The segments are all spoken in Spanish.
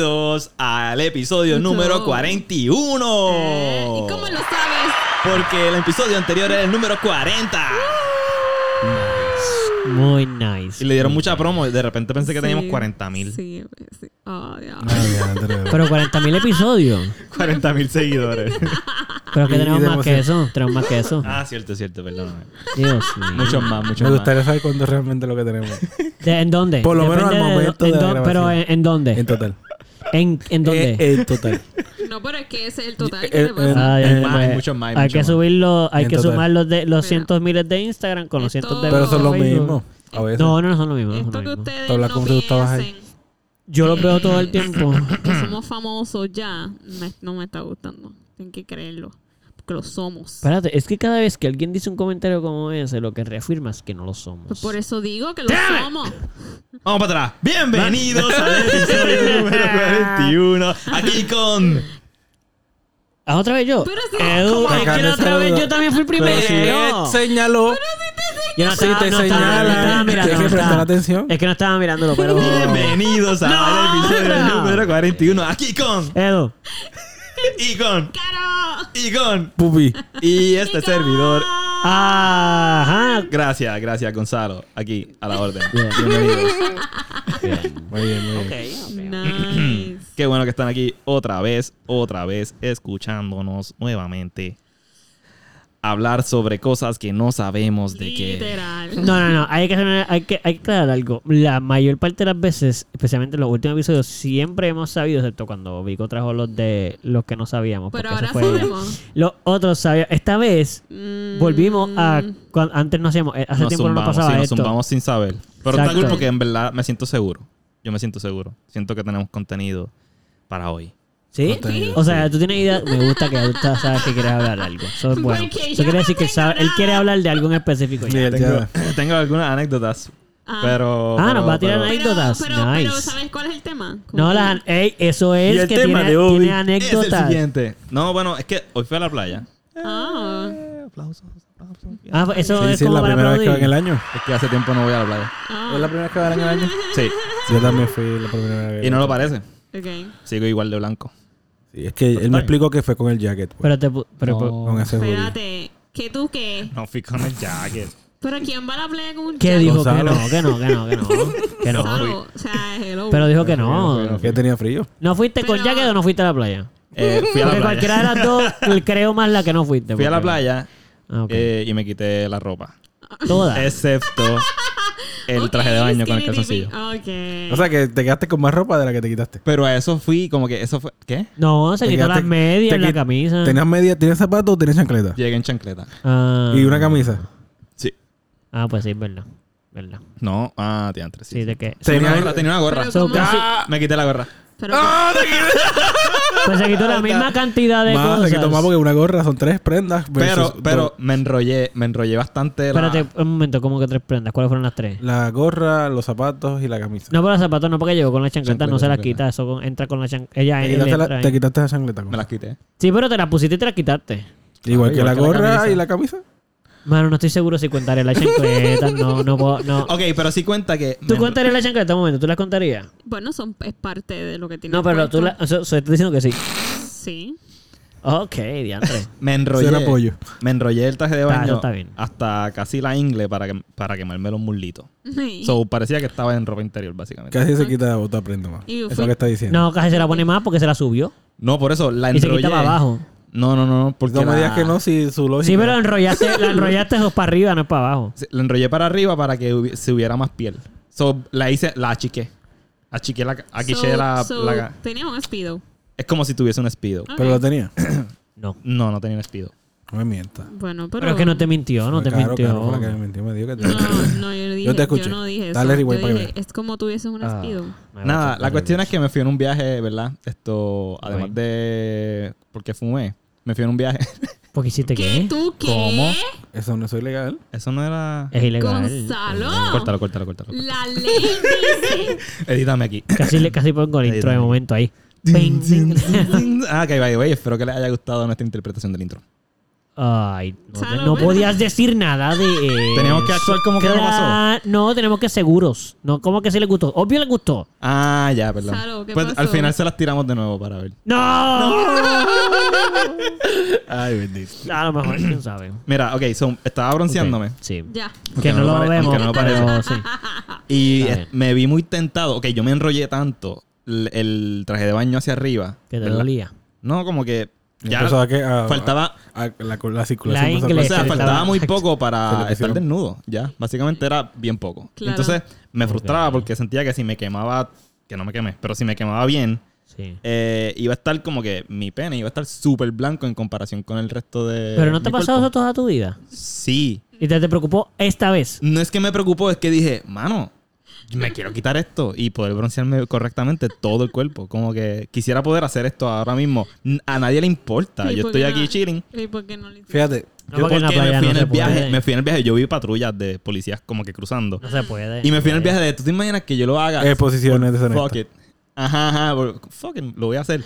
Bienvenidos al episodio número No. 41. ¿Y cómo lo sabes? Porque el episodio anterior era el número 40. Muy nice. Y le dieron mucha promo. De repente pensé que teníamos Sí, 40 mil. Sí, sí. Oh, Dios. Pero 40.000 episodios. 40 mil seguidores. Pero que tenemos más que eso. Tenemos más que eso. ah, cierto, cierto, perdóname. Dios mío. Muchos más, muchos Me más. gustaría saber cuándo es realmente lo que tenemos. ¿De- ¿En dónde? Por lo menos al de- momento en de la Pero grabación. ¿en, en dónde? En total. ¿En, en dónde? Eh, en total. No, pero es que ese es el total. Eh, ¿Qué te eh, pasa? Ah, ya, hay más, hay muchos más, hay Hay muchos que más. subirlo, hay En que total. sumar los, de, los Mira. cientos miles de Instagram con los Esto- cientos de Pero son los Facebook. mismos. A veces. No, no, no son los mismos. no son Esto los que mismos. ustedes no como si tú estabas ahí. piensen Yo lo veo todo el tiempo. que somos famosos ya, me- no me está gustando. Tienen que creerlo. Porque lo somos. Espérate, es que cada vez que alguien dice un comentario como ese, lo que reafirma es que no lo somos. Pues por eso digo que lo somos. Vamos para atrás. Bienvenidos al episodio número 41. Aquí con. ¿Ah, otra vez yo? Pero si- Edu, ¿cómo? es que la otra vez yo también fui Pero si primero. él señaló, Yo no si estaba, te no estaba, no estaba señala, mirando. tienes no que prestar estaba. atención. Es que no estaba mirándolo, pero... Bienvenidos al No, episodio no. número 41. Aquí con. Edu. Y con. ¡Caro! Y con. Pupi. Y este servidor. Ajá. Gracias, gracias, Gonzalo. Aquí, a la orden. Bien. Bienvenidos. Muy bien, muy bien. Ok, ok. Nice. Qué bueno que están aquí otra vez, otra vez, escuchándonos nuevamente. Hablar sobre cosas que no sabemos de qué. Literal. No, no, no. Hay que, hacer- hay, que, hay que aclarar algo. La mayor parte de las veces, especialmente en los últimos episodios, siempre hemos sabido, excepto cuando Vico trajo los de los que no sabíamos. Pero ahora fue- sabemos. Los otros sabíamos. Esta vez Mm, volvimos a... antes no hacíamos... eh, Hace Nos tiempo no nos zumbamos, pasaba sí, nos esto. zumbamos sin saber. Pero está cool porque en verdad me siento seguro. Yo me siento seguro. Siento que tenemos contenido para hoy. ¿Sí? Contenido, O sea, tú tienes idea. Me gusta que tú sabes que quieres hablar de algo. Eso es bueno. Porque Eso yo quiere no decir que tengo sabe, él nada. quiere hablar de algo en específico. ya. Tengo, tengo algunas anécdotas, Ah. pero... Ah, pero- nos va a tirar pero-. Pero, anécdotas. pero, pero, Nice. ¿sabes cuál es el tema? Como No, que- las, ey, eso Y es el que tema tiene, de hoy tiene Es el anécdotas. siguiente. No, bueno, es que hoy fui a la playa. Ah. Eh, aplausos, aplausos. Ah, pues eso Sí, es sí, es como la para primera vez que va en el aplaudir. año. Es que hace tiempo no voy a la playa. Ah. ¿Es la primera vez que va en el año? Sí. Yo también fui la primera vez. Y no lo parece. Ok. Sigo igual de blanco. Sí, es que él me explicó que fue con el jacket. pues, Pero te pu- pero, No. Con ese hoodie. Espérate. ¿Qué tú qué? No fui con el jacket. ¿Pero quién va a la playa con un ¿Qué jacket? dijo? Que Gonzalo. no, que no, que no, que no. Que no. Gonzalo, O sea, hello. Pero dijo que no. Que tenía frío. ¿No fuiste con Pero- jacket o no fuiste a la playa? Eh, fui a la Porque playa. cualquiera de las dos creo más la que no fuiste. Fui a la porque- playa Ah, ok. eh, y me quité la ropa. Todas. Excepto el traje de baño con el calzoncillo. dipping. Ok. O sea que te quedaste con más ropa de la que te quitaste. Pero a eso fui como que eso fue... ¿Qué? No, se Te quitó quedaste- las medias, te la camisa. ¿Tenías media, tenías zapatos o tenías chancleta? Llegué en chancleta. Ah. Y una camisa. Sí. Ah, pues sí, es verdad. ¿Verdad? No, ah, tiantre, sí. Sí, de que. Tenía Tenía- una gorra, tenía una gorra. Casi- Me quité la gorra. Pero Pues se quitó la misma cantidad de Más, cosas. se quitó más porque una gorra son tres prendas. Pero, pero dos. me enrollé, me enrollé bastante la... Espérate un momento, ¿cómo que tres prendas? ¿Cuáles fueron las tres? La gorra, los zapatos y la camisa. No, pero los zapatos no, porque llegó con la chancleta, Chancleta, no se las quita. Eso con- entra con la chancleta. Ella te, quitaste entra la, te quitaste la chancleta. Me las quité. Sí, pero te la pusiste y te la quitaste. Igual Ah, que igual la que la gorra y la camisa. Mano, no estoy seguro si contaré la chancleta. no, no puedo. No. Ok, pero sí cuenta que... ¿Tú me- contarías la chancleta un momento? ¿Tú la contarías? bueno, son, es parte de lo que tiene. No, pero tú la. Estoy diciendo que sí. Sí. Ok, diantre. Me enrollé. Será pollo. Me enrollé el traje de Ah, baño está bien. hasta casi la ingle para, que, para quemarme los muslitos. Sí. So, parecía que estaba en ropa interior, básicamente. Casi se quita otra prenda más. Eso es lo que está diciendo. No, casi se la pone más porque se la subió. No, por eso la Y se enrollé. quita para abajo. No, no, no, no. Porque no me la- digas que no si su lógica. Sí, pero enrollaste, la enrollaste dos para arriba, no es para abajo. Sí, La enrollé para arriba para que hubi- se hubiera más piel. So, la hice, la achiqué. Achiqué la, achiqué So- la, so, la- Tenía un speedo. Es como si tuviese un speedo. Pero lo tenía. No. No, no tenía un speedo. No me mientas. Bueno, pero... Pero es que no te mintió, no te Claro, mintió. claro, fue la que me mintió, me dijo que te- No, no, yo dije, Yo te escuché. no dije eso. Dale yo rewind para que dije, es como tuvieses un Ah, me Nada, va a la cuestión es que me fui en un viaje, ¿verdad? Esto, además Right. de... Porque fumé. Me fui en un viaje. ¿Por qué hiciste ¿Qué? qué? ¿Tú qué? ¿Cómo? Eso no es ilegal. Eso no era... Es ilegal. Gonzalo. Córtalo, córtalo, córtalo. La ley dice... Edítame aquí. Casi, le- casi pongo el intro de momento ahí. Ah, ok, by the way, espero que les haya gustado nuestra interpretación del intro. Ay, no, podías decir nada de Teníamos que eso. actuar como que no pasó. No, tenemos que seguros. No, como que sí le gustó. Obvio le gustó. Ah, ya, perdón. Salo, ¿qué pues pasó? al final se las tiramos de nuevo para ver. ¡No! Ay, bendito. A lo mejor, quién sabe. Mira, ok, so, estaba bronceándome. Sí. Ya. Que no, no lo pare- vemos, aunque no pero parece. sí. Y eh, me vi muy tentado. Ok, yo me enrollé tanto el, el traje de baño hacia arriba. Que te ¿verdad? dolía. No, como que ya a que- a- faltaba... a- a- la, la circulación. La O sea, faltaba muy poco para estar desnudo. Ya, básicamente era bien poco. Claro. Entonces me frustraba porque sentía que si me quemaba, que no me quemé, pero si me quemaba bien, Sí. eh, iba a estar como que mi pene iba a estar súper blanco en comparación con el resto de. Pero no te ha pasado eso toda tu vida. Sí. Y te, te preocupó esta vez. No es que me preocupó, es que dije, mano, me quiero quitar esto y poder broncearme correctamente todo el cuerpo. Como que quisiera poder hacer esto ahora mismo. A nadie le importa. ¿Y Yo estoy aquí no? chilling. ¿Y por qué no le? Fíjate. No, yo- porque me fui no en el viaje, me fui en el viaje, yo vi patrullas de policías como que cruzando. No se puede. Y me fui en el viaje de, ¿tú te imaginas que yo lo haga? Exposiciones deshonestas. Fuck it. Ajá, ajá, por- fuck it, lo voy a hacer.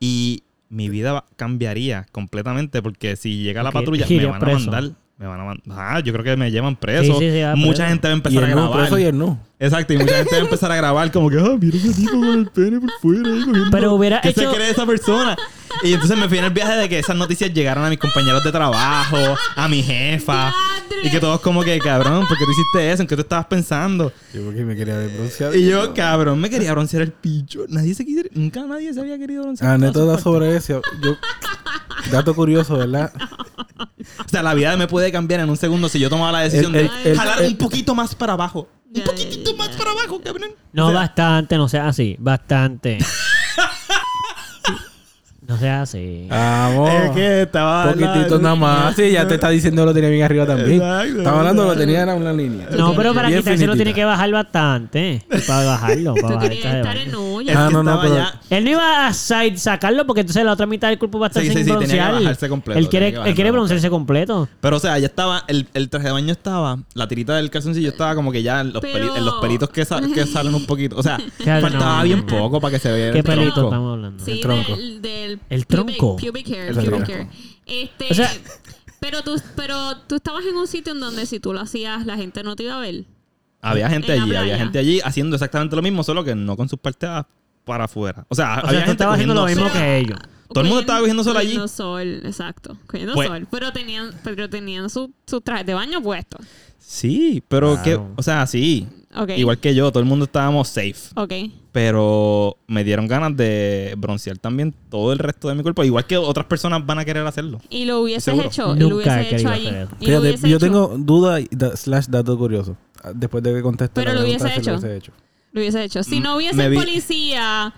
Y mi vida cambiaría completamente porque si llega la patrulla me van a preso. mandar. Me van a mandar. Ah, yo creo que me llevan preso. Sí, sí, sí, va mucha preso. gente va a Y empezar a no, grabar. y el no. Exacto, y mucha gente va a empezar a grabar como que, ah, mira ese tipo con el pene por fuera. ahí cogiendo". Pero hubiera ¿Qué hecho- se cree esa persona? Y entonces me fui en el viaje de que esas noticias llegaron a mis compañeros de trabajo, a mi jefa. Y que todos como que, cabrón, ¿por qué tú hiciste eso? ¿En qué tú estabas pensando? Yo porque me quería ver bronceado. Y yo, cabrón, me quería broncear el picho. Nadie se quisiera, nunca nadie se había querido broncear. Anécdota parte. sobre eso. Yo, dato curioso, ¿verdad? O sea, la vida me puede cambiar en un segundo si yo tomaba la decisión El- de el- jalar el- un poquito más para abajo. Un poquitito más para abajo, cabrón. No, O sea, bastante, no seas así. Bastante. No seas así. Vamos. Es que estaba. Poquitito nada más. Sí, ya te está diciendo lo tenía bien arriba también. Exacto, Estaba hablando lo tenía en una línea. no, pero para Bien quitárselo tiene que bajar bastante. Para bajarlo. Para bajar querías esta de estar en olla. Ah, no, no, pero- ya- Él no iba a sacarlo porque entonces la otra mitad del cuerpo va a estar Sí, sin sí, sí, tenía que broncear. bajarse completo, Él quiere, tenía que él quiere broncearse completo. Pero, o sea, ya estaba. El, el traje de baño estaba. La tirita del calzoncillo estaba como que ya en los, Pero- peli- en los pelitos que, sa- que salen un poquito. O sea, faltaba no. bien poco para que se vea ¿Qué el pelito estamos hablando? Sí, tronco. del, El tronco. Pubic hair, pubic tronco. hair. Este, O sea- pero tú, pero tú estabas en un sitio en donde si tú lo hacías, la gente no te iba a ver. Había gente allí, había gente allí haciendo exactamente lo mismo, solo que no con sus partes para afuera. O sea, O había sea, gente estabas haciendo lo cogiendo mismo sol. que ellos. Todo el mundo estaba cogiendo sol allí. Cogiendo sol, exacto. Cogiendo Pues- sol. Pero tenían, pero tenían su, su traje de baño puesto. Sí, pero Claro. que, o sea, sí. Igual que yo, todo el mundo estábamos safe. Ok. Pero me dieron ganas de broncear también todo el resto de mi cuerpo. Igual que otras personas van a querer hacerlo. Y lo hubieses Seguro. hecho. lo Nunca he hubieses hecho allí. lo Fíjate, yo hecho. tengo duda y da- slash dato curioso. Ah, Después de que conteste Pero lo hubiese se hecho. hubiese hecho. Lo hubiese hecho. Si Mm, no hubiese vi- policía,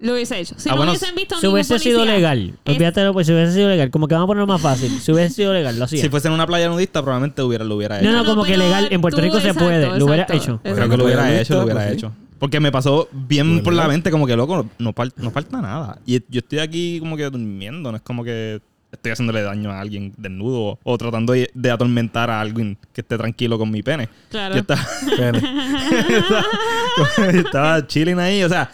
lo hubiese hecho. Si Ah, no bueno, hubiesen visto Si hubiese sido legal, es- olvídate pues si hubiese sido legal, como que vamos a ponerlo más fácil. Si hubiese sido legal, lo hacía. Si fuese en una playa nudista, probablemente hubiera, lo hubiera hecho. No, no, No, como que legal, en Puerto Rico se exacto, puede, lo hubiera hecho. Creo que lo hubiera hecho, lo pues hubiera hecho. Porque me pasó bien Bueno. por la mente, como que loco, no, fal- no falta nada. Y yo estoy aquí como que durmiendo, no es como que estoy haciéndole daño a alguien desnudo o tratando de, atormentar a alguien que esté tranquilo con mi pene. Claro. Yo estaba, Pene. yo estaba chilling ahí, o sea,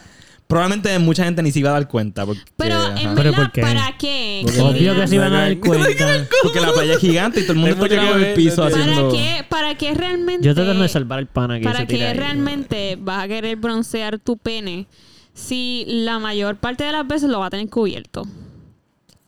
probablemente mucha gente ni se iba a dar cuenta. Porque, Pero ajá. en ¿Pero verdad, por qué? ¿para qué? Porque Obvio que se iban a dar cuenta. Porque la playa es gigante y todo el mundo está en el piso ¿Para haciendo... qué, ¿Para qué realmente? Yo tratando de salvar al pana que ¿Para qué ahí. realmente vas a querer broncear tu pene si la mayor parte de las veces lo va a tener cubierto?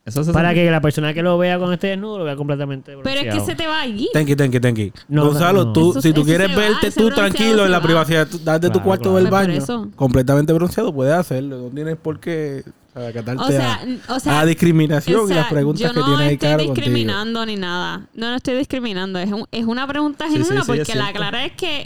Eso se Para que la persona que lo vea con este desnudo lo vea completamente Pero es que bronceado. se te va allí. Thank you, thank you, thank you. No, Gonzalo, no. tú, Eso- si tú quieres va, verte ese tú bronceado tranquilo en la va. privacidad tu- de tu Claro, cuarto claro. del baño, eso. completamente bronceado, puedes hacerlo. No tienes por qué acatarte O sea, a, o sea, a discriminación o sea, y las preguntas yo que no tienes ahí estoy claro contigo. discriminando ni nada. No, no estoy discriminando. Es, un- es una pregunta Sí, sí, genuina sí, es porque la clara es que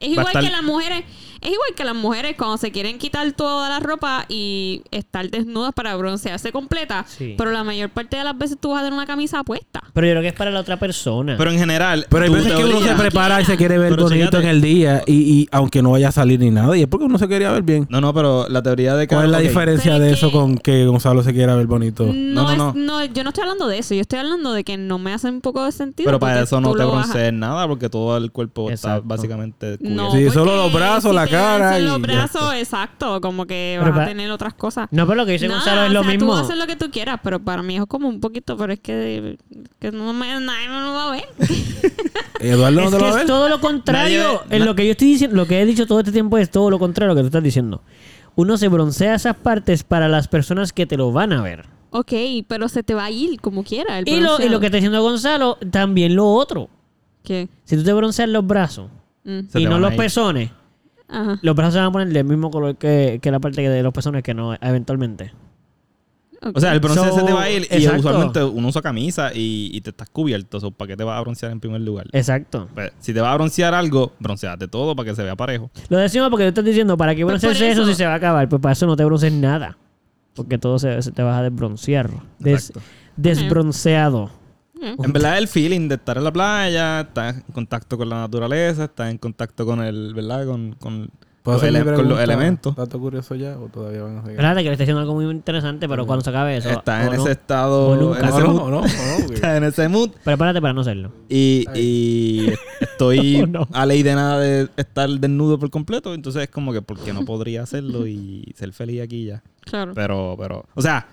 es Va igual estar- que las mujeres. Es igual que las mujeres cuando se quieren quitar toda la ropa y estar desnudas para broncearse completa. Sí. Pero la mayor parte de las veces tú vas a tener una camisa puesta. Pero yo creo que es para la otra persona. Pero en general, Pero hay veces que uno se prepara y se quiere ver Pero bonito en el día y, y aunque no vaya a salir ni nada. Y es porque uno se quería ver bien. No, no, pero la teoría de que... ¿Cuál es la diferencia Pero de es eso que- con que Gonzalo se quiera ver bonito? No, no, es- no. no, yo no estoy hablando de eso. Yo estoy hablando de que no me hace un poco de sentido. Pero para eso no te a- broncees nada porque todo el cuerpo Exacto. está básicamente No, cubierto. Sí, porque solo los brazos, si la cara y los brazos, exacto. Como que Pero vas a tener otras cosas. No, pero lo que dice Nada, Gonzalo es o lo sea, mismo. Tú haces lo que tú quieras, pero para mí es como un poquito, pero es que, que no me, nadie me lo va a ver. Eduardo no Es te lo va a es ver. todo lo contrario. Nadie- En lo que yo estoy diciendo, lo que he dicho todo este tiempo es todo lo contrario a lo que tú estás diciendo. Uno se broncea esas partes para las personas que te lo van a ver. ok, pero se te va a ir como quiera. El Y lo, y lo que está diciendo Gonzalo, también lo otro. ¿Qué? Si tú te bronceas los brazos Mm, y no los pezones, Ajá. los brazos se van a poner del mismo color que, que la parte de los pezones que no, eventualmente. O sea, el bronce So, se te va a ir y exacto. usualmente uno usa camisa y, y te estás cubierto. So, ¿Para qué te vas a broncear en primer lugar? Exacto. Pues, si te vas a broncear algo, bronceate todo para que se vea parejo. Lo decimos porque tú estás diciendo, ¿para qué Pues broncearse eso eso. si se va a acabar? Pues para eso no te broncees nada. Porque todo se, se te vas a desbroncear. Des- desbronceado. Mm. En verdad, el feeling de estar en la playa, estar en contacto con la naturaleza, estar en contacto con el, ¿verdad? Con, con, ¿Puedo los, ele- con los elementos. ¿Dato curioso ya o todavía van a seguir? Espérate, que le está diciendo algo muy interesante, pero cuando se acabe eso. Está en no. ese estado, O nunca. en ¿O ese no? mood. ¿O no? Porque- Está en ese mood. Prepárate para no hacerlo. Y, y estoy no. a ley de nada de estar desnudo por completo. Entonces es como que, ¿por qué no podría hacerlo y ser feliz aquí ya? Claro. Pero, pero, o sea,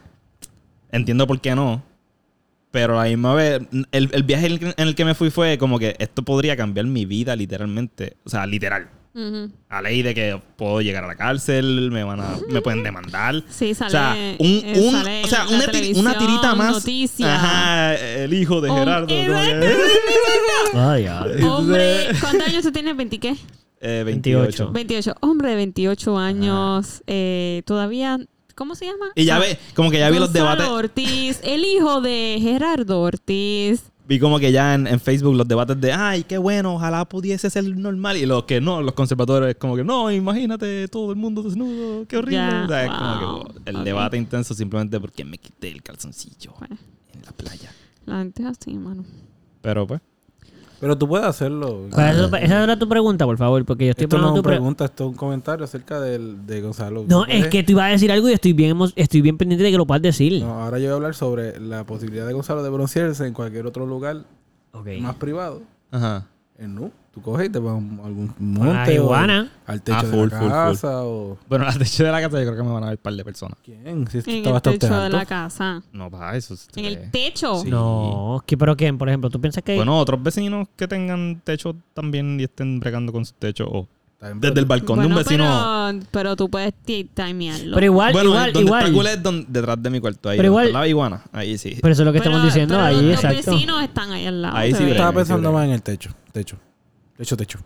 entiendo por qué no. Pero a la misma vez, el, el viaje en el, que, me fui fue como que esto podría cambiar mi vida literalmente. O sea, literal. A ley de que puedo llegar a la cárcel, me van a, me pueden demandar. Sí, sale. o sea, un, eh, un- sale o sea, una, tiri- una televisión, tirita más. Noticias. Ajá, el hijo de Gerardo. Hombre, ¿cuántos años tú tienes? ¿20 qué? Eh, 28. 28. 28. Hombre de 28 años. eh, todavía. ¿Cómo se llama? Y ya ve, como que ya vi los debates. Ortiz, el hijo de Gerardo Ortiz. Vi como que ya en, en Facebook los debates de, ay, qué bueno, ojalá pudiese ser normal. Y los que no, los conservadores, como que, no, imagínate todo el mundo desnudo, qué horrible. Ya, O sea, es como que wow. wow, el debate intenso simplemente porque me quité el calzoncillo Bueno, en la playa. la gente es así, mano. Pero pues, Pero tú puedes hacerlo. Para eso- esa era tu pregunta, por favor, porque yo estoy Esto no es una pregunta, esto es un comentario acerca del, de Gonzalo. No, es que tú ibas a decir algo y estoy bien, estoy bien pendiente de que lo puedas decir. No, ahora yo voy a hablar sobre la posibilidad de Gonzalo de broncearse en cualquier otro lugar más privado. ajá. En nu. Tú coges y te vas a algún monte o iguana. al techo Ah, de full, la full, full. casa o... Bueno, al techo de la casa yo creo que me van a ver un par de personas. ¿Quién? Si En el techo de alto. la casa. No, para eso. En el techo. Sí. No, ¿qué, pero quién, por ejemplo, tú piensas que Bueno, otros vecinos que tengan techo también y estén bregando con su techo o desde el balcón de un Bueno, vecino. Pero, pero tú puedes ti- timearlo. Pero igual, bueno, igual, donde igual. está cool es don- detrás de mi cuarto. Ahí Pero donde igual- está la iguana. Ahí sí. Pero eso es lo que Pero- estamos diciendo pero ahí, los exacto. vecinos están ahí al lado. Ahí sí. Estaba pensando más en el techo. Techo. Techo, techo.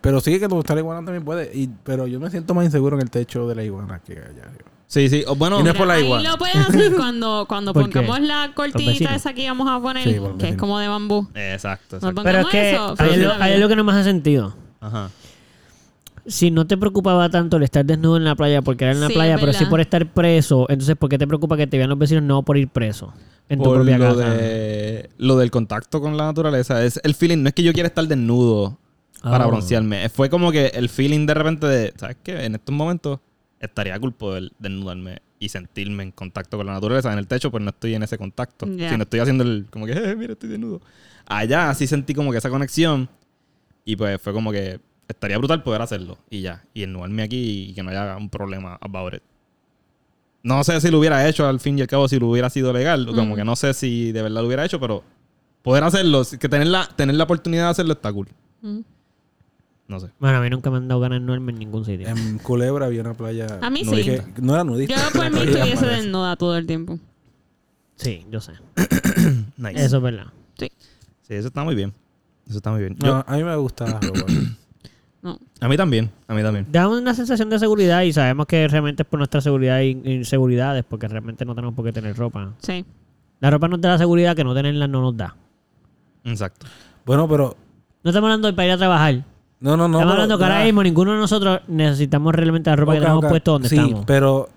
Pero sí que te gusta la iguana también puede. Y, pero yo me siento más inseguro en el techo de la iguana que allá arriba. Sí, sí. O bueno, Y no es por la ahí iguana. lo puedes hacer cuando, cuando pongamos la cortinita esa que íbamos a poner, Sí, que es como de bambú. Exacto, exacto. Pero es pongamos que eso. ahí es lo- ahí que no me hace sentido. Ajá. Si no te preocupaba tanto el estar desnudo en la playa porque era en la Sí, playa, pero sí por estar preso, entonces ¿por qué te preocupa que te vean los vecinos no por ir preso en tu Por propia lo, casa? de, lo del contacto con la naturaleza. Es el feeling. No es que yo quiera estar desnudo para Ah. broncearme. Fue como que el feeling de repente de, ¿sabes qué? En estos momentos estaría cool poder desnudarme y sentirme en contacto con la naturaleza. En el techo, pues no estoy en ese contacto. Ya. Sino estoy haciendo el, como que, eh, mira, estoy desnudo. Allá sí sentí como que esa conexión. Y pues fue como que estaría brutal poder hacerlo. Y ya. Y desnudarme aquí y que no haya un problema about it. No sé si lo hubiera hecho al fin y al cabo, si lo hubiera sido legal. Como Mm. que no sé si de verdad lo hubiera hecho, pero poder hacerlo, que tener la, tener la oportunidad de hacerlo está cool. Mm. No sé. Bueno, a mí nunca me han dado ganas de nudarme en ningún sitio. En Culebra había una playa. A mí no sí. dije- no era nudista. Yo por mí estuviese desnuda todo el tiempo. Sí, yo sé. Nice. Eso es verdad. Sí, eso está muy bien. Eso está muy bien. No, Yo- a mí me gusta la ropa. No. a mí también. A mí también. Da una sensación de seguridad y sabemos que realmente es por nuestra seguridad y inseguridades, porque realmente no tenemos por qué tener ropa. Sí. La ropa nos da la seguridad que no tenerla no nos da. Exacto. bueno, pero No estamos hablando de para ir a trabajar. No, no, no. estamos hablando que ahora ah, mismo ninguno de nosotros necesitamos realmente la ropa que ok, tenemos puesto donde sí, estamos. pero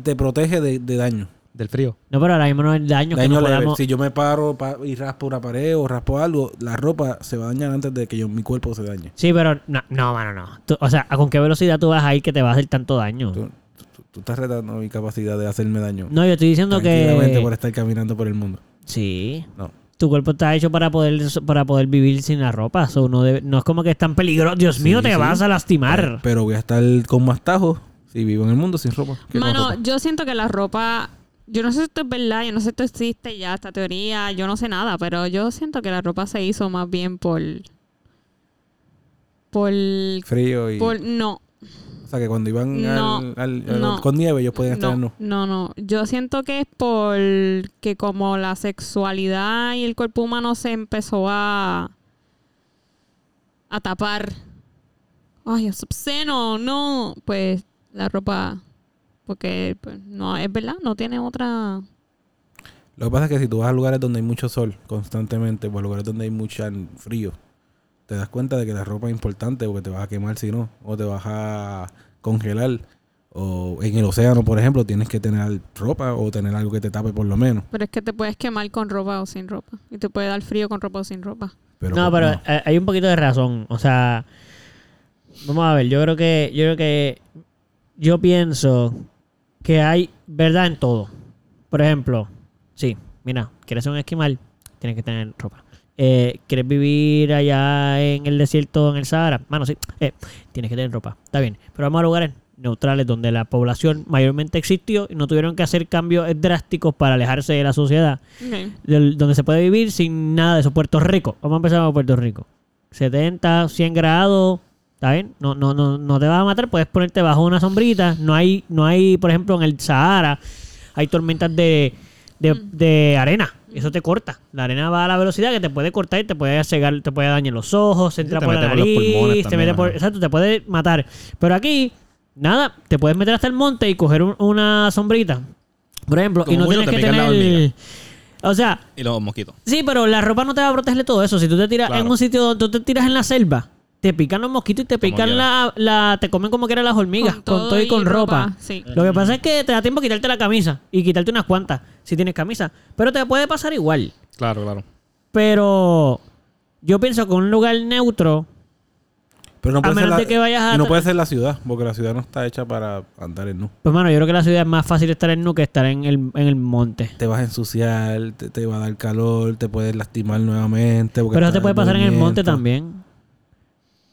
te protege de, de daño. Del frío. No, pero ahora mismo no hay daño, que Daño no leve. podamos... Si yo me paro pa- y raspo una pared o raspo algo, la ropa se va a dañar antes de que yo, mi cuerpo se dañe. Sí, pero no, no, mano, no. Tú- o sea, ¿a con qué velocidad tú vas a ir que te va a hacer tanto daño? Tú, tú- tú estás retando mi capacidad de hacerme daño. No, yo estoy diciendo tranquilamente por que... estar caminando por el mundo. Sí. No. Tu cuerpo está hecho para poder para poder vivir sin la ropa. So, no, debe- no es como que es tan peligroso. Dios mío, Sí, te sí. vas a lastimar. Pero voy a estar con más tajos si vivo en el mundo sin ropa. que Mano, ropa. yo siento que la ropa. Yo no sé si esto es verdad, yo no sé si esto existe ya, esta teoría, yo no sé nada, pero yo siento que la ropa se hizo más bien por. Por. Frío y... por no, O sea, que cuando iban No, al, al- al- no. con nieve ellos podían estar no, no, no. Yo siento que es por que como la sexualidad y el cuerpo humano se empezó a. a tapar. Ay, es obsceno, no. Pues la ropa. Porque, pues, no, es verdad, no tiene otra. Lo que pasa es que si tú vas a lugares donde hay mucho sol constantemente, o a lugares donde hay mucho frío, te das cuenta de que la ropa es importante porque te vas a quemar si no, o te vas a congelar. O en el océano, por ejemplo, tienes que tener ropa o tener algo que te tape por lo menos. Pero es que te puedes quemar con ropa o sin ropa. Y te puede dar frío con ropa o sin ropa. Pero no, pues, pero eh, hay un poquito de razón. O sea, vamos a ver, yo creo que, yo creo que, yo pienso que hay verdad en todo. Por ejemplo, sí, mira, quieres ser un esquimal, tienes que tener ropa. Eh, ¿Quieres vivir allá en el desierto, en el Sahara? Mano, sí, eh, tienes que tener ropa. Está bien, pero vamos a lugares neutrales donde la población mayormente existió y no tuvieron que hacer cambios drásticos para alejarse de la sociedad del- donde se puede vivir sin nada de eso. Puerto Rico. Vamos a empezar por Puerto Rico. 70, 100 grados. ¿Está bien? No, no, no, no te va a matar. Puedes ponerte bajo una sombrita. No hay, no hay, por ejemplo, en el Sahara, hay tormentas de, de, de arena. Eso te corta. La arena va a la velocidad que te puede cortar y te puede cegar, te puede dañar los ojos, se Sí, entra te por la mete por los nariz, pulmones te mete por, ajá. exacto, te puede matar. Pero aquí, nada, te puedes meter hasta el monte y coger un- una sombrita. Por ejemplo, y Como no mucho tienes te que tener. O sea, Y los mosquitos. Sí, pero la ropa no te va a proteger de todo eso. Si tú te tiras Claro. en un sitio donde tú te tiras en la selva, te pican los mosquitos y te pican quiera. la, la- te comen como quieran las hormigas, con todo, y con ropa. Sí. Lo que pasa es que te da tiempo quitarte la camisa y quitarte unas cuantas si tienes camisa. Pero te puede pasar igual. Claro, claro. Pero yo pienso que un lugar neutro, Pero no a puede ser menos la, de que vayas a y no puede ser la ciudad, porque la ciudad no está hecha para andar en nu. pues mano, yo creo que la ciudad es más fácil estar en nu que estar en el, en el monte. Te vas a ensuciar, te, te va a dar calor, te puedes lastimar nuevamente. Pero eso te puede pasar en el monte también.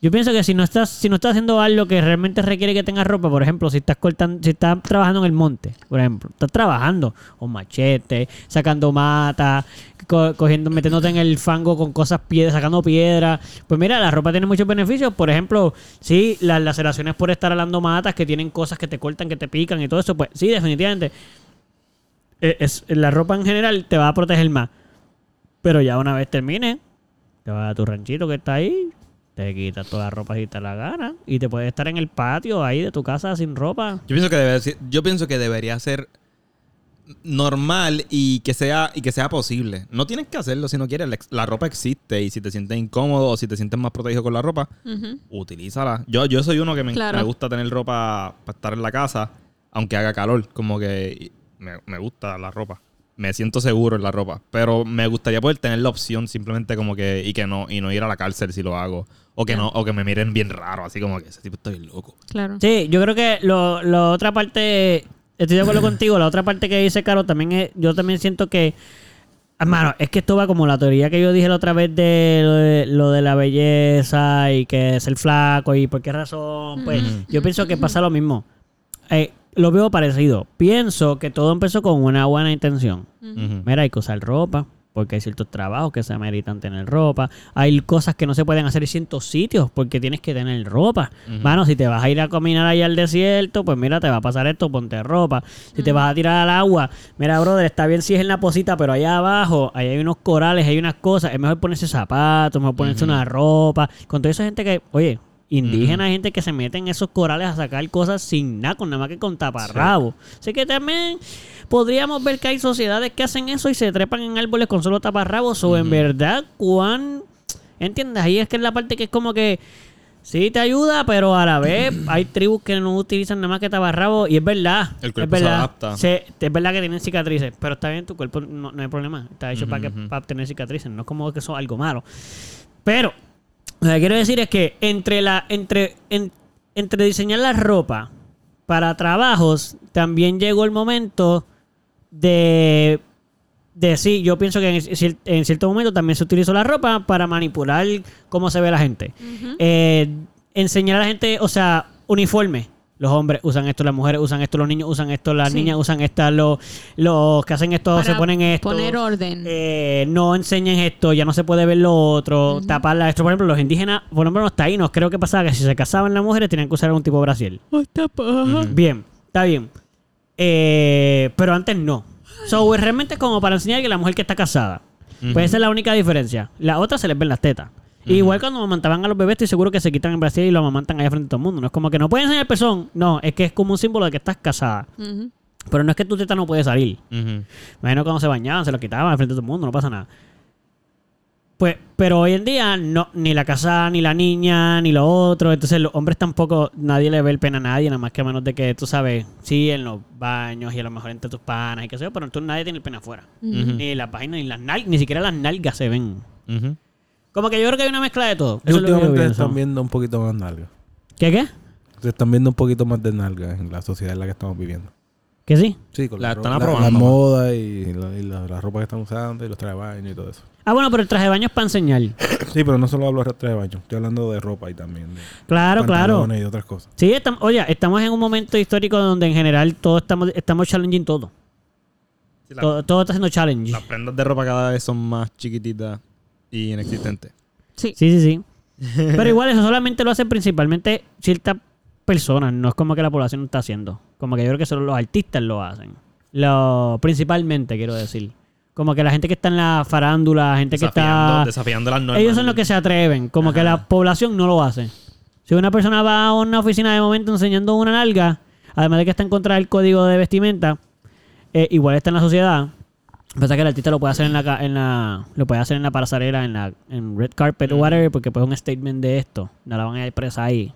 Yo pienso que si no estás, si no estás haciendo algo que realmente requiere que tengas ropa, por ejemplo, si estás cortando, si estás trabajando en el monte, por ejemplo, estás trabajando con machete, sacando mata, co- cogiendo, metiéndote en el fango con cosas piedras, sacando piedras. Pues mira, la ropa tiene muchos beneficios. Por ejemplo, sí, las laceraciones por estar alando matas que tienen cosas que te cortan, que te pican y todo eso, pues sí, definitivamente. Eh, Es, la ropa en general te va a proteger más. Pero ya una vez termine, te vas a tu ranchito que está ahí, te quitas toda la ropa si te la gana y te puedes estar en el patio ahí de tu casa sin ropa. Yo pienso que debe ser- yo pienso que debería ser normal y que sea y que sea posible. No tienes que hacerlo si no quieres. La, ropa existe y si te sientes incómodo o si te sientes más protegido con la ropa, Ujú. utilízala. Yo, yo soy uno que me, Claro. me gusta tener ropa para estar en la casa, aunque haga calor. Como que me, me gusta la ropa. Me siento seguro en la ropa. Pero me gustaría poder tener la opción simplemente como que. Y que no, y no ir a la cárcel si lo hago. O que no, o que me miren bien raro, así como que ese tipo está bien loco. Claro. Sí, yo creo que lo, la otra parte, estoy de acuerdo contigo, la otra parte que dice Caro también es, yo también siento que, hermano, es que esto va como la teoría que yo dije la otra vez de lo de, lo de la belleza y que es el flaco y por qué razón, pues yo pienso que pasa lo mismo. Eh, lo veo parecido. Pienso que todo empezó con una buena intención. Mira, hay que usar ropa, porque hay ciertos trabajos que se ameritan tener ropa. Hay cosas que no se pueden hacer en ciertos sitios porque tienes que tener ropa. Mano, si te vas a ir a caminar ahí al desierto, pues mira, te va a pasar esto, ponte ropa. Si te vas a tirar al agua, mira, brother, está bien si es en la posita, pero allá abajo, ahí hay unos corales, hay unas cosas. Es mejor ponerse zapatos, mejor ponerse una ropa. Con toda esa gente que, oye, indígena, Ujú. gente que se mete en esos corales a sacar cosas sin nada, con nada más que con taparrabo. Así que también podríamos ver que hay sociedades que hacen eso y se trepan en árboles con solo taparrabos. O en verdad, cuán. ¿Entiendes? Ahí es que es la parte que es como que. Sí te ayuda, pero a la vez hay tribus que no utilizan nada más que tabarrabo y es verdad. El cuerpo es se verdad. adapta. Se- es verdad que tienen cicatrices, pero está bien, tu cuerpo no, no hay problema. Está hecho para, que, para tener cicatrices, no es como que eso es algo malo. Pero lo que quiero decir es que entre la entre en- entre diseñar la ropa para trabajos también llegó el momento de de sí, yo pienso que en, en cierto momento también se utilizó la ropa para manipular cómo se ve la gente. Eh, enseñar a la gente, o sea, uniforme. Los hombres usan esto, las mujeres usan esto, los niños usan esto, las Sí. niñas usan esto, los, los que hacen esto se ponen esto. Poner orden. Eh, no enseñen esto, ya no se puede ver lo otro, taparla esto. Por ejemplo, los indígenas, por ejemplo, los taínos, creo que pasaba que si se casaban las mujeres tenían que usar algún tipo de brasil. Ujú. Bien, está bien. Eh, pero antes no. So, realmente es como para enseñar que la mujer que está casada. Pues esa es la única diferencia. La otra se les ven las tetas. Igual cuando amamantaban a los bebés, estoy seguro que se quitan el brasil y lo amamantan allá frente a todo el mundo. No es como que no pueden enseñar el pezón. No, es que es como un símbolo de que estás casada. Pero no es que tu teta no puede salir. Imagino cuando se bañaban, se lo quitaban frente a todo el mundo, no pasa nada. Pues, pero hoy en día, no, ni la casa, ni la niña, ni lo otro. Entonces, los hombres tampoco, nadie le ve el pena a nadie, nada más que a menos de que tú sabes, sí, en los baños y a lo mejor entre tus panas y qué sé yo, pero tú nadie tiene el pena afuera. Ni las vainas, ni las nalgas, ni siquiera las nalgas se ven. Ujú. Como que yo creo que hay una mezcla de todo. Y Eso es lo que yo últimamente están viendo un poquito más nalgas. ¿Qué qué? Se están viendo un poquito más de nalgas en la sociedad en la que estamos viviendo. ¿Que sí? Sí, con La la, están la- aprobando, la moda y, la, y la- la ropa que están usando y los trajes de baño y todo eso. Ah, bueno, pero el traje de baño es para enseñar. Sí, pero no solo hablo de trajes de baño. Estoy hablando de ropa y también de Claro, claro. pantalones y de otras cosas. Sí, estamos, oye, estamos en un momento histórico donde en general todos estamos, estamos challenging todo. Sí, la- Todo, todo está haciendo challenge. Las prendas de ropa cada vez son más chiquititas y inexistentes. Sí. Sí, sí, sí. Pero igual eso solamente lo hacen principalmente ciertas personas. No es como que la población lo está haciendo. Como que yo creo que solo los artistas lo hacen. Lo, principalmente, quiero decir. Como que la gente que está en la farándula, gente que está... desafiando las normas. Ellos son los que se atreven. Como que la población no lo hace. Si una persona va a una oficina de momento enseñando una nalga, además de que está en contra del código de vestimenta, eh, igual está en la sociedad. Pasa que el artista lo puede hacer en la, en la lo puede hacer en la pasarela, en la en red carpet o whatever, porque pues es un statement de esto. No la van a ir presa ahí.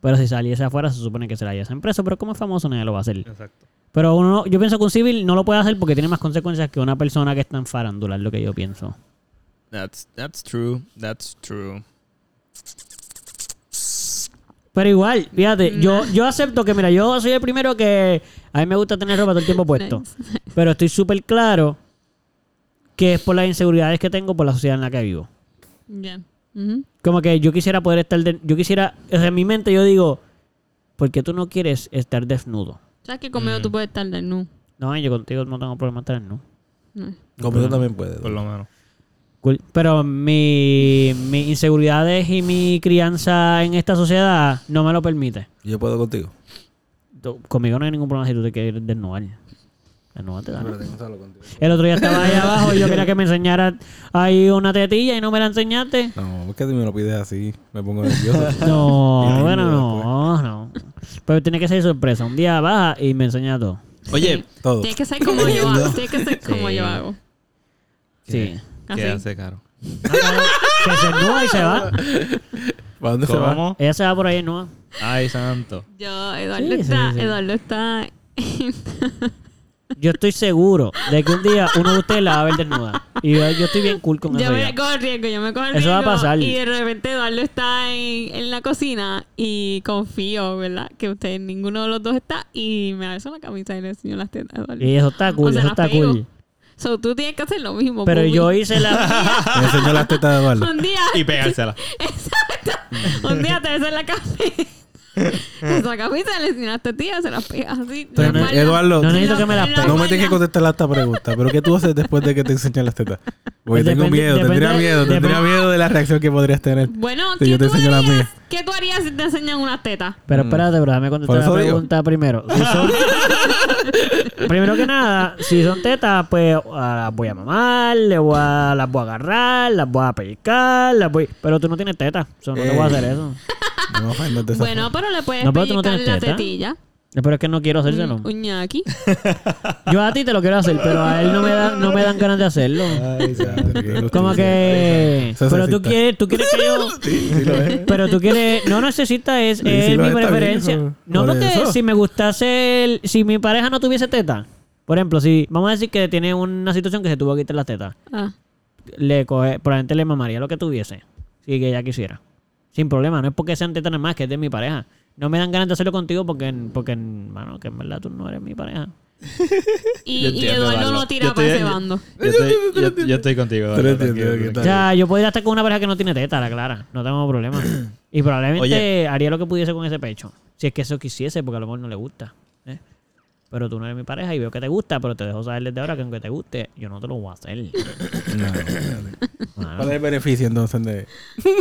Pero si saliese afuera, se supone que se la llevan preso. Pero como es famoso, nadie lo va a hacer. Exacto. Pero uno, no- yo pienso que un civil no lo puede hacer porque tiene más consecuencias que una persona que está en farándula, es lo que yo pienso. That's, that's true. That's true. Pero igual, fíjate, yo, yo acepto que, mira, yo soy el primero que a mí me gusta tener ropa todo el tiempo puesto. Nice. Pero estoy súper claro que es por las inseguridades que tengo por la sociedad en la que vivo. Ya. Ujú. Como que yo quisiera poder estar, de- yo quisiera, o sea, en mi mente yo digo, ¿por qué tú no quieres estar desnudo? ¿Sabes que conmigo Mm. tú puedes estar desnudo? No, yo contigo no tengo problema estar desnudo. No. Conmigo también puede. Por lo menos. Pero mi, mis inseguridades y mi crianza en esta sociedad no me lo permite. Yo puedo contigo. Tú- conmigo no hay ningún problema si tú te quieres desnudar. Gonzalo, contigo. El otro día estaba ahí abajo y yo quería que me enseñara ahí una tetilla y no me la enseñaste. No, es que si me lo pides así, me pongo nervioso. No, bueno, no, no. Pero tiene que ser sorpresa. Un día baja y me enseña todo. Oye, Todo. Tienes que ser como yo hago. Tienes que ser como Sí. yo hago. Sí. ¿qué hace, Caro? Que se ennúa y se va. ¿Para dónde se va? ¿Cómo? Ella se va por ahí, ¿no? Ay, santo. Yo, Eduardo Sí, sí, está, sí. Eduardo está. Yo estoy seguro de que un día uno de ustedes la va a ver desnuda. Y yo, yo estoy bien cool con Yo eso me ya. corro riesgo, yo me corro Eso va a riesgo, pasar. Y de repente Eduardo está en, en la cocina y confío, ¿verdad? Que usted ninguno de los dos está y me alzo la camisa y le enseño las tetas a Eduardo. Y eso está cool, O sea, eso está pego. cool. So, tú tienes que hacer lo mismo. Pero yo hice la... Me enseñó las tetas de Eduardo. Un día, Y pegársela. un día te ves en la camisa. Esa camisa le enseñaste a tía, se las pegas así. Pero, la. Eduardo, No necesito que me pegue. no me tienes que contestar esta pregunta. ¿Pero qué tú haces después de que te enseñan las tetas? Porque tengo Depende- miedo, tendría depende- miedo, tendría depende- miedo de la reacción que podrías tener. Bueno, Si ¿qué, yo te tú enseño las harías? mías. ¿qué tú harías si te enseñan unas tetas? Pero espérate, pero déjame contestar la digo. pregunta primero. Si son- Primero que nada, si son tetas, pues ah, las voy a mamar, le voy a- las voy a agarrar, las voy a pellizcar, las voy... Pero tú no tienes tetas, so no te voy a hacer eso. No me ofendas de esa Bueno, le puedes No, pero tú no tienes la teta. tetilla. Pero es que no quiero hacérselo. Un. Yo a ti te lo quiero hacer, pero a él no me, da, no me dan ganas de hacerlo. Ay. Como que... Pero tú necesita. quieres, tú quieres que yo... Sí lo es. Pero tú quieres... No necesitas, es, Sí, es mi preferencia. bien, no, por porque eso. si me gustase... el- si mi pareja no tuviese teta... Por ejemplo, si... Vamos a decir que tiene una situación que se tuvo que quitar las tetas. Ah. Le coge... Probablemente le mamaría lo que tuviese. Si que ella quisiera. Sin problema. No es porque sean tetas nada más, que es de mi pareja. No me dan ganas de hacerlo contigo porque... Porque, bueno, que en verdad tú no eres mi pareja. Y, y Eduardo Eduardo. lo tira para ese bando. Yo estoy, yo, yo estoy contigo. Tú lo Eduardo, entiendes, tranquilo. ¿qué O tal? sea, yo podría estar con una pareja que no tiene teta, la clara. No tengo problema. Y probablemente Oye. haría lo que pudiese con ese pecho. Si es que eso quisiese, porque a lo mejor no le gusta. Pero tú no eres mi pareja y veo que te gusta, pero te dejo saber desde ahora que aunque te guste, yo no te lo voy a hacer. Mano. ¿Cuál es el beneficio entonces de.?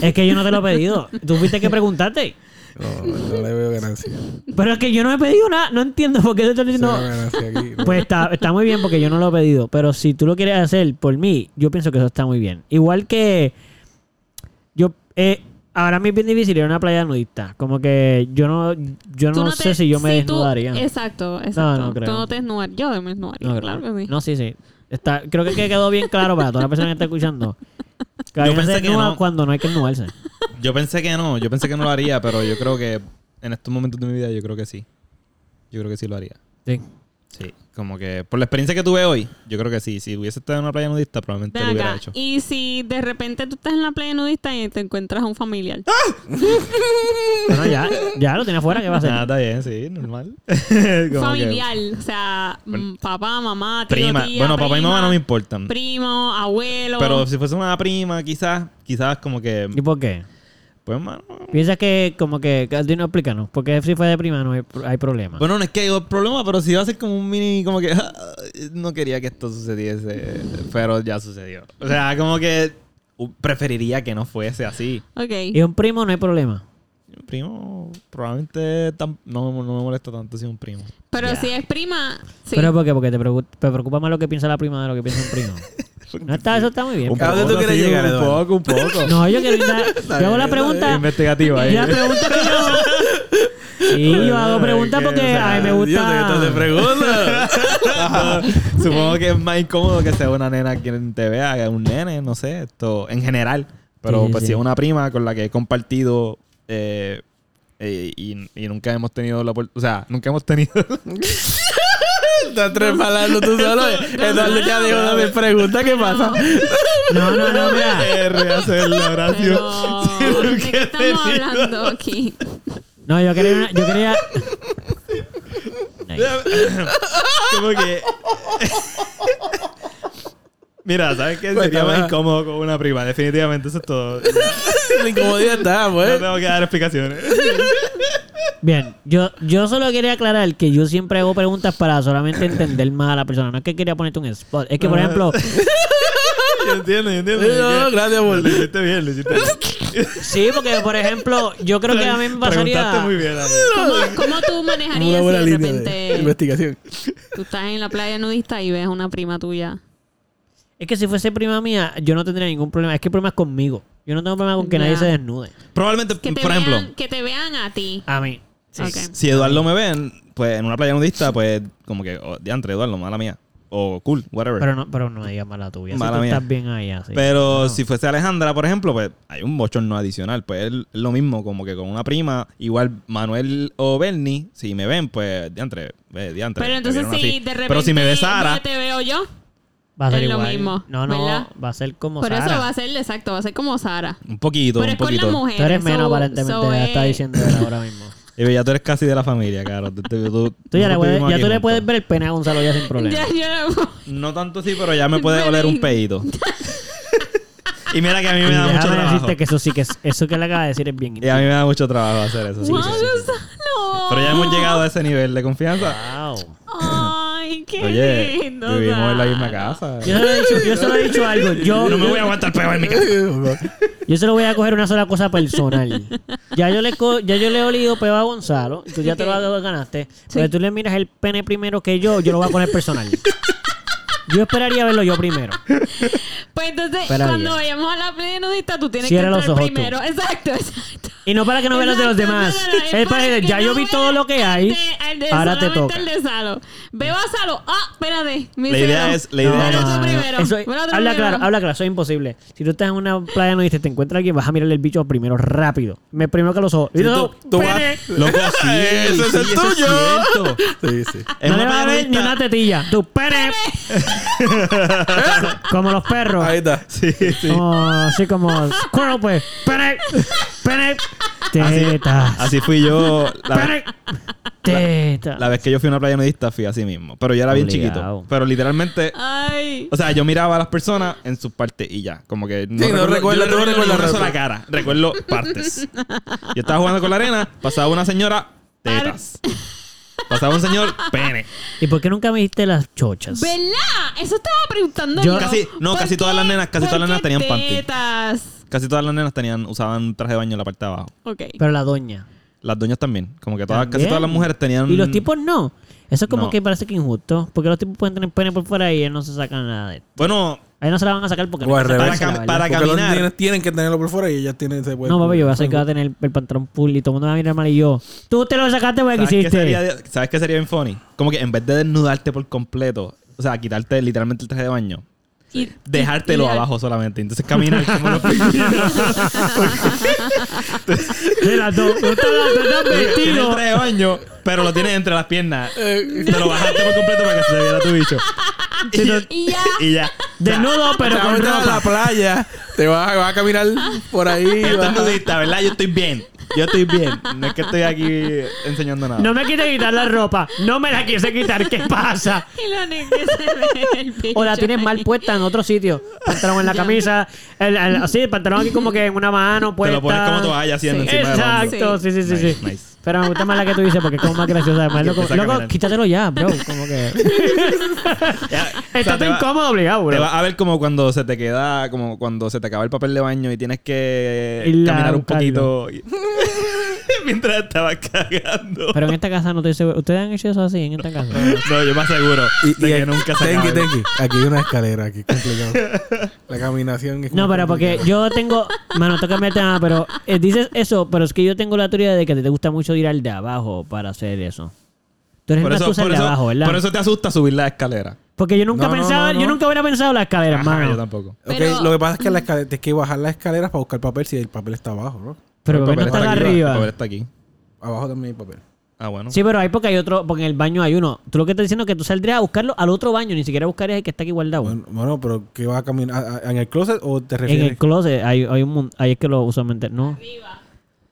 Es que yo no te lo he pedido. Tú fuiste que preguntaste. No, no le veo ganancia. Pero es que yo no he pedido nada. No entiendo por qué te estoy No diciendo. aquí. ¿no? Pues está, está muy bien porque yo no lo he pedido. Pero si tú lo quieres hacer por mí, yo pienso que eso está muy bien. Igual que yo eh, ahora me es bien difícil ir a una playa nudista. Como que yo no, yo no, te- sé si yo me desnudaría. exacto, exacto. no creo. Tú no te desnudarías. Yo me desnudaría, no, claro que sí. No, sí, sí. Está, creo que quedó bien claro para toda la persona que está escuchando. Que Yo pensé que no. cuando no hay que desnudarse. Yo pensé que no, yo pensé que no lo haría, pero yo creo que en estos momentos de mi vida yo creo que sí. Yo creo que sí lo haría. Sí. Sí, como que por la experiencia que tuve hoy, yo creo que sí. Si hubiese estado en una playa nudista, probablemente Ven lo hubiera acá. hecho. Y si de repente tú estás en la playa nudista y te encuentras a un familiar. Bueno, ya, ya lo tiene afuera, ¿qué va a hacer? Nada, está bien, sí, normal. Que- familiar. O sea, mm, papá, mamá, tío, prima. tía, bueno, papá y mamá no me importan. Primo, abuelo. Pero si fuese una prima, quizás, quizás como que. ¿Y por qué? Pues, mano. Piensas que, como que, no explícanos, porque si fue de prima no hay, hay problema. Bueno, no es que hay problema, pero si va a ser como un mini, como que no quería que esto sucediese, pero ya sucedió. O sea, como que preferiría que no fuese así. Ok. Y un primo no hay problema. Un primo, probablemente tam- no, no me molesta tanto si es un primo. Pero si es prima, sí. ¿Pero por qué? Porque te preocupa, te preocupa más lo que piensa la prima de lo que piensa un primo. No está, eso está muy bien. ¿A dónde tú quieres sí, llegar, Un Eduardo? poco, un poco. No, yo quiero Yo hago la pregunta. Investigativa ahí. Y la pregunta que yo. Sí, yo hago preguntas que, porque o sea, a mí me Dios, ¿de qué gusta. te preguntas? Supongo que es más incómodo que sea una nena quien te vea, que un nene, no sé, esto en general. Pero sí, pues sí. si es una prima con la que he compartido eh, eh, y, y nunca hemos tenido la oportunidad, o sea, nunca hemos tenido... Estás trepalando tú solo. Eduardo ya dijo, dame pregunta, ¿qué pasa? No, no, no, mira. R, hacer la oración. Pero, ¿de nunca qué estamos hablando aquí? No, yo quería. una- yo quería. Nice. Como que... Mira, ¿sabes qué? Sería Cuéntame. más incómodo con una prima. Definitivamente, eso es todo. La incomodidad está, No pues. tengo que dar explicaciones. Bien, yo, yo solo quería aclarar que yo siempre hago preguntas para solamente entender más a la persona. No es que quería ponerte un spot. Es que, por ejemplo, yo entiendo, yo entiendo. No, gracias por... Lo hiciste bien, lo hiciste bien. sí, porque, por ejemplo, yo creo que a mí me pasaría. muy bien. ahí. ¿Cómo, cómo tú Una manejarías buena si de línea de repente investigación. tú estás en la playa nudista y ves a una prima tuya? Es que si fuese prima mía, yo no tendría ningún problema. Es que el problema es conmigo. Yo no tengo problema con que Ya. nadie se desnude. Probablemente, Que te, por ejemplo, que te vean a ti. A mí. Sí. Ok. si Eduardo me ven, pues en una playa nudista, pues como que, oh, diantre, Eduardo, mala mía. O cool, whatever. Pero no, pero no me digas mala tuya. Mala si tú mía. estás bien ahí así. Pero No. si fuese Alejandra, por ejemplo, pues hay un bochorno adicional. Pues es lo mismo, como que con una prima, igual Manuel o Bernie, si me ven, pues diantre, eh, diantre. Pero me entonces vieron si así. de repente Pero si me ve Sara, yo te veo yo, va a ser es lo igual. mismo, No, no. ¿verdad? Va a ser como por Sara. eso va a ser exacto, va a ser como Sara. un poquito, Pero un es con poquito. las mujeres. Tú eres menos, so- aparentemente. so ya es- está diciendo él ahora mismo. Y ya tú eres casi de la familia, claro. Tú, tú- tú- Tú ya, le puedes, ya tú le puedes ver el pene a Gonzalo ya sin problema. Ya, yo No tanto así, pero ya me puede oler un pedito. y mira que a mí me Y da mucho trabajo. decirte que eso sí que es, eso que le acaba de decir es bien Y a mí me da mucho trabajo hacer eso. sí, wow, sí, sí, sí. Pero ya hemos llegado a ese nivel de confianza. Wow. Ay, qué Oye, lindo. vivimos en la misma casa. Yo solo he dicho, yo solo he dicho algo. Yo, no me voy a aguantar peo en mi casa. yo solo voy a coger una sola cosa personal. Ya yo le, ya yo le he olido peo a Gonzalo. Tú ya te lo ganaste. Pero tú le miras el pene primero que yo, yo lo voy a poner personal. Yo esperaría verlo yo primero. Pues entonces, Espera cuando bien. vayamos a la playa nudista, tú tienes Cierra que los entrar ojos tú. primero. Exacto, exacto. Y no para que no vean los de los Exacto, demás. no, no, no, Es para que que ya yo vi vea todo lo que hay. de- de Ahora te solamente toca. el de Salo. Veo a Salo. Ah, espérate. La idea cero. es- la idea es- tú primero. Eso, velo tú habla primero. claro, habla claro, eso es imposible. Si tú estás en una playa nudista y te encuentras alguien, vas a mirarle el bicho primero rápido. Me primero que los ojos. Y no, tú- tú vas-. Loco, sí. Ese es sí, el eso tuyo. cierto. Sí, sí. Es no le vas a ver ni una tetilla. Tu pene. como los perros. Ahí está. Sí, sí. Como, así como squirrel, pues. Pene. Pene. Teta. Así fui yo. La vez, Pene. Teta. la vez que yo fui a una playa nudista, fui así mismo. Pero yo era bien Obligado. chiquito. Pero literalmente. Ay. O sea, yo miraba a las personas en sus partes y ya. Como que no, Sí, no yo tú no recuerdo una sola rápido. cara. Recuerdo partes. Yo estaba jugando con la arena, pasaba una señora, tetas. Pasaba un señor, pene. ¿Y por qué nunca me diste las chochas? ¿Verdad? Eso estaba preguntando Yo- yo. Casi- no, ¿Por casi todas las nenas- casi ¿Por todas las nenas tenían panty. tetas? Casi todas las nenas tenían, usaban traje de baño en la parte de abajo. Ok. Pero la doña. Las doñas también. Como que todas, casi todas las mujeres tenían. Y los tipos no. Eso es como No. que parece que injusto. Porque los tipos pueden tener pene por fuera y ellos no se sacan nada de esto. Bueno, Ahí no se la van a sacar porque no Para caminar. los niños tienen que tenerlo por fuera y ellas tienen se pueden No, papi, yo voy a hacer que va a tener el pantalón full y todo el mundo me va a mirar mal y yo. Tú te lo sacaste porque ¿sabes qué, quisiste. sería, ¿sabes qué sería bien funny? Como que en vez de desnudarte por completo, o sea, quitarte literalmente el traje de baño, Y- dejártelo y- y- abajo solamente. Entonces caminar como los. Mira, tú, estás, el traje de baño, pero lo tienes entre las piernas. Eh, Te lo bajaste por completo para que se te viera tu bicho. Y ya. Y ya. Desnudo, pero Te vas a con meter a la ropa. playa, te vas, vas a caminar por ahí. Vas a- nudista, ¿verdad? Yo estoy bien. Yo estoy bien. No es que estoy aquí enseñando nada. No me quise quitar la ropa. No me la quise quitar. ¿Qué pasa? Y lo único que se ve es el bicho O la tienes mal ahí. puesta en otro sitio. Pantalón en la camisa. El, el- así, el pantalón aquí como que en una mano Te puesta. lo pones como toalla haciendo Sí. encima del hombro. Exacto, sí, sí, sí, Nice, sí. nice. Pero me gusta más la que tú dices porque es como más graciosa. Además, loco, loco, quítatelo ya, bro. Como que. Estás te va- incómodo obligado, Te bro. vas a ver como cuando se te queda, como cuando se te acaba el papel de baño y tienes que caminar un poquito y- mientras estabas cagando. Pero en esta casa no estoy seguro. ¿Ustedes han hecho eso así en esta casa? No, yo me aseguro Y, de y que nunca se tenki, tenki. Aquí hay una escalera, aquí es complicado. La caminación es No, pero porque yo tengo. Mano, toca el tema, pero eh, dices eso, pero es que yo tengo la teoría de que te gusta mucho ir al de abajo para hacer eso. Tú eres Por más eso, de eso, abajo, ¿verdad? por eso te asusta subir la escalera. Porque yo nunca No, pensaba, no, no. yo nunca hubiera pensado la escalera, Ajá, hermano. yo tampoco. Ok, Pero- lo que pasa es que la escalera, tienes que bajar las escaleras para buscar papel si el papel está abajo, ¿no? Pero El el papel no está aquí, arriba. El papel está aquí. Abajo también hay papel. Ah, bueno. Sí, pero hay porque hay otro, porque en el baño hay uno. Tú lo que estás diciendo es que tú saldrías a buscarlo al otro baño, ni siquiera buscarías el que está aquí guardado. Bueno, bueno, pero ¿qué vas a caminar? ¿A- a- ¿En el closet o te en refieres? el closet hay, hay un ahí es que lo usualmente no.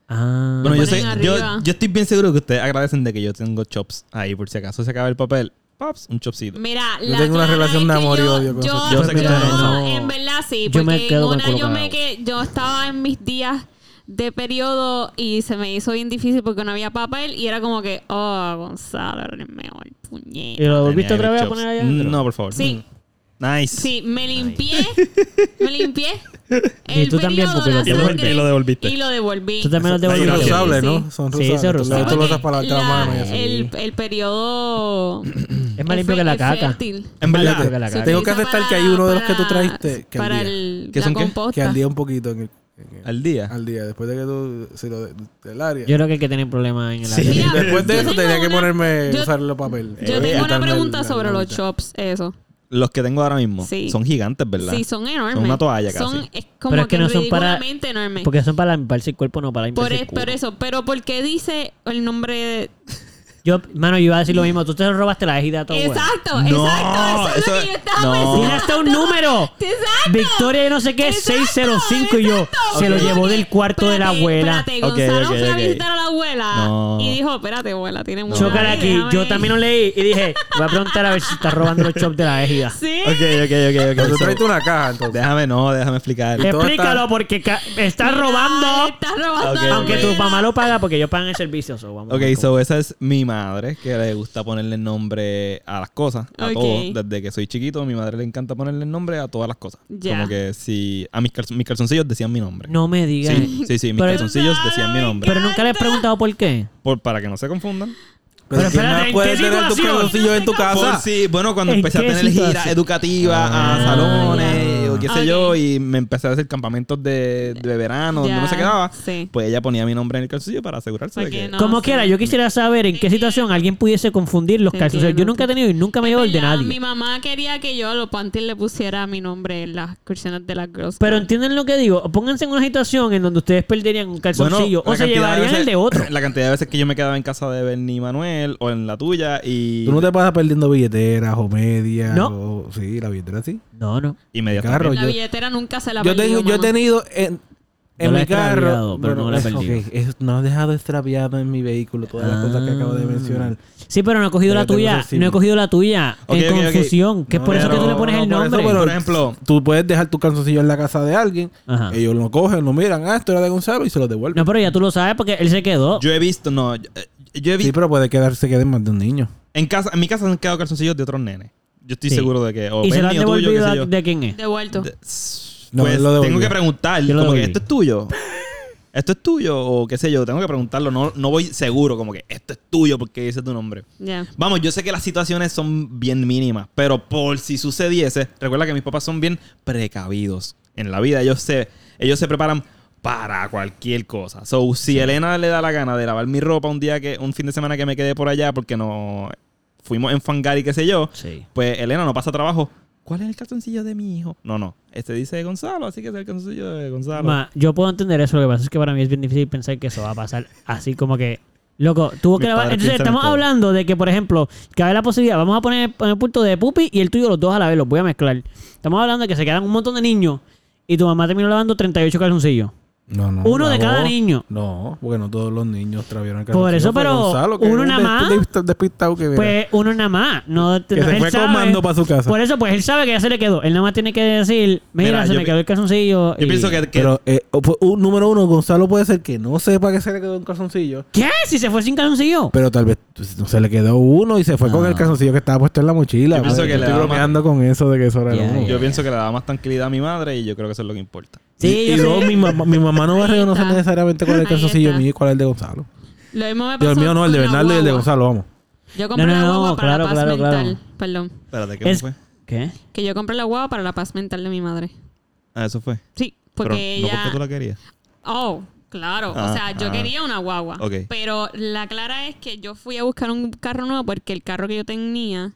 Ah. Bueno, yo, sé, yo, arriba. yo estoy bien seguro que ustedes agradecen de que yo tengo chops ahí por si acaso se acaba el papel. Pops, un chopcito. Mira, Yo la tengo una relación de amor y odio con Yo, eso. Yo sé que yo- ustedes no. En verdad sí, Yo me porque quedo con una yo me cagado. que yo estaba en mis días de periodo y se me hizo bien difícil porque no había papel y era como que, oh, Gonzalo, eres el mejor puñeta. ¿Y lo volviste otra vez a poner allá adentro? No, por favor. Sí. Nice. Sí, me limpié, me limpié. Y tú también, porque lo Y lo devolviste. Y lo devolví. Tú también lo Son Son devolviste. Sí, reusables, sí. ¿no? Son Sí, reusables. son reusables. Tú lo usas Porque para la- y eso. el, el periodo Es más limpio que la es caca. En verdad. Limpio que la Se caca. Tengo que aceptar que hay uno de los que tú trajiste que para al día. el, ¿Qué la son. Que al día un poquito en el, en el- Al día. al día, después de que tú se lo del área. Yo creo que hay que tener problemas en el Sí. área. Mira, después de eso tenía que ponerme yo- usar los papel. Yo Eh, tengo una el- pregunta sobre los chops, eso. Los que tengo ahora mismo Sí. son gigantes, ¿verdad? Sí, son enormes. Son una toalla casi. Son es como Pero es que que, no son para- ridículamente enormes. Porque son para limpiarse el cuerpo, no para por, limpiarse es- el culo. por eso, pero ¿por qué dice el nombre de... Yo, mano, yo iba a decir lo mismo. Tú te robaste la ejida todo bueno. Exacto, No, exacto. Eso, es eso- lo que yo estaba no. pensando. Tiene hasta un número. Exacto. Victoria y no sé qué, Exacto, 605 y yo. exacto. Se lo llevó del cuarto de la Espérate, abuela. Espérate, Gonzalo ok, fue a visitar a la abuela No. y dijo, espérate, abuela, tiene mucho. Chócale aquí. Yo también lo leí y dije, voy a preguntar a ver si está robando los chops de la ejida. Sí. Ok, ok, ok. Tú traiste una caja, entonces. déjame, no, déjame explicar. Explícalo porque ca- estás robando. Estás robando. Aunque tu mamá lo paga porque ellos pagan el servicio. so vamos Ok, so esa es mi madre, que le gusta ponerle nombre a las cosas, a Ok. todo. Desde que soy chiquito, a mi madre le encanta ponerle nombre a todas las cosas. Como que si a mis, calz- mis calzoncillos decían mi nombre. No me digas. Sí, sí, sí, mis Pero- calzoncillos decían mi nombre. Pero nunca le he preguntado por qué. Por, para que no se confundan. Pero, Pero ¿quién espérate, más ¿en puede qué tener tus calzoncillos en tu Por casa? sí, bueno, cuando ¿En empecé a tener giras educativas a Ah, salones ya. o qué sé yo, y me empecé a hacer campamentos de, de verano donde no se quedaba, sí. pues ella ponía mi nombre en el calzoncillo para asegurarse de Porque que... no. Como sí. quiera, yo quisiera saber en qué situación alguien pudiese confundir los calzoncillos. Yo nunca he te- tenido y nunca me llevo el de nadie. Mi mamá quería que yo a los panties le pusiera mi nombre en las excursiones de las Girls Pero entienden lo que digo. Pónganse en una situación en donde ustedes perderían un calzoncillo la o se de llevarían veces- el de otro. La cantidad de veces que yo me quedaba en casa de Bernie y Manuel o en la tuya y... Tú no te pasas perdiendo billeteras o medias. No. o- sí, la billetera sí. No, no. y media Carro, La yo- billetera nunca se la Yo, tengo, yo he tenido en, en mi carro. pero no la he perdido. es- no he dejado extraviado en mi vehículo todas las cosas que acabo de Ah. mencionar. Sí, pero no he cogido Pero la tuya. No he cogido la tuya. En confusión. Que es No, por eso que tú le pones no, el por eso, nombre. pero- Por ejemplo, Tú puedes dejar tu calzoncillo en la casa de alguien. Ajá. Ellos lo cogen, lo miran. Ah, esto era de Gonzalo y se lo devuelven. No, pero ya tú lo sabes porque él se quedó. yo he visto, no, yo, eh, yo he sí, visto... pero puede quedarse quede más de un niño. En, casa, en mi casa se han quedado calzoncillos de otros nenes. Yo estoy Sí. seguro de que... O y se lo han tuyo, devolvido sé a- yo. de quién es. Devuelto. De- pues lo tengo que preguntar, Yo como que esto es tuyo. Esto es tuyo o qué sé yo, tengo que preguntarlo. No, no voy seguro, como que esto es tuyo porque dice tu nombre. Vamos, yo sé que las situaciones son bien mínimas, pero por si sucediese, recuerda que mis papás son bien precavidos en la vida. Ellos se, ellos se preparan para cualquier cosa. So, si Elena le da la gana de lavar mi ropa un día que, un fin de semana que me quedé por allá porque no fuimos en fangar y qué sé yo, Sí. pues Elena no pasa trabajo. ¿Cuál es el calzoncillo de mi hijo? No, no. Este dice Gonzalo, así que es el calzoncillo de Gonzalo. Ma, yo puedo entender eso. Lo que pasa es que para mí es bien difícil pensar que eso va a pasar así como que. Loco, tuvo que lavar. Entonces, en estamos hablando de que, por ejemplo, cabe la posibilidad. Vamos a poner en el punto de Pupi y el tuyo, los dos a la vez, los voy a mezclar. Estamos hablando de que se quedan un montón de niños y tu mamá terminó lavando 38 calzoncillos. No, no. Uno de cada niño. No, bueno, todos los niños travieron el Por calzoncillo. eso, pero Gonzalo, que uno nada más. despistado- despistado que. Pues uno nada más. No, Que se él fue sabe- comando pa' su casa. Por eso, pues él sabe que ya se le quedó. Él nada más tiene que decir: Mira, Mira, se me quedó el calzoncillo. Yo y- pienso que, que- Pero, eh, o- un, número uno, Gonzalo puede ser que no sepa que se le quedó un calzoncillo. ¿Qué? Si se fue sin calzoncillo. Pero tal vez pues, no se le quedó uno y se fue con Ah. el calzoncillo que estaba puesto en la mochila. Yo pienso Pues, que le estoy más- bromeando con eso de que eso era uno. ya. yo pienso que le da más tranquilidad a mi madre y yo creo que eso es lo que importa. Sí, y, yo y sé. luego mi mamá, mi mamá no va a reconocer necesariamente cuál es el calzoncillo mío y cuál es el de Gonzalo. Lo mismo me Yo pasó el mío no, el de Bernardo y el de. Gonzalo, vamos. Yo compré No, no, la no, guagua para claro, la paz claro, claro. mental. Perdón. Espérate, ¿qué Es- fue? ¿Qué? Que yo compré la guagua para la paz mental de mi madre. Ah, eso fue. Sí, Pero porque no ella... porque tú la querías. Oh, claro. Ah, o sea, yo ah. quería una guagua. Pero la clara es que yo fui a buscar un carro nuevo porque el carro que yo tenía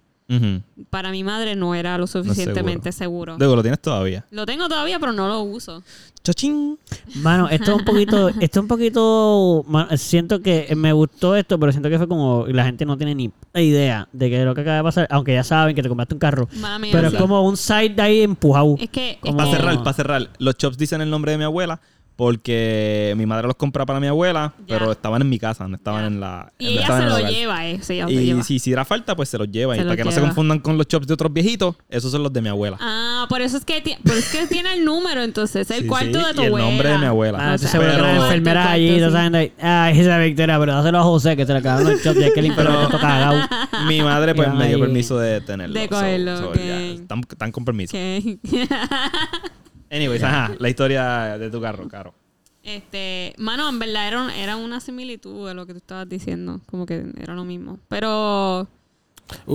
Para mi madre no era lo suficientemente seguro. Luego lo tienes todavía. Lo tengo todavía, pero no lo uso. Chachín. Mano, esto es un poquito, esto es un poquito, siento que me gustó esto, pero siento que fue como la gente no tiene ni idea de qué es lo que acaba de pasar, aunque ya saben que te compraste un carro, pero sí. es como un side de ahí empujado. Es que... es Como- Para que- cerrar, para cerrar. Los chops dicen el nombre de mi abuela porque mi madre los compra para mi abuela, Ya. pero estaban en mi casa, no estaban Ya. en la. Y no ella estaban se en el lo hogar. lleva, eh. Sí, ella se lo Y lleva. si hiciera falta, pues se los lleva. Se y para los que no se confundan con los chops de otros viejitos, esos son los de mi abuela. Ah, por eso es que, ti- por eso es que tiene el número, entonces. El Sí, cuarto sí, de tu y el abuela. nombre de mi abuela. Seguro que pero- las enfermeras allí no sí. saben de, ay, esa Victoria, pero dáselo a José que se le acabaron los chops que limpiar Pero- cagado. Mi madre, pues, me dio permiso de tenerlo. De cogerlo, so, están, están con permiso. Anyways, ajá, la historia de tu carro, caro. Este, mano, en verdad era, era una similitud de lo que tú estabas diciendo. Como que era lo mismo. Pero,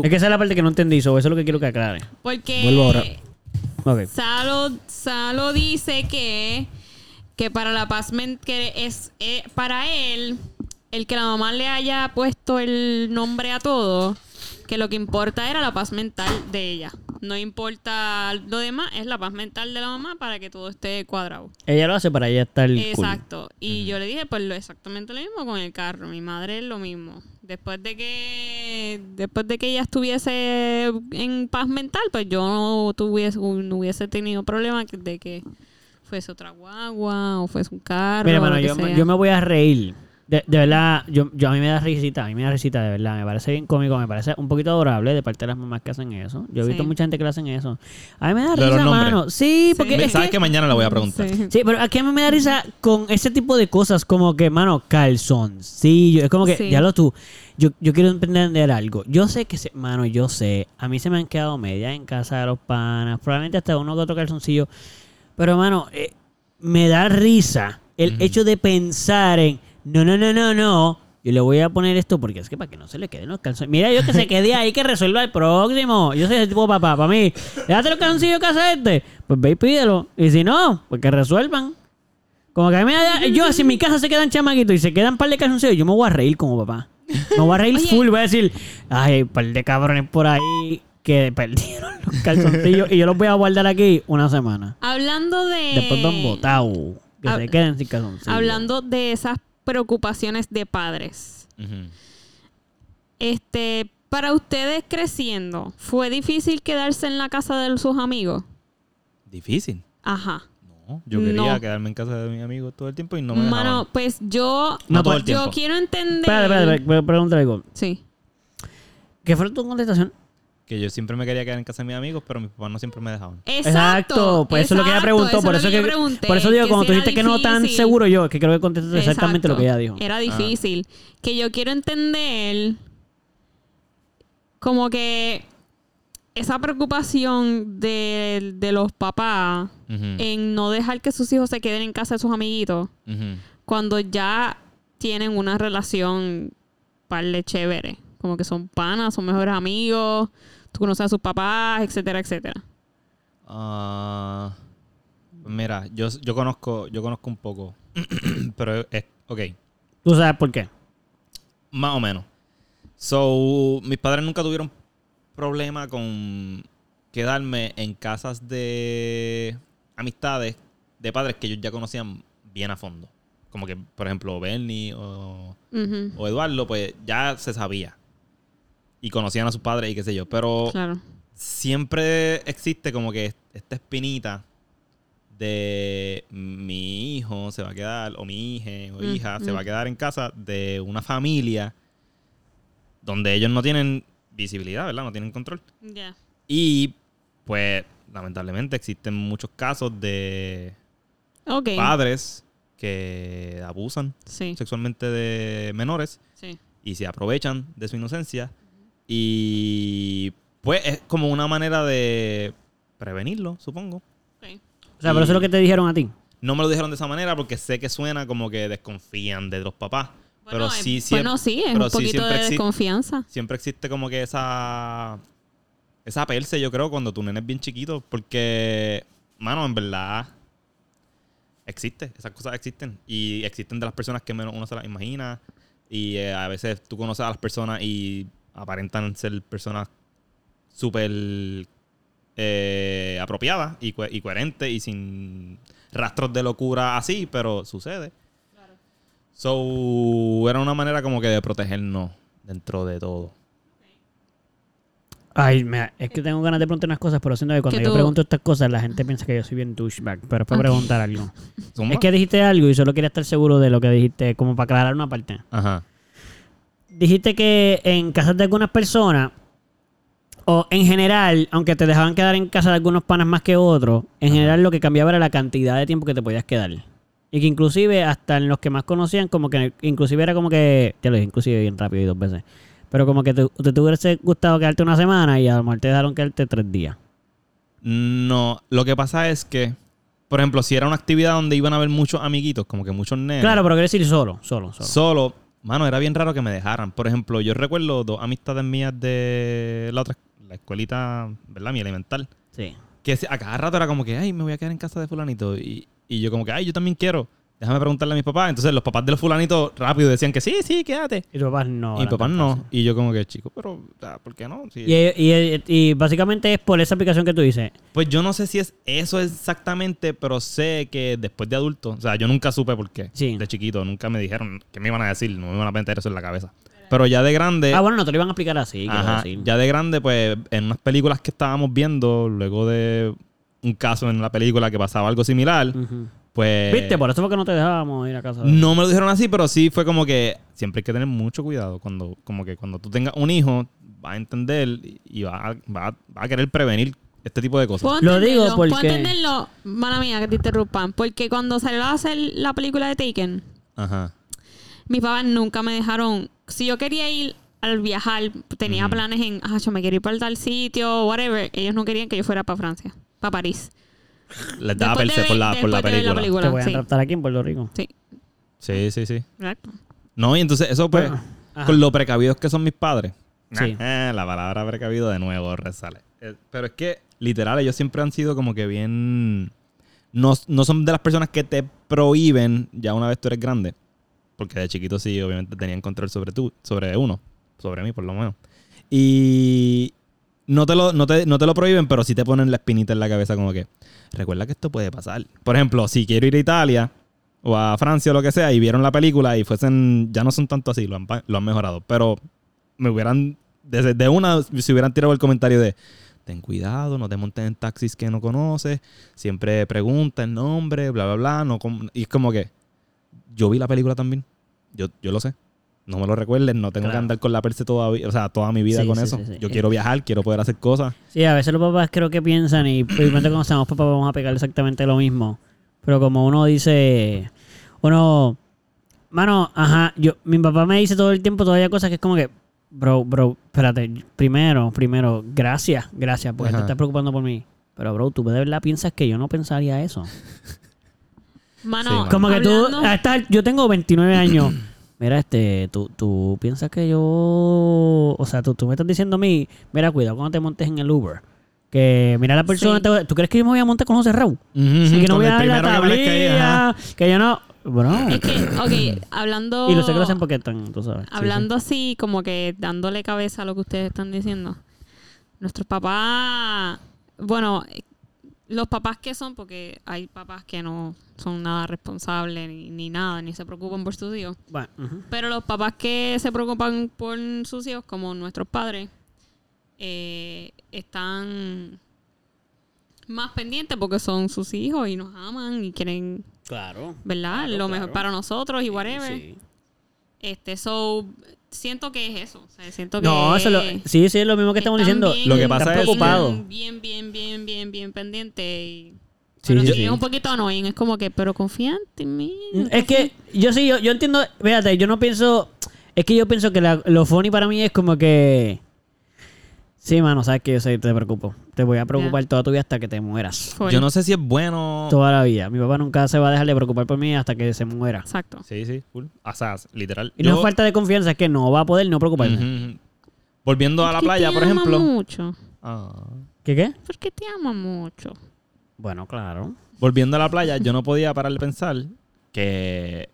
Es que esa es la parte que no entendí, so, eso es lo que quiero que aclare. porque Vuelvo ahora. Ok. Salo, Salo dice que, que para la paz que es eh, para él, el que la mamá le haya puesto el nombre a todo, que lo que importa era la paz mental de ella. No importa lo demás, es la paz mental de la mamá para que todo esté cuadrado. Ella lo hace para ella estar cool. Exacto. Y yo le dije, pues lo exactamente lo mismo con el carro. Mi madre es lo mismo. Después de que después de que ella estuviese en paz mental, pues yo no tuviese no hubiese tenido problema de que fuese otra guagua o fuese un carro. Mira, mano, yo, yo me voy a reír. De, de verdad, yo, yo a mí me da risita, a mí me da risita de verdad, me parece bien cómico, me parece un poquito adorable de parte de las mamás que hacen eso. Yo he visto Sí. mucha gente que le hacen eso. A mí me da De risa, mano. Sí, porque Sí. es ¿Sabes que- que mañana la voy a preguntar? Sí. Sí, pero aquí a mí me da risa con ese tipo de cosas como que, mano, calzoncillo. Es como que, Sí. ya lo tú, yo, yo quiero entender algo. Yo sé que, se, mano, yo sé, a mí se me han quedado medias en casa de los panas, probablemente hasta uno que otro calzoncillo. Pero, mano, eh, me da risa el hecho de pensar en, no, no, no, no, no. Yo le voy a poner esto porque es que para que no se le queden los calzones. Mira, yo que se quede ahí, que resuelva el próximo. Yo soy ese tipo de papá. Para mí, déjate los calzoncillos que hace este. Pues ve y pídelo. Y si no, pues que resuelvan. Como que a mí me da- Yo, si en mi casa se quedan chamaquitos y se quedan un par de calzoncillos, yo me voy a reír como papá. Me voy a reír Oye. full. Voy a decir, ay, un par de cabrones por ahí que perdieron los calzoncillos y yo los voy a guardar aquí una semana. Hablando de. Después van botado. Que hab- se queden sin calzoncillos. Hablando de esas preocupaciones de padres. Este, para ustedes creciendo, ¿fue difícil quedarse en la casa de sus amigos? Difícil. Ajá. No, yo quería No. quedarme en casa de mis amigos todo el tiempo y no me Mano, dejaban. pues yo. No todo el yo tiempo. quiero entender. Espérate, espérate, espérate, pregúntale algo. Sí. ¿Qué fue tu contestación? Que yo siempre me quería quedar en casa de mis amigos, pero mis papás no siempre me dejaban. Exacto. Pues eso es lo que ella preguntó. Por eso, que, pregunté, por eso digo, que cuando si tú dijiste que no tan seguro yo, es que creo que contestaste exactamente lo que ella dijo. Era difícil. Que yo quiero entender como que esa preocupación de, de los papás en no dejar que sus hijos se queden en casa de sus amiguitos cuando ya tienen una relación parle chévere. Como que son panas, son mejores amigos, tú conoces a sus papás, etcétera, etcétera. Ah, pues mira, yo, yo conozco, yo conozco un poco, pero es, ok, ¿Tú sabes por qué? más o menos. So, mis padres nunca tuvieron problema con quedarme en casas de amistades de padres que ellos ya conocían bien a fondo. Como que, por ejemplo, Bernie o, o Eduardo, pues ya se sabía. Y conocían a sus padres y qué sé yo. Pero Claro. siempre existe como que esta espinita de mi hijo se va a quedar, o mi hija o Mm, hija se mm. va a quedar en casa de una familia donde ellos no tienen visibilidad, ¿verdad? No tienen control. Y pues lamentablemente existen muchos casos de padres que abusan Sí, sexualmente de menores sí. y se aprovechan de su inocencia. Y pues es como una manera de prevenirlo, supongo. ok. O sea, pero eso es lo que te dijeron a ti. No me lo dijeron de esa manera porque sé que suena como que desconfían de los papás. pero Bueno, sí, eh, siempre, bueno, sí, es pero un sí poquito siempre de desconfianza. siempre existe como que esa esa perse, yo creo, cuando tu nene es bien chiquito. Porque, mano, en verdad existe. Esas cosas existen. Y existen de las personas que menos uno se las imagina. Y eh, a veces tú conoces a las personas y aparentan ser personas súper eh, apropiadas y, co- y coherentes y sin rastros de locura así, pero sucede. So, era una manera como que de protegernos dentro de todo. Ay, mira, es que tengo ganas de preguntar unas cosas, pero siento que cuando yo tú- pregunto estas cosas, la gente piensa que yo soy bien douchebag. Pero es para preguntar algo. Es que dijiste algo y solo quería estar seguro de lo que dijiste, como para aclarar una parte. Ajá. Dijiste que en casas de algunas personas, o en general, aunque te dejaban quedar en casa de algunos panas más que otros, en general lo que cambiaba era la cantidad de tiempo que te podías quedar. Y que inclusive hasta en los que más conocían, como que inclusive era como que, ya lo dije, inclusive bien rápido y dos veces, pero como que te, te, te hubiese gustado quedarte una semana y a lo mejor te dejaron quedarte tres días. No, lo que pasa es que, por ejemplo, si era una actividad donde iban a haber muchos amiguitos, como que muchos nenes. Claro, pero quiero decir solo, solo, solo. Solo, mano, era bien raro que me dejaran. Por ejemplo, yo recuerdo dos amistades mías de la otra, la escuelita, ¿verdad? Mi elemental. Sí. Que a cada rato era como que, ay, me voy a quedar en casa de fulanito. Y, y yo como que, ay, yo también quiero. Déjame preguntarle a mis papás. Entonces los papás de los fulanitos rápido decían que sí, sí, quédate. Y tus papás no. y papás no. Y yo como que, chico, pero, ¿por qué no? Y, y, y básicamente es por esa aplicación que tú dices. Pues yo no sé si es eso exactamente, pero sé que después de adulto, o sea, yo nunca supe por qué. Sí. De chiquito, nunca me dijeron qué me iban a decir, no me iban a meter eso en la cabeza. Pero ya de grande, ah, bueno, no te lo iban a explicar así. ajá, decir. ya de grande, pues en unas películas que estábamos viendo, luego de un caso en la película que pasaba algo similar, Ujú. Pues... Viste, por eso fue que no te dejábamos ir a casa. de- No me lo dijeron así, pero sí fue como que siempre hay que tener mucho cuidado cuando, como que cuando tú tengas un hijo, va a entender y- va a, va a- va a querer prevenir este tipo de cosas. Puedo Lo digo entenderlo, puedo porque- entenderlo, mala mía, que te interrumpan. Porque cuando salió a hacer la película de Taken, Ajá. mis papás nunca me dejaron. Si yo quería ir al viajar, tenía planes en, ah, yo me quiero ir para tal sitio, whatever. Ellos no querían que yo fuera para Francia, para París. Les daba Después de perse por la, por la de ver película. Te voy a sí. raptar aquí en Puerto Rico. Sí, Sí, sí, sí. exacto. No, y entonces eso pues, Ajá. con lo precavidos que son mis padres. Sí. Eh, la palabra precavido de nuevo resale. Eh, pero es que, literal, ellos siempre han sido como que bien... No, no son de las personas que te prohíben ya una vez tú eres grande. Porque de chiquito sí, obviamente tenían control sobre tú, sobre uno. Sobre mí, por lo menos. Y no te lo, no te, no te lo prohíben, pero sí te ponen la espinita en la cabeza como que... Recuerda que esto puede pasar. Por ejemplo, si quiero ir a Italia o a Francia o lo que sea y vieron la película y fuesen... Ya no son tanto así, lo han, lo han mejorado. Pero me hubieran... Desde de una, si hubieran tirado el comentario de... Ten cuidado, no te montes en taxis que no conoces. Siempre pregunta el nombre, bla, bla, bla. No y es como que... Yo vi la película también. Yo, yo lo sé. No me lo recuerden. No tengo que andar con la perse toda, vi- o sea, toda mi vida Sí, con sí, eso. sí, sí. Yo quiero viajar, quiero poder hacer cosas. Sí, a veces los papás creo que piensan y obviamente cuando seamos papás vamos a pegar exactamente lo mismo. Pero como uno dice, uno, mano, ajá, yo, mi papá me dice todo el tiempo todavía cosas que es como que, bro, bro, espérate, primero, primero, gracias, gracias, porque te Ajá. estás preocupando por mí. Pero, bro, tú de verdad piensas que yo no pensaría eso. Mano, Sí, mano. Como que tú, hablando- a esta- yo tengo 29 años. Mira, este, tú, tú piensas que yo, o sea, tú, tú me estás diciendo a mí, mira, cuidado cuando te montes en el Uber. Que mira la persona, Sí. te- ¿tú crees que yo me voy a montar con los cerrados? Ujú, Y que no voy a dar la primero que tablilla, que yo no, bro. Es que, ok, hablando... Y lo sé que lo hacen porque están, tú sabes. Sí, Hablando así, como que dándole cabeza a lo que ustedes están diciendo. Nuestros papás, bueno, los papás que son, porque hay papás que no son nada responsables ni, ni nada, ni se preocupan por sus hijos. Bueno. Pero los papás que se preocupan por sus hijos, como nuestros padres, eh, están más pendientes porque son sus hijos y nos aman y quieren, Claro. ¿verdad? Claro, lo mejor para nosotros y whatever. Sí. Este, so, siento que es eso. O sea, siento que No, eso lo, sí, sí, es lo mismo que estamos diciendo. bien- Lo que pasa es que- preocupados. Bien, bien, bien, bien, bien pendiente. Y, Sí, pero sí, sí, sí. es un poquito annoying. Es como que, pero confía en mí. Es que yo sí, yo, yo entiendo, fíjate, yo no pienso, es que yo pienso que la- lo funny para mí es como que, sí, mano, sabes que yo sé, te preocupo, te voy a preocupar toda tu vida hasta que te mueras. Yo no sé si es bueno. toda la vida. Mi papá nunca se va a dejar de preocupar por mí hasta que se muera. Exacto. Sí, sí, full. O sea, literal. Y no es falta de confianza, es que no va a poder no ujú. Volviendo a la playa, te por ama ejemplo. mucho. Ah. ¿Qué qué? Porque te ama mucho. Bueno, claro. Volviendo a la playa, yo no podía parar de pensar que.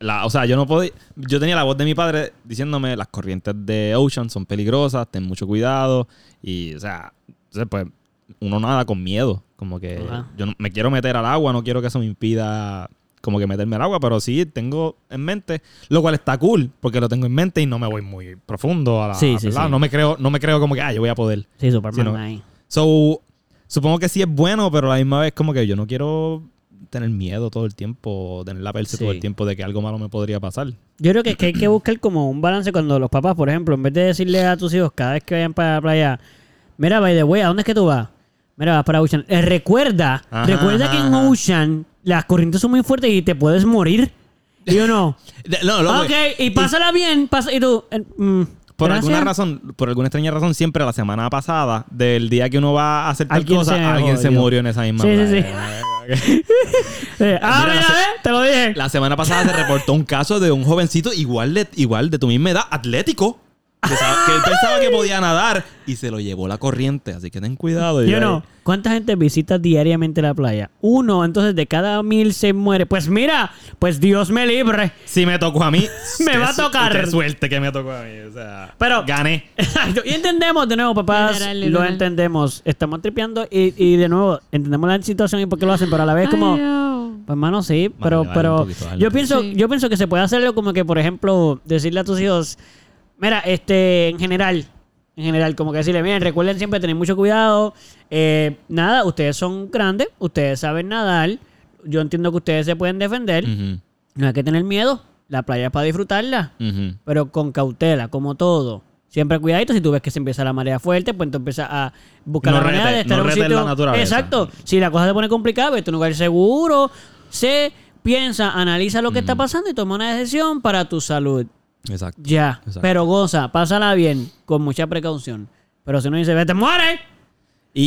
La, o sea, yo no podía. Yo tenía la voz de mi padre diciéndome las corrientes de Ocean son peligrosas, ten mucho cuidado. Y, o sea, pues, uno nada con miedo. Como que Ajá. yo no- me quiero meter al agua, no quiero que eso me impida como que meterme al agua, pero sí tengo en mente, lo cual está cool, porque lo tengo en mente y no me voy muy profundo a la Sí, sí, sí. No me creo, no me creo como que ah, yo voy a poder. Sí, Superman Sí, no. ahí. So, supongo que sí es bueno, pero a la misma vez como que yo no quiero tener miedo todo el tiempo, tener la Sí. todo el tiempo de que algo malo me podría pasar. Yo creo que, que hay que buscar como un balance cuando los papás, por ejemplo, en vez de decirle a tus hijos cada vez que vayan para la playa, mira, by the way, ¿a dónde es que tú vas? Mira, vas para Ocean. Eh, recuerda, Ajá, recuerda que en. Ocean las corrientes son muy fuertes y te puedes morir. Y yo no. Ok, y pásala bien, pasa, y tú. eh, mm, Por gracias. alguna razón, por alguna extraña razón, siempre la semana pasada, del día que uno va a hacer tal cosa, se alguien se murió en esa misma Sí, sí, playa. Eh, ah, Mira, mira, se- eh, te lo dije. La semana pasada se reportó un caso de un jovencito igual de, igual de tu misma edad, atlético, que, él pensaba que podía nadar y se lo llevó la corriente, así que ten cuidado. Yo no. ¿Cuánta gente visita diariamente la playa? Uno, entonces de cada mil se muere. Pues mira, pues Dios me libre. Si me tocó a mí, Me va a tocar. Qué suerte que me tocó a mí. O sea, Pero- gané. Exacto. Y entendemos de nuevo, papás, Literal, lo entendemos. Estamos tripeando y, y de nuevo entendemos la situación y por qué lo hacen, pero a la vez como... Dios. Pues mano, sí, pero, pero poquito, yo pienso, Sí. yo pienso que se puede hacerlo como que, por ejemplo, decirle a tus hijos, mira, este, en general, en general, como que decirle, miren, recuerden siempre tener mucho cuidado. eh, nada, ustedes son grandes, ustedes saben nadar. Yo entiendo que ustedes se pueden defender. No hay que tener miedo. La playa es para disfrutarla, pero con cautela, como todo. Siempre cuidadito, si tú ves que se empieza la marea fuerte, pues tú empiezas a buscar No la manera de estar no en un sitio. la naturaleza. Exacto. Si la cosa se pone complicada, vete a un lugar seguro, sé, piensa, analiza lo que está pasando y toma una decisión para tu salud. Exacto. Ya. Exacto. Pero goza, pásala bien, con mucha precaución. Pero si uno dice, "Ve, te mueres,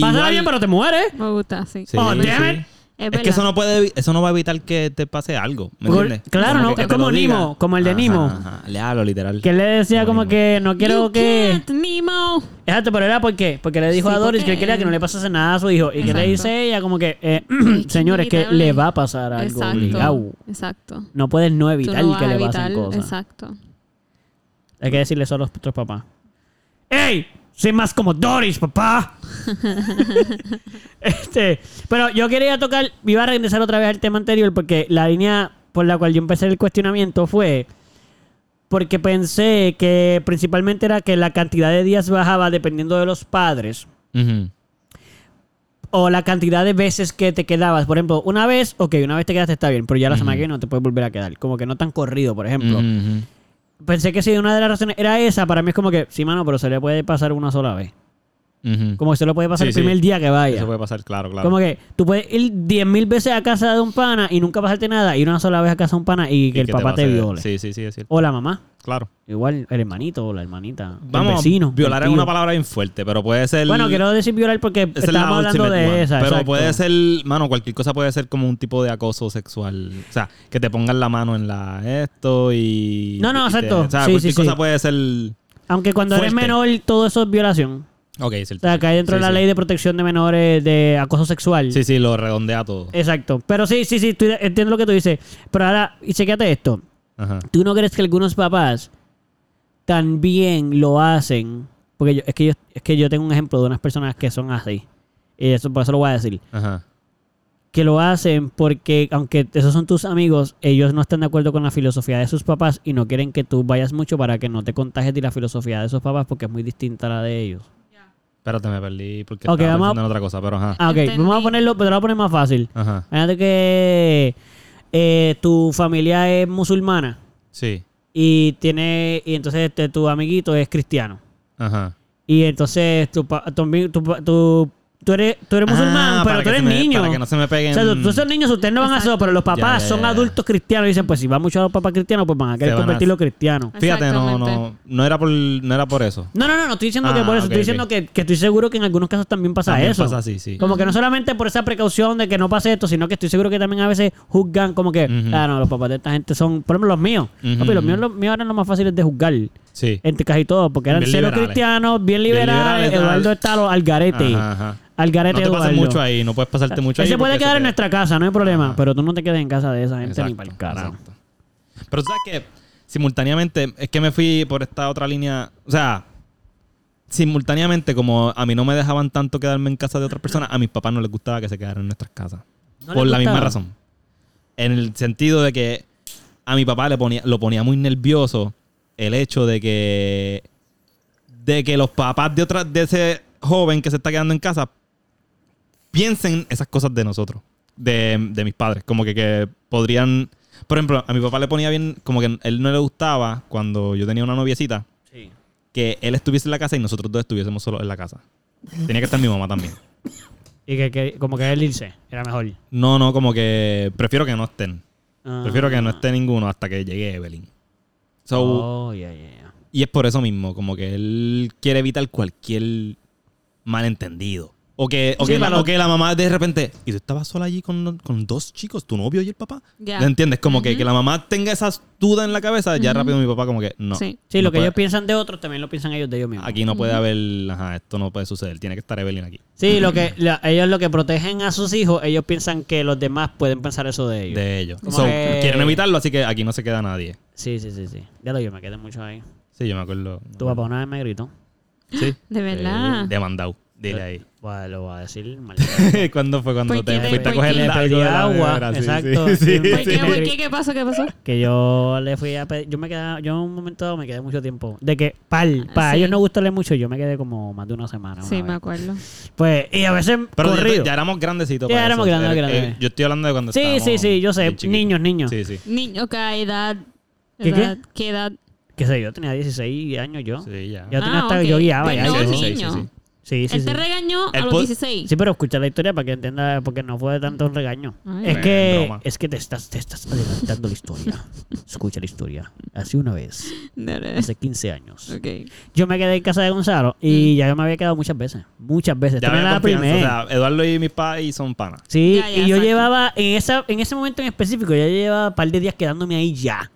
pásala bien, pero te mueres. Me gusta, sí. Sí, oh, damn it. Es verdad. que eso no puede, evi- eso no va a evitar que te pase algo. ¿me Por- entiendes? claro, Como no, que es te como lo diga. Nemo, como el de Ajá, Nemo. Ajá, Léalo, literal. Que él le decía Como que no quiero You que... can't, Nemo. Exacto, pero era por qué. Porque le dijo Sí, a Doris que él porque- quería que no le pasase nada a su hijo. ¿Y que le Exacto. dice ella? Como que, eh, señores, que le va a pasar algo Exacto. obligado. Exacto. No puedes no Tú evitar no vas que a le evitar. pasen cosas. Exacto. Hay que decirle eso a los otros papás. ¡Ey! Soy más como Doris, papá. este, pero yo quería tocar, iba a regresar otra vez al tema anterior porque la línea por la cual yo empecé el cuestionamiento fue porque pensé que principalmente era que la cantidad de días bajaba dependiendo de los padres o la cantidad de veces que te quedabas. Por ejemplo, una vez, ok, una vez te quedaste está bien, pero ya la semana que viene no te puedes volver a quedar. Como que no tan corrido, por ejemplo. Ujú. Pensé que si una de las razones era esa, para mí es como que, sí, mano, pero se le puede pasar una sola vez. Como que se lo puede pasar Sí, el sí. primer día que vaya. Eso puede pasar, claro, claro. Como que tú puedes ir 10.000 veces a casa de un pana y nunca pasarte nada, y una sola vez a casa de un pana y que Y el que papá te, pase- viole. Sí, sí, sí, es cierto. O la mamá. Claro. Igual el hermanito o la hermanita. Vamos, el vecino. violar es una palabra bien fuerte, pero puede ser... Bueno, quiero decir violar porque esa es la estábamos hablando de one. esa. Pero exacto. puede ser, mano, cualquier cosa puede ser como un tipo de acoso sexual. O sea, que te pongan la mano en la esto y. No, no, y te- exacto. o sea, Sí, cualquier cosa puede ser. Aunque cuando eres menor, todo eso es violación. Ok, O cierto. sea, cae dentro Sí, de la sí. ley de protección de menores de acoso sexual. Sí, sí, lo redondea todo. Exacto. Pero sí, sí, sí, entiendo lo que tú dices. Pero ahora, y chequéate esto. Ajá. ¿Tú no crees que algunos papás también lo hacen? Porque yo, es, que yo, es que yo tengo un ejemplo de unas personas que son así. Y eso por eso lo voy a decir. Ajá. Que lo hacen porque, aunque esos son tus amigos, ellos no están de acuerdo con la filosofía de sus papás y no quieren que tú vayas mucho para que no te contagies de la filosofía de esos papás porque es muy distinta a la de ellos. Espérate, me perdí porque Ok, estaba a- en otra cosa, pero ajá. Ah, ok. Entendí. Vamos a ponerlo, pero lo voy a poner más fácil. Ajá. Imagínate que eh, tu familia es musulmana Sí. y tiene y entonces este, tu amiguito es cristiano. Ajá. Y entonces tu, pa- tu, tu, pa- tu- tú eres, tú eres musulmán, Ah, pero tú que eres me- niño. Para que no se me peguen. O sea, tú, tú esos niños, ustedes no van a hacerlo, pero los papás Ya, ya, son adultos cristianos y dicen, pues si va mucho a los papás cristianos, pues van a querer van a- convertirlo cristiano. Fíjate, no, no, no era por, no era por eso. No, no, no, no estoy diciendo que Ah, por eso, estoy diciendo que, que estoy seguro que en algunos casos también pasa También eso. pasa así, sí. Como que no solamente por esa precaución de que no pase esto, sino que estoy seguro que también a veces juzgan como que, Ujú. ah, no, los papás de esta gente son, por ejemplo, los míos. Papi, los míos, los míos eran los más fáciles de juzgar. Sí. Entre casi todos, porque eran Bien cero liberales. cristianos, bien Bien liberales. Eduardo está al garete. Ajá, ajá. Al garete No te Eduardo. mucho ahí, no puedes pasarte mucho Él ahí. se puede quedar en nuestra casa, no hay problema. Ajá. Pero tú no te quedes en casa de esa gente ni para el carajo. Pero tú sabes que simultáneamente es que me fui por esta otra línea. O sea, simultáneamente, como a mí no me dejaban tanto quedarme en casa de otras personas, a mis papás no les gustaba que se quedaran en nuestras casas. ¿No por la misma razón. En el sentido de que a mi papá le ponía, lo ponía muy nervioso el hecho de que de que los papás de otra, de ese joven que se está quedando en casa piensen esas cosas de nosotros, de, de mis padres, como que, que podrían, por ejemplo, a mi papá le ponía bien, como que él no le gustaba cuando yo tenía una noviecita, que él estuviese en la casa y nosotros dos estuviésemos solos en la casa. Tenía que estar mi mamá también. Y que, que como que él irse, era mejor. No, no, como que prefiero que no estén. Ah. Prefiero que no esté ninguno hasta que llegue Evelyn. So, Oh. Y es por eso mismo, como que él quiere evitar cualquier malentendido. O que, o Sí, que, la, para- o que la mamá de repente, ¿y tú estabas sola allí con, con dos chicos, tu novio y el papá? Ya. ¿Le entiendes? Como que, que la mamá tenga esas dudas en la cabeza, ya rápido mi papá como que no. Sí. Sí, no lo que puede- ellos piensan de otros también lo piensan ellos de ellos mismos. Aquí no puede haber, ajá, esto no puede suceder, tiene que estar Evelyn aquí. Sí, lo que la- ellos lo que protegen a sus hijos, ellos piensan que los demás pueden pensar eso de ellos. De ellos. So, que- Quieren evitarlo, así que aquí no se queda nadie. Sí, sí, sí, sí. Ya lo yo me quedé mucho ahí. Sí, yo me acuerdo. Tu papá una vez me gritó. Sí. De verdad. Eh, demandado. Dile ahí. Bueno, lo voy a decir mal. ¿Cuándo fue cuando ¿Por te fuiste a ¿Por coger el pedí agua, exacto. Sí, sí, ¿Por sí. qué? me- ¿Por qué? ¿Qué pasó? ¿Qué pasó? Que yo le fui a pedir. Yo me quedaba. Yo en un momento dado me quedé mucho tiempo. De que para para Sí. ellos no gustarle mucho, yo me quedé como más de una semana. una Sí, vez. me acuerdo. Pues, y a veces Pero ya, corrido. ya éramos grandecitos. Ya para éramos eso. grandes, Eh, grandes. eh, yo estoy hablando de cuando Sí, estábamos sí, sí, yo sé. Niños, niños. Sí, sí. Niño, ¿qué edad? ¿Qué, qué? edad? ¿Qué edad? Qué sé yo, tenía 16 años yo. Sí, ya. Yo tenía Ah, hasta ok. yo guiaba ya. no, yo. niño. Sí, sí, Él sí. te regañó a El los po- 16. Sí, pero escucha la historia para que entienda, porque no fue de tanto regaño. Ay. es que broma. es que te estás, te estás adelantando la historia. Escucha la historia. Hace una vez, hace 15 años, Ok. yo me quedé en casa de Gonzalo y ya yo me había quedado muchas veces. Muchas veces. Ya la. O primera. sea, Eduardo y mis padres son panas. Sí, Ya, ya, y yo exacto. llevaba, en, esa, en ese momento en específico, ya llevaba un par de días quedándome ahí ya.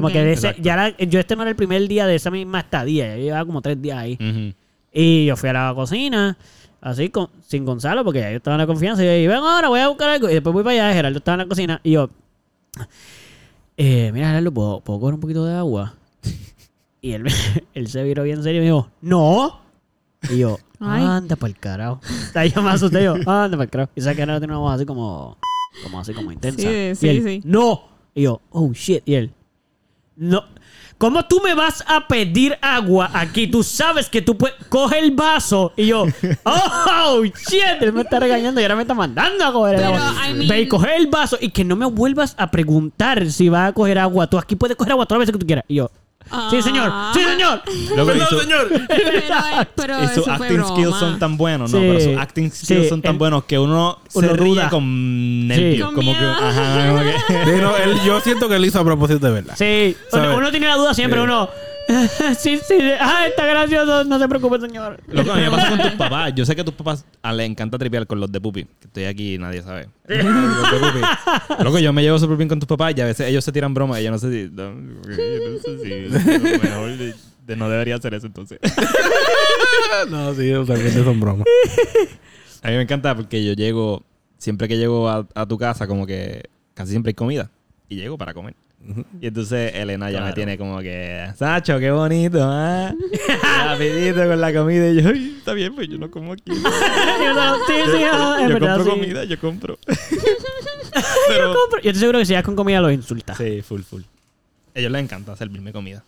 Como que de ese- Exacto. ya yo este no era el primer día de esa misma estadía, ya llevaba como tres días ahí. Ujú. Y yo fui a la cocina, así, con, sin Gonzalo, porque ya yo estaba en la confianza. Y yo dije, ven ahora, voy a buscar algo. Y después voy para allá, Gerardo estaba en la cocina. Y yo, eh, mira, Gerardo, ¿puedo, ¿puedo coger un poquito de agua? Y él, él se viró bien serio y me dijo, no. Y yo, Ay. anda para el carajo. Ahí yo me asusté yo, anda para el carajo. Y sabes que Gerardo tiene una voz así como, como así como intensa. Sí, Y sí, él, sí. No. Y yo, oh shit. Y él, no. ¿Cómo tú me vas a pedir agua aquí? Tú sabes que tú puedes. Coge el vaso. Y yo, oh, shit. Él me está regañando y ahora me está mandando a coger el Pero, agua. I mean- Ve y coge el vaso y que no me vuelvas a preguntar si vas a coger agua. Tú aquí puedes coger agua todas las veces que tú quieras. Y yo, sí, señor. Ah. Sí, señor. Y Perdón, su- señor. Pero, pero Y sus acting broma. skills son tan buenos, ¿no? Sí, Pero sus acting skills sí, son tan él- buenos que uno, uno se ríe duda. con nervios. Como que, ajá, como que- Sí, no, él- yo siento que él hizo a propósito de verdad. Sí, uno, ¿Sabes? uno tiene la duda siempre. Sí. Uno, sí, sí. Ah, está gracioso. No se preocupe, señor. Loco, a mí me pasa con tus papás. Yo sé que a tus papás ah, les encanta tripear con los de Pupi. Que estoy aquí y nadie sabe. los de Pupi. Loco, yo me llevo súper bien con tus papás y a veces ellos se tiran bromas y yo no sé si... no, yo no sé si... a lo mejor de- de- no debería hacer eso entonces. No, sí, usualmente son bromas. A mí me encanta porque yo llego... Siempre que llego a, a tu casa como que casi siempre hay comida. Y llego para comer. Y entonces Elena ya me tiene como que, Sacho, qué bonito, ¿ah? Rapidito con la comida. Y yo, "Ay, está bien, pues yo no como aquí. sí, sí, es yo verdad, compro sí. comida, yo compro. Yo compro- Yo estoy seguro que si vas con comida los insultas. sí, full, full. A ellos les encanta servirme comida.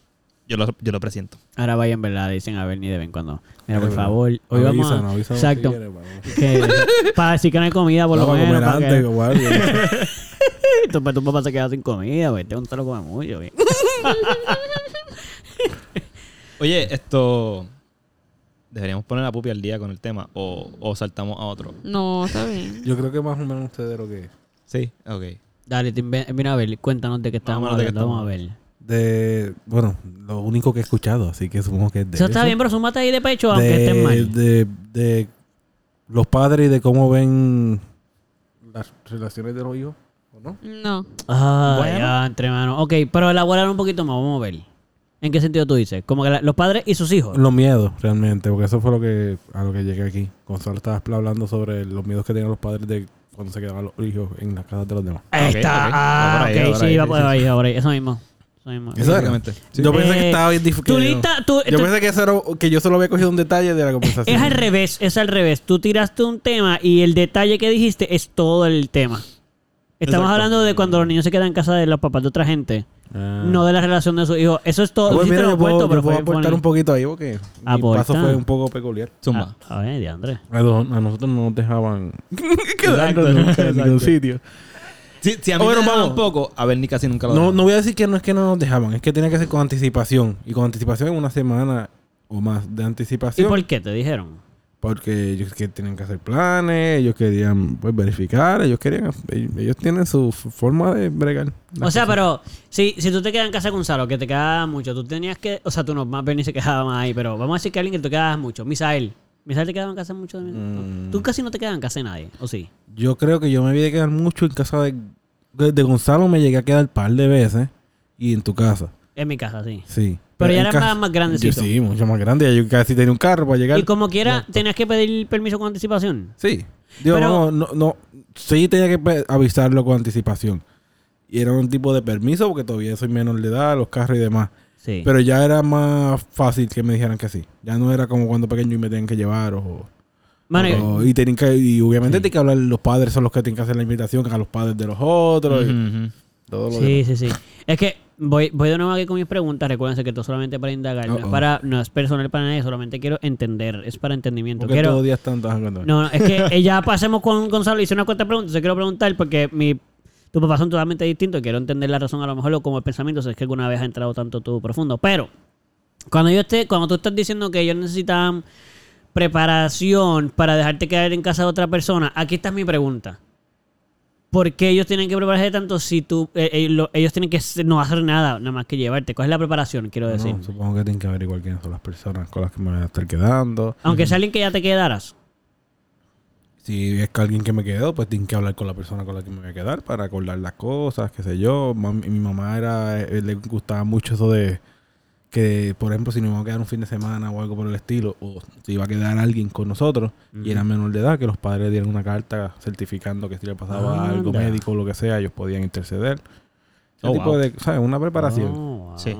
Yo lo, yo lo presiento. Ahora vaya en verdad, dicen a ver ni de vez en cuando. Mira, por favor, hoy vamos a... Avísanos, avísanos Exacto. si quieres, vamos. que- para decir que no hay comida, por lo Vamos a menos. comer para antes, que- igual. tu, pues, tu papá se queda sin comida, pues. Este un lo come mucho, bien. Oye, esto... ¿Deberíamos poner a Pupi al día con el tema o, o saltamos a otro? No, está bien. Yo creo que más o menos ustedes lo que... Sí, ok. Dale, te mira a ver, cuéntanos de qué estamos hablando. Vamos a ver. De... Bueno, lo único que he escuchado, así que supongo que es de Eso está eso. bien, pero súmate ahí de pecho, aunque de, estén mal. De, de los padres y de cómo ven las relaciones de los hijos, ¿o no? No. Ah, Bueno. ya, entre manos. Ok, pero elaborar un poquito más, vamos a ver. ¿En qué sentido tú dices? Como que la- los padres y sus hijos. Los miedos, realmente, porque eso fue lo que a lo que llegué aquí. Gonzalo estaba hablando sobre los miedos que tenían los padres de cuando se quedaban los hijos en las casas de los demás. Ahí está. ok. Va Ah, por ahí, va ok, sí, va por ahí, ahí. Eso mismo. Mismo. Sí. Yo pensé que Eh, estaba bien difícil. Tu lista, tú, Yo tú- pensé que, eso era, que yo solo había cogido un detalle de la conversación. es al revés, es al revés. Tú tiraste un tema y el detalle que dijiste es todo el tema. Estamos Exacto. hablando de cuando los niños se quedan en casa de los papás de otra gente. Ah. No de la relación de sus hijos. Eso es todo. Ah, pues mira, lo yo puedo, apuesto, yo pero puedo aportar funny. un poquito ahí porque mi Aporta. paso fue un poco peculiar. Zumba. Ah, a ver, de Andrés. A, a nosotros no nos dejaban quedarnos en ningún exacto. sitio. Sí, sí, a mí Bueno, me vamos. poco, a ver, ni casi nunca lo No, dejaban. no voy a decir que no es que no nos dejaban, es que tenía que ser con anticipación. Y con anticipación en una semana o más de ¿Y anticipación. por qué te dijeron? Porque ellos que tenían que hacer planes, ellos querían pues, verificar, ellos querían, ellos, ellos tienen su forma de bregar. O sea, cosas. pero si, si tú te quedas en casa con Gonzalo, que te quedaba mucho, tú tenías que. O sea, tú no, más bien ni se quedaba más ahí, pero vamos a decir que alguien que te quedaba mucho. Misael. Misael te quedaba en casa mucho. Mm. Tú casi no te quedas en casa de nadie, ¿o sí? Yo creo que yo me vi de quedar mucho en casa de, de, de Gonzalo, me llegué a quedar un par de veces. Y en tu casa, En mi casa, sí. sí. Pero ya casa- más- grandecito. Yo sí, mucho más grande. Yo casi tenía un carro para llegar. Y como quiera, tenías que pedir permiso con anticipación. Sí. Digo, Pero- no, no, no. Sí tenía que avisarlo con anticipación. Y era un tipo de permiso porque todavía soy menor de edad, los carros y demás. Sí. Pero ya era más fácil que me dijeran que sí. Ya no era como cuando pequeño y me tenían que llevar o... Mano, yo- o- y, tenían que, y obviamente Sí. tienen que hablar, los padres son los que tienen que hacer la invitación a los padres de los otros. y Ujú, ujú. todo lo Sí, demás. sí, sí. Es que voy, voy de nuevo aquí con mis preguntas. Recuérdense que esto es solamente para indagar. No, es para, no es personal para nadie, solamente quiero entender. Es para entendimiento. Porque Quiero, todos días. No, no, es que ya pasemos con Gonzalo. Hice una cuenta de preguntas. Yo quiero preguntar porque mi, tus papás son totalmente distintos. Quiero entender la razón, a lo mejor, o como el pensamiento. Si es que alguna vez ha entrado tanto tú profundo. Pero, cuando yo esté, cuando tú estás diciendo que ellos necesitan preparación para dejarte quedar en casa de otra persona, aquí está mi pregunta. ¿Por qué ellos tienen que prepararse tanto si tú, eh, eh, lo- ellos tienen que no hacer nada, nada más que llevarte? ¿Cuál es la preparación, quiero decir? No, supongo que tienen que averiguar quiénes son las personas con las que me voy a estar quedando. Aunque sea alguien que ya te quedaras. Si es que alguien que me quedó, pues tienen que hablar con la persona con la que me voy a quedar para acordar las cosas, qué sé yo. Mi mamá era, eh, le gustaba mucho eso de que, por ejemplo, si nos iba a quedar un fin de semana o algo por el estilo, o si iba a quedar alguien con nosotros y era menor de edad, que los padres le dieran una carta certificando que si le pasaba algo Anda. médico o lo que sea, ellos podían interceder. Ese Oh, tipo wow. de, ¿sabes? Una preparación. Oh, wow. Sí.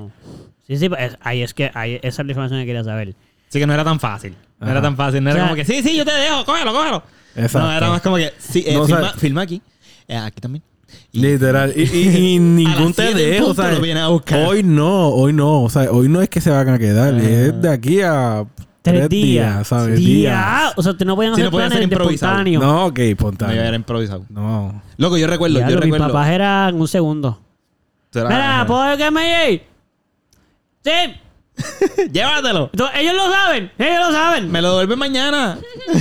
Sí, sí, es- ahí es que ahí, esa es la información que quería saber. Así que no era tan fácil. No Ajá. era tan fácil. No O era como que, sí, sí, yo te dejo, cógelo, cógelo. Exacto. No, era más como que, sí, eh, No, o filma, sea- filma aquí. Eh, aquí también. Y- Literal. Y, y- y ningún siete en dejo. punto ¿sabes? lo viene a buscar. Hoy no, hoy no. O sea, hoy no es que se van a quedar. Ah. Es de aquí a Tres, días. ¿sabes? Día. O sea, te no pueden Sí, hacer no planes ser de improvisados. espontáneo. No, ok, No, yo espontáneo. era improvisado. No. Loco, yo recuerdo, Diablo, yo mis recuerdo. papás eran un segundo. Tú eras- Mira. ¿puedo que me llegue? Sí. Llévatelo. Entonces, ellos lo saben. Ellos lo saben. Me lo devuelve mañana.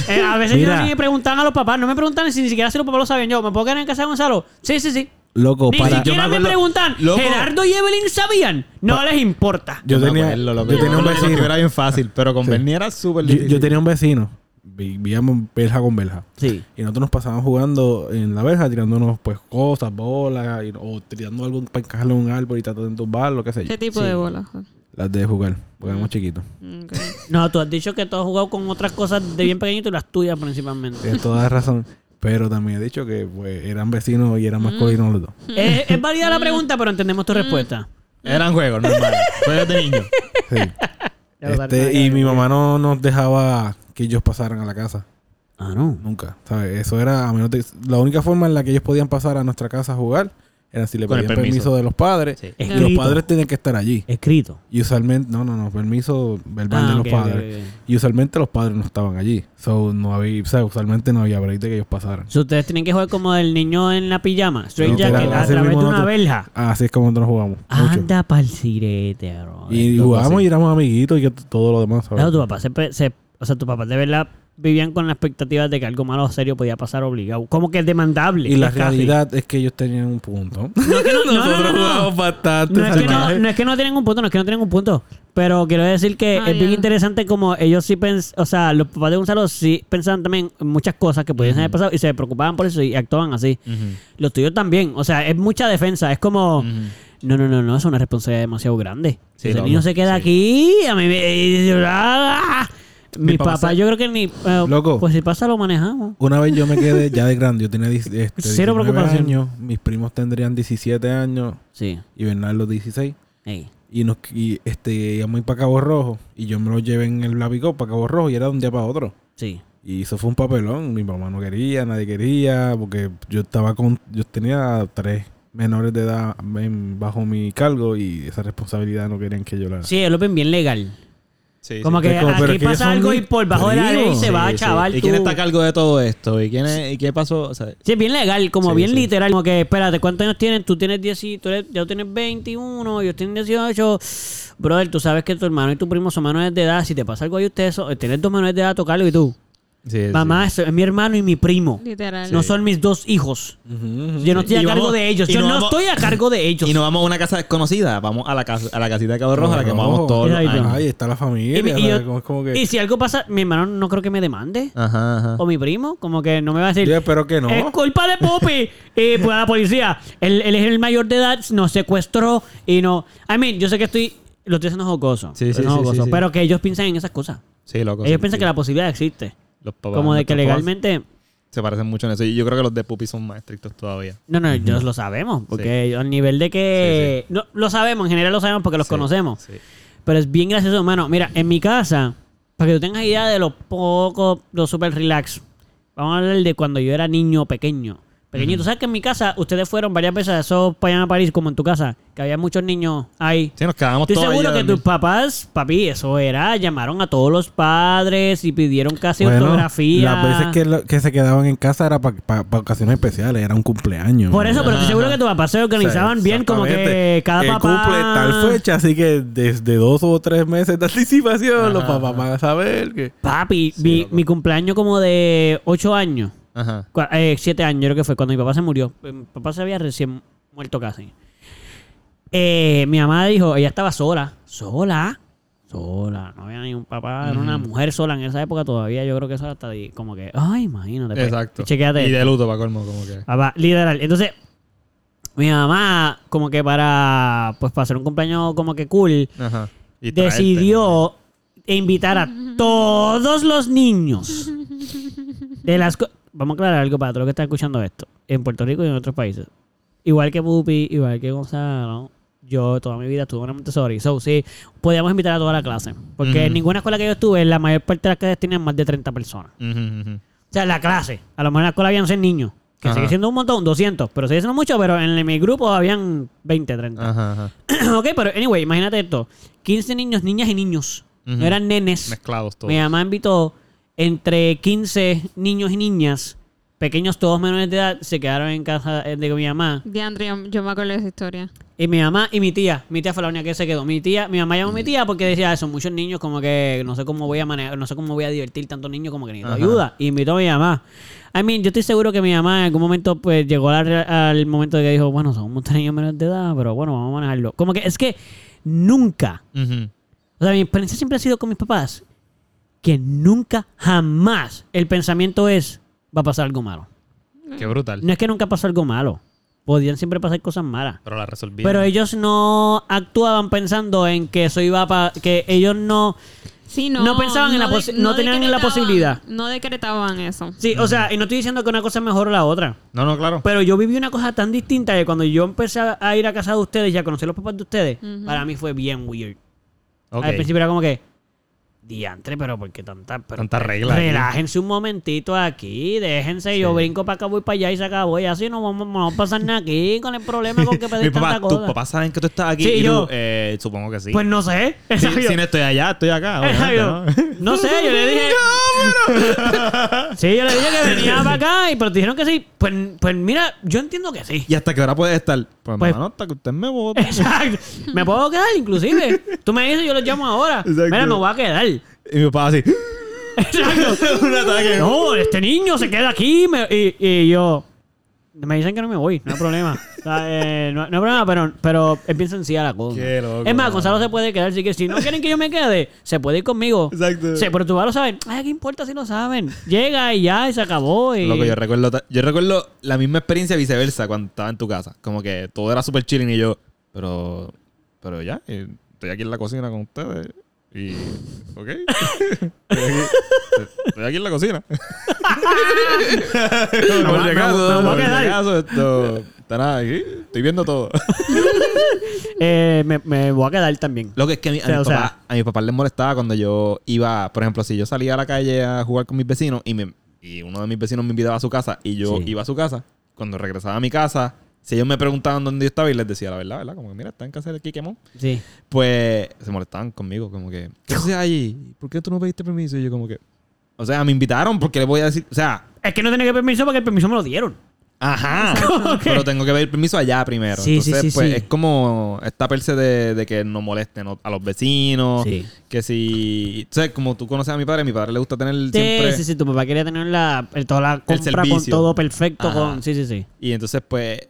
Eh, a veces Mira. yo ni me preguntaban a los papás. No me preguntan si ni siquiera si los papás lo saben yo. ¿Me puedo quedar en casa de Gonzalo? Sí, sí, sí. Loco, Ni para. yo siquiera me me, acuerdo- preguntan. Loco. ¿Gerardo y Evelyn sabían? No les importa. Yo me tenía, acuerdo, loco. yo tenía un me acuerdo que vecino. Era bien fácil, pero con Sí. Bernie era súper Yo, yo tenía un vecino. Vi- Vivíamos verja con verja. Sí. Y nosotros nos pasábamos jugando en la verja, tirándonos pues cosas, bolas, y- o tirando algo para encajarlo en un árbol y tratar de tumbarlo, qué sé yo. ¿Qué tipo Sí. de bola? Las de jugar, porque éramos chiquitos. Ok. No, tú has dicho que tú has jugado con otras cosas de bien pequeñito y las tuyas principalmente. Tienes toda razón. Pero también he dicho que pues eran vecinos y eran masculinos los dos. es, es válida la pregunta, pero entendemos tu respuesta. Eran juegos normales. Juegos de niños. Sí. Este, y mi mamá no nos dejaba que ellos pasaran a la casa. Ah, no. Nunca. ¿Sabes? Eso era a menos de- la única forma en la que ellos podían pasar a nuestra casa a jugar era si le pedían permiso. permiso. de los padres. Sí. Y los padres tenían que estar allí. Escrito. Y usualmente, no, no, no, permiso verbal Ah, de los padres. Y usualmente los padres no estaban allí. So, no había, o sea, usualmente no había break de que ellos pasaran. So, ustedes tienen que jugar como el niño en la pijama. Straight Literal, jacket a través de una nosotros- verja. Así es como nosotros jugamos. Anda pa'l sirete, bro. Y así. y éramos amiguitos y todo lo demás. ¿sabes? Claro, tu papá se- O sea, tu papá de verdad vivían con la expectativa de que algo malo o serio podía pasar obligado. Como que es demandable. Y la es casi. realidad es que ellos tenían un punto. No es que no, no, no, Nosotros no, no. jugamos bastante. No es, que no, salvaje. no es que no tienen un punto, no es que no tienen un punto. Pero quiero decir que Ah, es bien ya. interesante como ellos sí pensaban, o sea, los papás de Gonzalo sí pensaban también muchas cosas que podían haber pasado y se preocupaban por eso y actuaban así. Los tuyos también. O sea, es mucha defensa. Es como, no, no, no, no, es una responsabilidad demasiado grande. Sí, si loco, niño se queda sí. aquí, a mí me... Mi, Mi papá papá, se- yo creo que ni... eh, Loco. Pues si pasa, lo manejamos. Una vez yo me quedé ya de grande, yo tenía 10 este, Cero 19 preocupación. años, mis primos tendrían 17 años Sí. y Bernardo 16. Ey. Y, nos, y este, íbamos a ir para Cabo Rojo y yo me lo llevé en el Lapicó para Cabo Rojo y era de un día para otro. Sí. Y eso fue un papelón. Mi mamá no quería, nadie quería, porque yo estaba con, yo tenía tres menores de edad en- bajo mi cargo y esa responsabilidad no querían que yo la... Sí, es lo ven bien legal. Sí, Como sí. que como, aquí pasa algo y por bajo de la ley se va a chaval. ¿Y quién está a cargo de todo esto? ¿Y quién es- y qué pasó? O sea, Sí, es bien legal, como bien literal. Como que, espérate, ¿cuántos años tienen? Tú tienes 10, y- tú eres- ya tienes 21, ellos tienen 18. Brother, tú sabes que tu hermano y tu primo son menores de edad. Si te pasa algo ahí, ustedes son, tienes dos menores de edad, tocarlo y tú. Sí. Mamá, es, es mi hermano y mi primo. Literal. No son mis dos hijos. Yo no estoy Y a cargo vamos- de ellos. Yo no no vamos- estoy a cargo de ellos. Y nos vamos a una casa desconocida. Vamos a la casa, a la casita de Cabo Rojo, a la que Rojo. vamos todos ahí, está la familia. Y mi- y ¿sabes? yo- Como- es como que... Y si algo pasa, mi hermano no creo que me demande. Ajá, ajá. O mi primo, como que no me va a decir. Yo espero que no. Es culpa de Poppy. y pues a la policía. Él, él es el mayor de edad, nos secuestró y no. I mean, yo sé que estoy. Lo estoy haciendo jocoso. Sí, sí, jocoso, sí. Pero que ellos piensan en esas cosas. Sí, loco. ellos sí, piensan sí. que la posibilidad existe. Los papás- Como de que legalmente. Se parecen mucho en eso. Y yo creo que los de Pupi son más estrictos todavía. No, no, ellos lo sabemos. Porque al nivel de que. No, lo sabemos, en general lo sabemos porque los conocemos. Pero es bien gracioso, hermano. Mira, en mi casa, para que tú tengas idea de lo poco, lo super relax. Vamos a hablar de cuando yo era niño pequeño. Pequeñito. ¿Sabes que en mi casa ustedes fueron varias veces a esos para a París, como en tu casa? Que había muchos niños ahí. Sí, nos quedamos Estoy todos seguro que tus papás, papi, eso era, llamaron a todos los padres y pidieron casi Bueno, autografía. Las veces que, lo- que se quedaban en casa era para ocasiones especiales, era un cumpleaños. Por eso, pero estoy seguro que tus papás se organizaban O sea, bien, como que cada papá... cumple tal fecha, así que desde dos o tres meses de anticipación, los papás van a saber que. Papi, Sí, mi, mi cumpleaños como de 8 años, Ajá. eh, 7 años creo que fue, cuando mi papá se murió. Eh, Mi papá se había recién muerto casi. Eh, mi mamá dijo, ella estaba sola, sola, sola, no había ni un papá, era una mujer sola en esa época todavía, yo creo que eso era hasta de- como que, ay, imagínate. pues, Exacto. Chequéate. Y de luto, para colmo, como que. Papá, literal. Entonces, mi mamá, como que para, pues para hacer un cumpleaños como que cool, Ajá. Y traerte. decidió invitar a todos los niños de las... Vamos a aclarar algo para todos los que están escuchando esto. En Puerto Rico y en otros países. Igual que Pupi, igual que Gonzalo, yo toda mi vida estuve en Montessori. So, sí, podíamos invitar a toda la clase. Porque en ninguna escuela que yo estuve, la mayor parte de las clases tenían más de 30 personas. O sea, la clase. A lo mejor en la escuela habían 100 niños. Que Ajá. sigue siendo un montón, 200. Pero sigue siendo mucho, pero en mi grupo habían 20, 30. Ajá, ajá. ok, pero anyway, imagínate esto. 15 niños, niñas y niños. No eran nenes. Mezclados todos. Mi mamá invitó entre 15 niños y niñas, pequeños todos menores de edad, se quedaron en casa eh, de mi mamá. Diandre, yo- yo me acuerdo de esa historia. Y mi mamá y mi tía. Mi tía fue la única que se quedó. Mi tía, mi mamá llamó a mi tía porque decía, "Ah, son muchos niños, como que no sé cómo voy a manejar, no sé cómo voy a divertir tantos niños, como que necesito Ajá. ayuda. Y invitó a mi mamá. I mean, yo estoy seguro que mi mamá en algún momento, pues, llegó al, al momento de que dijo, bueno, son muchos niños menores de edad, pero bueno, vamos a manejarlo. Como que es que nunca, o sea, mi experiencia siempre ha sido con mis papás, que nunca, jamás, el pensamiento es, va a pasar algo malo. Qué brutal. No es que nunca pasó algo malo. Podían siempre pasar cosas malas. Pero la resolví. Pero ellos no actuaban pensando en que eso iba para... Que ellos no... Sí, no, No pensaban en la de- no tenían en la posibilidad. No decretaban eso. Sí, o sea, y no estoy diciendo que una cosa es mejor o la otra. No, no, claro. Pero yo viví una cosa tan distinta que cuando yo empecé a- ir a casa de ustedes y a conocer los papás de ustedes, para mí fue bien weird. Ok. Al principio era como que... Diantre, pero ¿por qué tanta, pero- Tanta regla aquí. Relájense un momentito aquí, déjense, yo brinco para acá, voy para allá y se acabó. Y así no vamos, no a pasar nada aquí con el problema con que pedir tanta tus cosa. papás saben que tú estás aquí. Sí, y yo- tú, eh, supongo que sí. Pues no sé. si, no estoy allá, estoy acá. ¿no? No sé, yo le dije. Sí, yo le dije que venía para acá y pero te dijeron que sí. Pues, pues mira, yo entiendo que sí. ¿Y hasta qué hora puedes estar? Pues, Pues- mano, hasta que usted me vote. Exacto. Me puedo quedar, inclusive. Tú me dices, yo los llamo ahora. Exacto. Mira, me voy a quedar. Y mi papá así. Exacto. un ataque. No, este niño se queda aquí. me- y, y yo. Me dicen que no me voy, no hay problema. O sea, eh, no, no hay problema, pero, pero es bien sencilla la cosa. Qué loco, es más. Gonzalo se puede quedar. Así que si no quieren que yo me quede, se puede ir conmigo. Exacto. Sí, pero tú vas lo saben. Ay, ¿qué importa si lo saben? Llega y ya, y se acabó. Y... Loco, yo recuerdo, yo recuerdo la misma experiencia viceversa cuando estaba en tu casa. Como que todo era súper chilling y yo, pero, pero ya, estoy aquí en la cocina con ustedes. Y, ok. estoy, aquí, estoy aquí en la cocina. por si me- acaso, me voy a por si quedar. acaso, esto, está nada aquí. Estoy viendo todo. Eh, me, me voy a quedar también. Lo que es que a, mi, a, O sea, mi o sea- papá, a mi papá les molestaba cuando yo iba, por ejemplo, si yo salía a la calle a jugar con mis vecinos y, me, y uno de mis vecinos me invitaba a su casa y yo Sí. iba a su casa, cuando regresaba a mi casa, si ellos me preguntaban dónde yo estaba y les decía la verdad, ¿verdad? Como que mira, está en casa del Kikemon. Sí. Pues se molestaban conmigo, como que, ¿qué haces allí? ¿Por qué tú no pediste permiso? Y yo como que, o sea, me invitaron porque les voy a decir, o sea, Es que no tenía que permiso porque el permiso me lo dieron. Ajá. Pero tengo que pedir permiso allá primero. Sí, sí, Entonces, sí, pues sí. es como esta perse de, de que no molesten a los vecinos. Sí. Que si. O sea, como tú conoces a mi padre, mi padre le gusta tener Sí, siempre. sí, sí. Tu papá quería tener la, el- toda la compra con todo perfecto. Ajá. Con, sí, sí, sí. Y entonces, pues.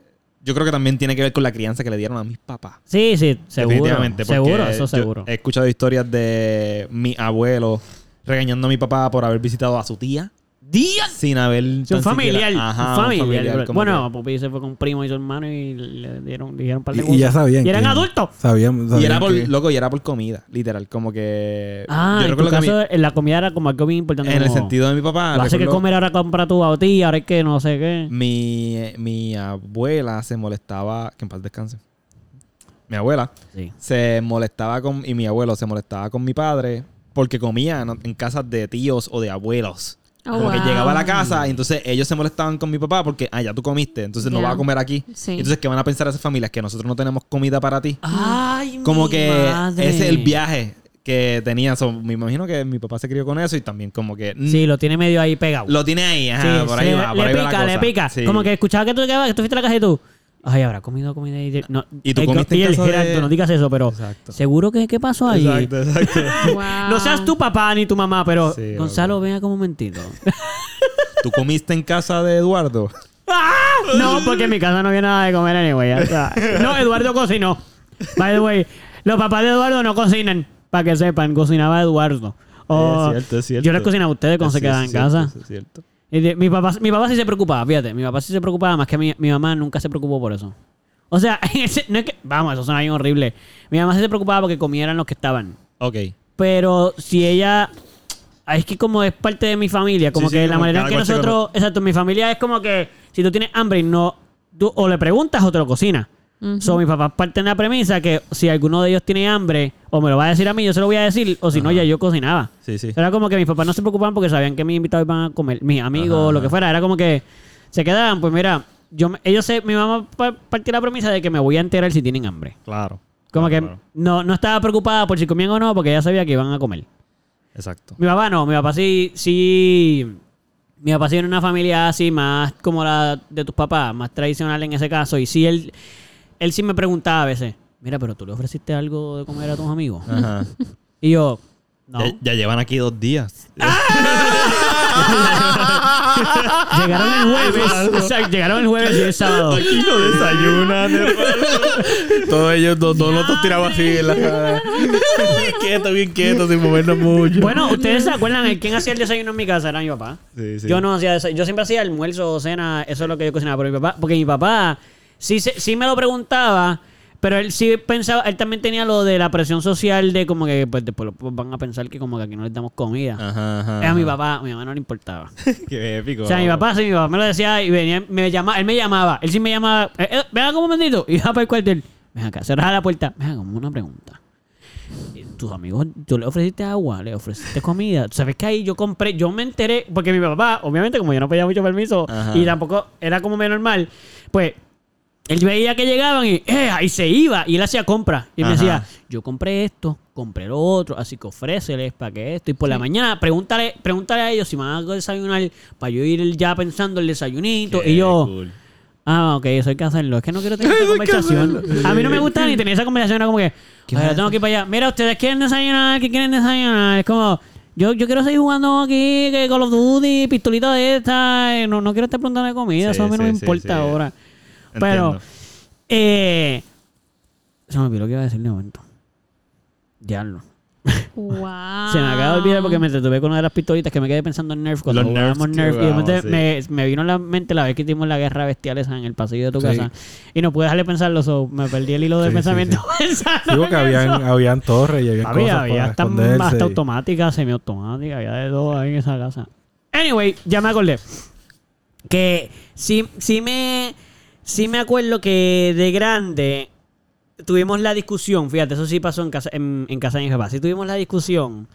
Yo creo que también tiene que ver con la crianza que le dieron a mis papás. Sí, sí, seguro. Definitivamente. Seguro, eso seguro. He escuchado historias de mi abuelo regañando a mi papá por haber visitado a su tía. ¡Días! Sin haber. Sí, un familiar. siquiera- Ajá, un familiar. bueno, Pupi se fue con un primo y su hermano y le dieron, le dijeron un par de Y, cosas. y ya sabían. Y eran que- adultos. Sabían, Y era por, que- loco, y era por comida, literal. Como que. Ah, yo en tu mi- caso, en la comida era como algo bien importante. en el sentido de mi papá. Lo hace que comer ahora compra tu a ti, ahora es que no sé qué. Mi, mi abuela se molestaba. Que en paz descanse. Mi abuela Sí. se molestaba con. Y mi abuelo se molestaba con mi padre. Porque comía ¿no? en casas de tíos o de abuelos. Oh, como que llegaba a la casa y entonces ellos se molestaban con mi papá porque, ah, ya tú comiste, entonces no vas a comer aquí. Sí. Entonces, ¿qué van a pensar esas familias? Que nosotros no tenemos comida para ti. Ay, Como mi que madre. ese es el viaje que tenía. So, me imagino que mi papá se crió con eso y también como que... mm, Sí, lo tiene medio ahí pegado. Lo tiene ahí, ajá, Sí, por ahí sí, va, por le ahí va la pica, le pica. Sí. Como que escuchaba que tú, que tú fuiste a la casa y tú. Ay, habrá comido comida y no, Y tú el- comiste en y el casa de- Gerardo, no digas eso, pero Exacto. seguro que qué pasó allí. Exacto, exacto. Wow. No seas tu papá ni tu mamá, pero Sí, Gonzalo, venga como mentito. ¿Tú comiste en casa de Eduardo? no, porque en mi casa no había nada de comer anyway. No, Eduardo cocinó. By the way, los papás de Eduardo no cocinan, para que sepan, cocinaba Eduardo. O- es cierto, es cierto. Yo les cocinaba a ustedes cuando se quedaban sí, en casa. Es cierto. Y mi, papá, mi papá sí se preocupaba, fíjate. Mi papá sí se preocupaba más que mi, mi mamá nunca se preocupó por eso. O sea, no es que. Vamos, eso suena bien horrible. Mi mamá sí se preocupaba porque comieran los que estaban. Ok. Pero si ella. Es que como es parte de mi familia, como Sí, sí, que la como manera en que nosotros. Exacto, mi familia es como que si tú tienes hambre y no. Tú o le preguntas o te lo cocinas. Ujú. So, mi papá parte de la premisa que si alguno de ellos tiene hambre, o me lo va a decir a mí, yo se lo voy a decir, o si no, ya yo cocinaba. Sí, sí. Era como que mis papás no se preocupaban porque sabían que mis invitados iban a comer, mis amigos, Ajá, lo que fuera. Era como que se quedaban, pues mira, yo, ellos se, mi mamá pa- partió la premisa de que me voy a enterar si tienen hambre. Claro. Como Claro, que claro. no, no estaba preocupada por si comían o no, porque ella sabía que iban a comer. Exacto. Mi papá no, mi papá sí, sí. Mi papá sí era una familia así, más como la de tus papás, más tradicional en ese caso. Y sí, él, él sí me preguntaba a veces, mira, pero tú le ofreciste algo de comer a tus amigos. Ajá. Y yo, no. Ya, ya llevan aquí dos días. Llegaron el jueves. o sea, llegaron el jueves y el sábado. Aquí no desayunan, hermano. Todos ellos, dos, dos lotos tirados así en la cara. bien quieto, bien quieto, sin movernos mucho. Bueno, ustedes se acuerdan, el quien hacía el desayuno en mi casa era mi papá. Sí, sí. Yo no hacía desayuno. Yo siempre hacía almuerzo o cena, eso es lo que yo cocinaba. Pero mi papá, porque mi papá sí, sí me lo preguntaba, pero él sí pensaba, él también tenía lo de la presión social de como que pues después lo- van a pensar que como que aquí no les damos comida. Ajá, ajá. A mi papá, a mi mamá no le importaba. Qué épico. O sea, mi papá, sí, mi papá me lo decía y venía, me llamaba, él me llamaba, él sí me llamaba, eh, eh, venga como bendito, y iba para el cuartel. Ven acá, cerraba la puerta, venga, como una pregunta. Eh, Tus amigos, tú le ofreciste agua, le ofreciste comida. ¿Tú ¿Sabes que ahí yo compré? Yo me enteré, porque mi papá, obviamente, como yo no pedía mucho permiso Ajá. y tampoco era como medio normal, pues él veía que llegaban y eh, ahí se iba y él hacía compras. Y me Ajá. decía, yo compré esto, compré lo otro, así que ofréceles para que esto. Y por la mañana pregúntale, pregúntale a ellos si van a desayunar para yo ir ya pensando el desayunito. Qué y yo, cool. ah, ok, eso hay que hacerlo. Es que no quiero tener esa conversación. A mí no me gusta ni tener esa conversación. Era como que, "Oye, tengo que ir para allá. Mira, ustedes quieren desayunar, ¿qué quieren desayunar? Es como... Yo, yo quiero seguir jugando aquí, que Call of Duty, pistolita de esta. No, no quiero estar preguntando de comida, Sí, eso a mí no me importa ahora. Pero, eh, se me olvidó lo que iba a decir de momento. Diablo. Wow. Se me acaba de olvidar porque me entretuve con una de las pistolitas que me quedé pensando en Nerf cuando Los jugábamos Nerf. Y de repente jugábamos, me, me vino a la mente la vez que hicimos la guerra bestial esa en el pasillo de tu Sí. casa. Y no pude dejarle pensarlo, so, me perdí el hilo de Sí, sí, pensamiento. Digo en que habían, eso. habían torres y habían Había, cosas había para hasta, hasta automática, semiautomática, había de todo ahí en esa casa. Anyway, ya me acordé. Que sí, sí me. Sí me acuerdo que de grande tuvimos la discusión. Fíjate, eso sí pasó en casa, en, en casa de mi papá. Sí tuvimos la discusión.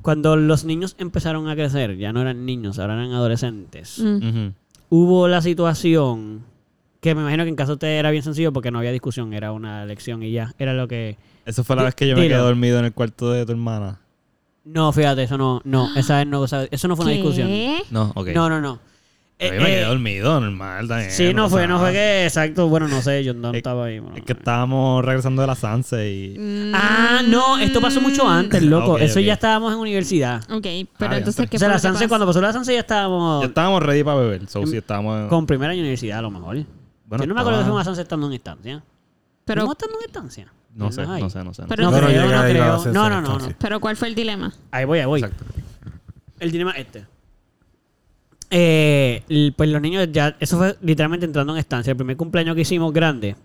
Cuando los niños empezaron a crecer, ya no eran niños, ahora eran adolescentes. Mm. Hubo la situación que me imagino que en caso de ustedes era bien sencillo porque no había discusión, era una lección y ya. Era lo que. Esa fue la vez que yo me quedé dormido en el cuarto de tu hermana. No, fíjate, eso no, no, esa vez no, o sea, eso no fue una discusión. ¿Qué? No, ok. No, no, no. Yo Eh, me eh, quedé dormido, normal también. sí, no fue, sea, no fue que, exacto, bueno, no sé, yo no Es- estaba ahí. bueno. Es que estábamos regresando de la Sanse y... Mm. Ah, no, esto pasó mucho antes, loco. Eso ya estábamos en universidad. Ok, pero Ah, entonces. ¿qué O sea, la Sanse, cuando pasó la Sanse ya estábamos Ya estábamos ready para beber. So, sí, estábamos... con primer año de universidad, a lo mejor. Bueno, yo no me acuerdo que fuimos a Sanse estando en estancia. Pero, ¿Fuimos estando en estancia? No sé, no sé, no sé. no Pero- No, creo, no creo. No, no, no, no. pero ¿cuál fue el dilema? Ahí voy, ahí voy. Exacto. El dilema es este. Eh, pues los niños ya, eso fue literalmente entrando en estancia. El primer cumpleaños que hicimos grande.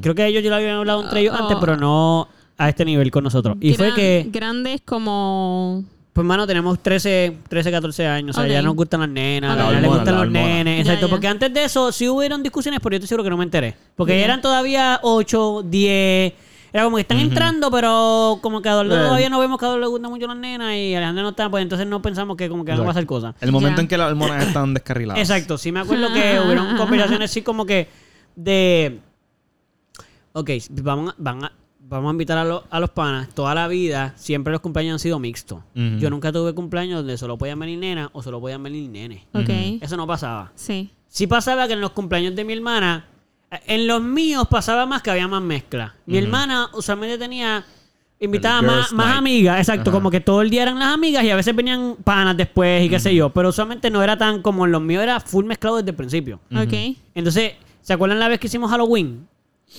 Creo que ellos ya lo habían hablado entre ellos Oh. antes, pero no a este nivel con nosotros. Y fue que, Grandes como... pues hermano, tenemos 13, 13, 14 años. O sea, ya nos gustan las nenas, Ok. a La les hormona, gustan la los hormona. nenes. Ya, Exacto, ya. porque antes de eso sí hubieron discusiones, pero yo estoy seguro que no me enteré. Porque Ya. eran todavía 8, 10. Era como que están entrando, pero como que a Eh. todavía no vemos que a Eduardo le gustan mucho las nenas y Alejandro no está, pues entonces no pensamos que como que van a pasar cosas. El momento en que las hormonas están descarriladas. Exacto, sí me acuerdo que hubieron conversaciones así como que de... Ok, vamos a, van a- vamos a invitar a, los- a los panas. Toda la vida, siempre los cumpleaños han sido mixtos. Yo nunca tuve cumpleaños donde solo podían venir nenas o solo podían venir nenes. Ok. Eso no pasaba. Sí. Sí pasaba que en los cumpleaños de mi hermana, en los míos pasaba más que había más mezcla. Mi hermana usualmente tenía invitaba El más, más amigas, exacto, Ajá. como que todo el día eran las amigas y a veces venían panas después y qué sé yo, pero usualmente no era tan como en los míos, era full mezclado desde el principio. Ok. Entonces, ¿se acuerdan la vez que hicimos Halloween?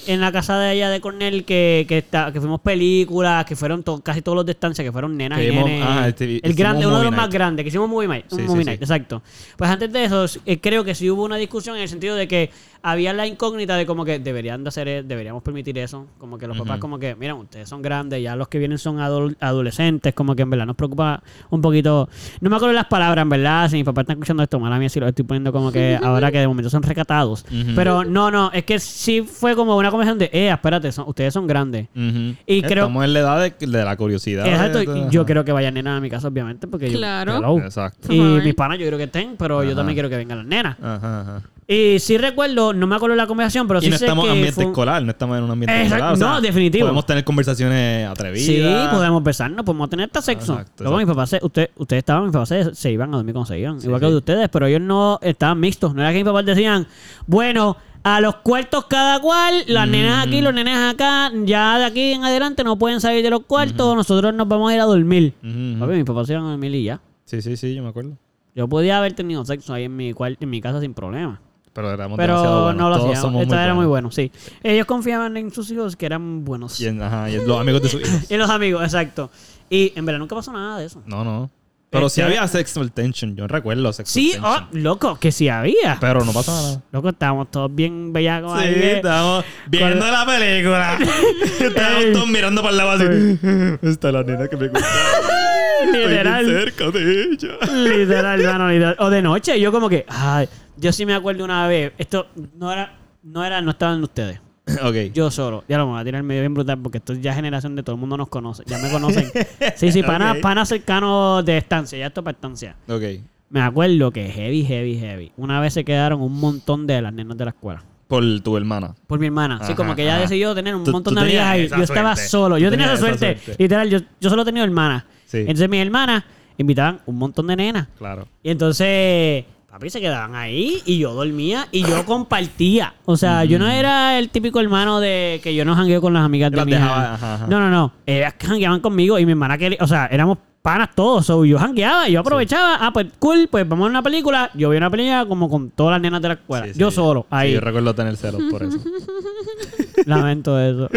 En la casa de allá de Cornell, que, que, está, que fuimos películas, que fueron to- casi todos los de estancia, que fueron nenas Que y nenes. este- el grande, uno de los más grandes, que hicimos Movie Night. Sí, movie sí. night, exacto. Pues antes de eso, eh, creo que sí hubo una discusión en el sentido de que había la incógnita de como que deberían de hacer, e- deberíamos permitir eso. Como que los papás como que, miren, ustedes son grandes, ya los que vienen son adol- adolescentes, como que en verdad nos preocupa un poquito. No me acuerdo las palabras, en verdad, si mi papá está escuchando esto, mala mía si lo estoy poniendo como que ahora que de momento son recatados. Pero no, no, es que sí fue como una conversación de, eh, espérate, son- ustedes son grandes. Y creo- Estamos en la edad de, de la curiosidad. Exacto, de- y de- yo quiero que vayan nenas a mi casa, obviamente, porque yo... Claro. hello. Exacto. Y mis panas yo quiero que estén, pero yo también quiero que vengan las nenas. Ajá, ajá. Y sí recuerdo, no me acuerdo la conversación, pero y sí no sé estamos en que ambiente fue escolar, no estamos en un ambiente Exacto, escolar. o sea, no, definitivo. Podemos tener conversaciones atrevidas. Sí, podemos besarnos, podemos tener hasta sexo. Exacto, Luego mis papás, se, usted, ustedes estaban, mis papás se, se iban a dormir cuando se iban, Sí, igual que los de ustedes, pero ellos no estaban mixtos. No era que mis papás decían, bueno, a los cuartos cada cual, las Mm. nenas aquí, los nenes acá, ya de aquí en adelante no pueden salir de los cuartos, nosotros nos vamos a ir a dormir. Papi, mis papás se iban a dormir y ya. Sí, sí, sí, yo me acuerdo. Yo podía haber tenido sexo ahí en mi, cual- en mi casa sin problema. Pero éramos demasiado Pero buenos. no lo Todos somos Esto era muy bueno, sí. Ellos confiaban en sus hijos que eran buenos. Y, en- ajá, y en los amigos de sus hijos. Y los amigos, exacto. Y en verdad nunca pasó nada de eso. No, no. Pero sí Este- había sexual tension. Yo recuerdo sexual Sí, tension. oh, loco, que sí había. Pero no pasaba nada. Loco, estábamos todos bien bellacos Sí, ahí. de- estábamos viendo la película. estábamos todos mirando para el lado así. Está la nena que me gusta. Estoy Literal. cerca de ella. Literal, mano, literal. O de noche, yo como que, ay, yo sí me acuerdo una vez, esto no era, no era, no estaban ustedes. ok. Yo solo, ya lo voy a tirar medio bien brutal porque esto es ya generación de todo el mundo nos conoce, ya me conocen. Sí, sí, pana, Ok. pana cercano de estancia, ya esto es para estancia. Ok. Me acuerdo que heavy, heavy, heavy. Una vez se quedaron un montón de las nenas de la escuela. Por tu hermana. Por mi hermana. sí, como que ella ajá. decidió tener un Tú- montón tú de amigas ahí. Yo estaba suerte. solo. Yo tenía esa suerte. suerte. Literal, yo, yo solo tenía hermanas. Sí. Entonces mis hermanas invitaban un montón de nenas. Claro. Y entonces, papi, se quedaban ahí y yo dormía y yo compartía. O sea, yo no era el típico hermano de que yo no jangueo con las amigas de mi. No, no, no. Ellas jangueaban conmigo y mi hermana quería, o sea, éramos panas todos. So, yo jangueaba yo aprovechaba. Ah, pues cool, pues vamos a una película. Yo vi una película como con todas las nenas de la escuela. Sí, sí. yo solo, Sí, ahí. yo recuerdo tener celos por eso. Lamento eso.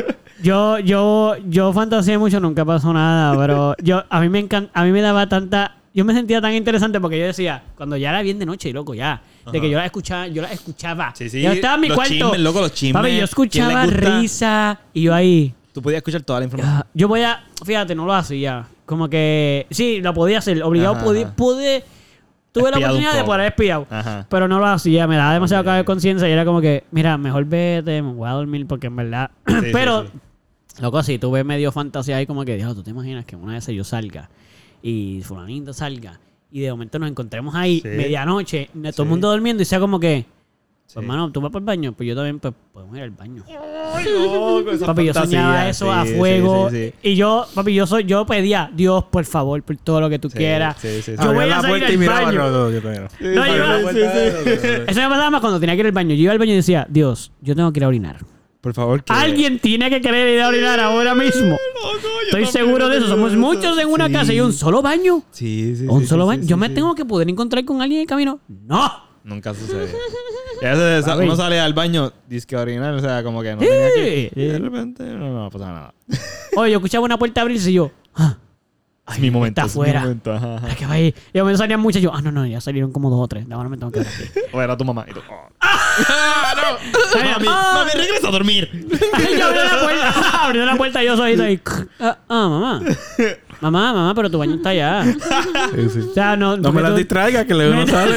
Yo, yo, yo fantaseé mucho, nunca pasó nada, pero yo, a mí me encanta, a mí me daba tanta, yo me sentía tan interesante porque yo decía, cuando ya era bien de noche, loco, ya, de que yo la escuchaba, yo la escuchaba. Sí, sí, Yo estaba en mi los cuarto. chismes, loco, los chismes. Papi, yo escuchaba risa y yo ahí. Tú podías escuchar toda la información. ah, Yo voy a, fíjate, no lo hacía. Como que, sí, lo podía hacer, obligado, Ajá, pude, tuve la Espiado un oportunidad de poder espiar. Ajá. Pero no lo hacía, me daba demasiado Ok. cabe de conciencia y era como que, mira, mejor vete, me voy a dormir porque en verdad. Sí, Pero, sí, sí. loco, sí, tuve medio fantasía ahí como que, Dios, tú te imaginas que una vez yo salga y fulanito salga y de momento nos encontremos ahí, Sí. medianoche, todo Sí. el mundo durmiendo y sea como que, Sí. pues, hermano, tú vas para el baño, pues yo también, pues podemos ir al baño. Ay, loco, esa Papi, yo soñaba eso a fuego. sí, sí, sí. Y yo, papi, yo soy, yo pedía, Dios, por favor, por todo lo que tú Sí, quieras. sí, sí, sí. Yo voy a la salir puerta y al miraba. baño. No, yo no. Eso me pasaba más cuando tenía que ir al baño. Yo iba al baño y decía, Dios, yo tengo que ir a orinar. Por favor, que... Alguien tiene que querer ir a orinar ahora mismo. Loco, yo Estoy seguro de eso. Somos muchos en una Sí. casa y un solo baño. Sí, sí, Un sí, solo sí, baño. sí, Yo sí, me sí. tengo que poder encontrar con alguien en el camino. ¡No! Nunca sucede. Y a veces Papi. uno sale al baño, dice que orinar, o sea, como que no tenía que... Sí. Y de repente no, no pasa nada. Oye, yo escuchaba una puerta abrirse y yo, ah, Es mi momento. está es afuera. ¿para qué va ahí? Y a mí salían muchas yo, ah, no, no, ya salieron como dos o tres. Ahora me tengo que ir. O era tu mamá. Y tú, oh. ¡Ah, no! Mami, Ah. mami, regresa a dormir. Yo abrí la puerta, abrió la puerta yo soy ahí. Ah, ah, mamá. Mamá, mamá, pero tu baño está allá. Sí, sí. O sea, no. No me las tú- distraigas, que luego no sale.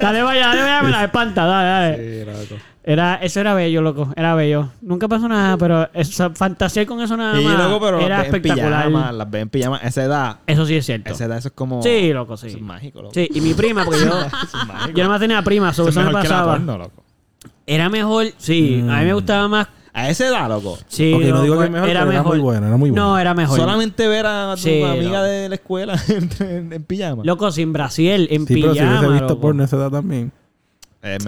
dale vaya, dale vaya, me la espanta, dale, dale. Sí. Era, eso era bello, loco. Era bello. Nunca pasó nada, pero esa, fantasear con eso nada Sí, más loco, pero era las ves en espectacular. pijama, las ves en pijama. Esa edad, Eso sí es cierto. esa edad, eso es como... Sí, loco, sí. Eso es mágico, loco. Sí, y mi prima, porque yo, yo nada más tenía prima, sobre Eso eso es me pasaba. porno, loco. Era mejor, sí. A mí me gustaba más. A esa edad, loco. Sí, Ok, no digo que mejor, era pero era mejor. muy buena, era muy buena. No, era mejor. Solamente ver a tu Sí, amiga loco. de la escuela en, en- en pijama. Loco, sin Brasil, en Sí, pero si pijama. hubiese visto loco. porno a esa edad también.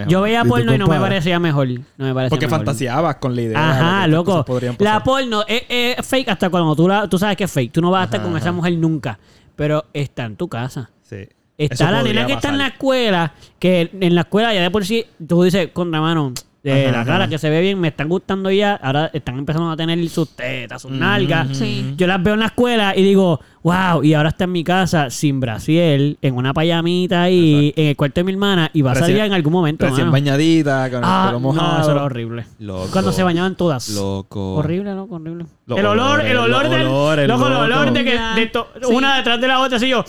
Yo veía porno y no me parecía mejor. No me parecía Porque mejor. fantaseabas con la idea. de Ajá, loco. La porno es, es fake hasta cuando tú, la, tú sabes que es fake. Tú no vas a estar Ajá, con esa mujer nunca. Pero está en tu casa. Sí. Está Eso la nena que está en la escuela, que en la escuela ya de por sí, tú dices, contra mano, de Ajá, la cara ajá. que se ve bien, me están gustando ya, ahora están empezando a tener sus tetas, sus nalgas. Sí. Yo las veo en la escuela y digo, wow, y ahora está en mi casa sin Brasil, en una payamita ahí, en el cuarto de mi hermana, y va a Recién- salir en algún momento. Recién mano. bañadita, con el Ah, pelo no, mojado. eso era horrible. Loco. Cuando se bañaban todas. Loco. Horrible, loco, horrible. Los el olor, el olor los del. olores, loco, el olor de que. De to- Sí. Una detrás de la otra, así yo.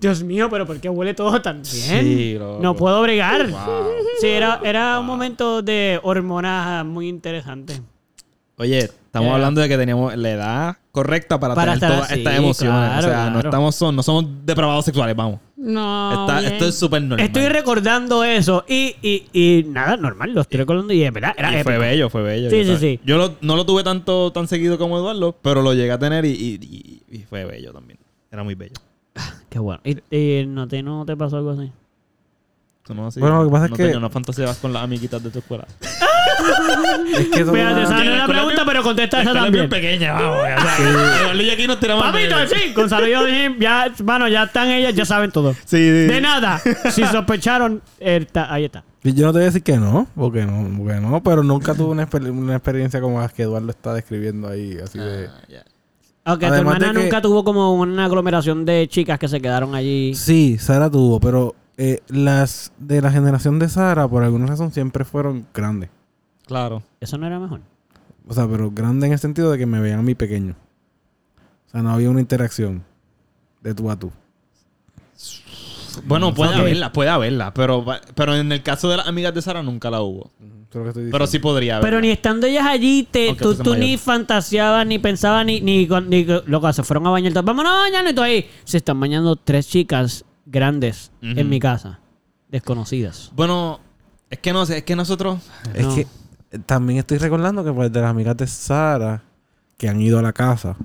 Dios mío, pero ¿por qué huele todo tan bien? Sí, loco. no puedo bregar. Wow. Sí, era, era un momento de hormonas muy interesante. Oye, estamos hablando de que teníamos la edad correcta para, Para tener todas estas emociones. claro, o sea, no estamos son, no somos depravados sexuales, vamos. No. Está- esto es súper normal. Estoy recordando eso y, y, y nada, normal, lo estoy recordando y es verdad, era Y fue bello, fue bello. Sí, sí, sí. Yo lo- no lo tuve tanto tan seguido como Eduardo, pero lo llegué a tener y- y fue bello también. Era muy bello. Qué bueno. ¿Y, y no, te, no te pasó algo así? Tú no, así, Bueno, lo que pasa es no que- tenías una fantasía con las amiguitas de tu escuela. Es que era- esa no es la pregunta, pero contesta esa también. pequeña, vamos. O sea, Eduardo y aquí nos tiramos Papito, sí, Gonzalo y yo dijimos, ya, mano, ya están ellas, ya saben todo. Sí, sí. De nada. Si sospecharon, está- ahí está. Y Yo no te voy a decir que no, porque no, porque no, pero nunca tuve una, exper- una experiencia como la que Eduardo está describiendo ahí, así de... Ah, Aunque tu Además hermana que- nunca tuvo como una aglomeración de chicas que se quedaron allí. Sí, Sara tuvo, pero eh, las de la generación de Sara, por alguna razón, siempre fueron grandes. Claro. Eso no era mejor. O sea, pero grandes en el sentido de que me veían a mí pequeño. O sea, no había una interacción de tú a tú. Bueno, puede haberla, puede haberla. Pero, pero en el caso de las amigas de Sara nunca la hubo. Eso es lo que estoy Pero sí podría haber. Pero ni estando ellas allí, te, Aunque tú, fuese tú mayor. ni fantaseabas, ni pensabas, ni, ni, ni loco, se fueron a bañar todas. Vámonos a bañarnos y tú ahí. Se están bañando tres chicas grandes Ujú. en mi casa. Desconocidas. Bueno, es que no sé, es que nosotros. Es No. que eh, también estoy recordando que pues, de las amigas de Sara que han ido a la casa,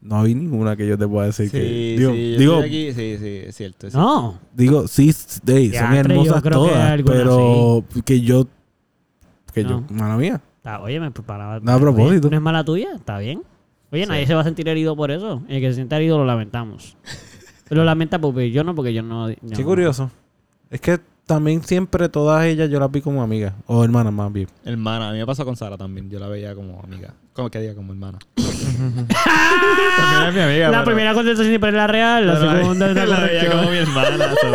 no hay ninguna que yo te pueda decir que... Sí, Digo, yo digo, estoy aquí. Sí, sí, es cierto. es cierto. No. digo, sí, s- ey, son Diantre, yo hermosas creo que todas, alguna pero que yo... Que yo... Mala mía. Está, oye, me preparaba. No, a propósito. ¿No es mala tuya? Está bien. Oye, nadie se va a sentir herido por eso. El que se sienta herido lo lamentamos. lo lamenta porque yo no, porque yo no. yo Qué no. curioso. Es que también siempre todas ellas yo las vi como amigas. O hermanas más bien. Hermana, a mí me pasó con Sara también. Yo la veía como amiga. ¿Cómo que diga? Como hermana. también es mi amiga. La pero- primera contestación siempre es la real, la pero segunda es la la veía como mi hermana. so.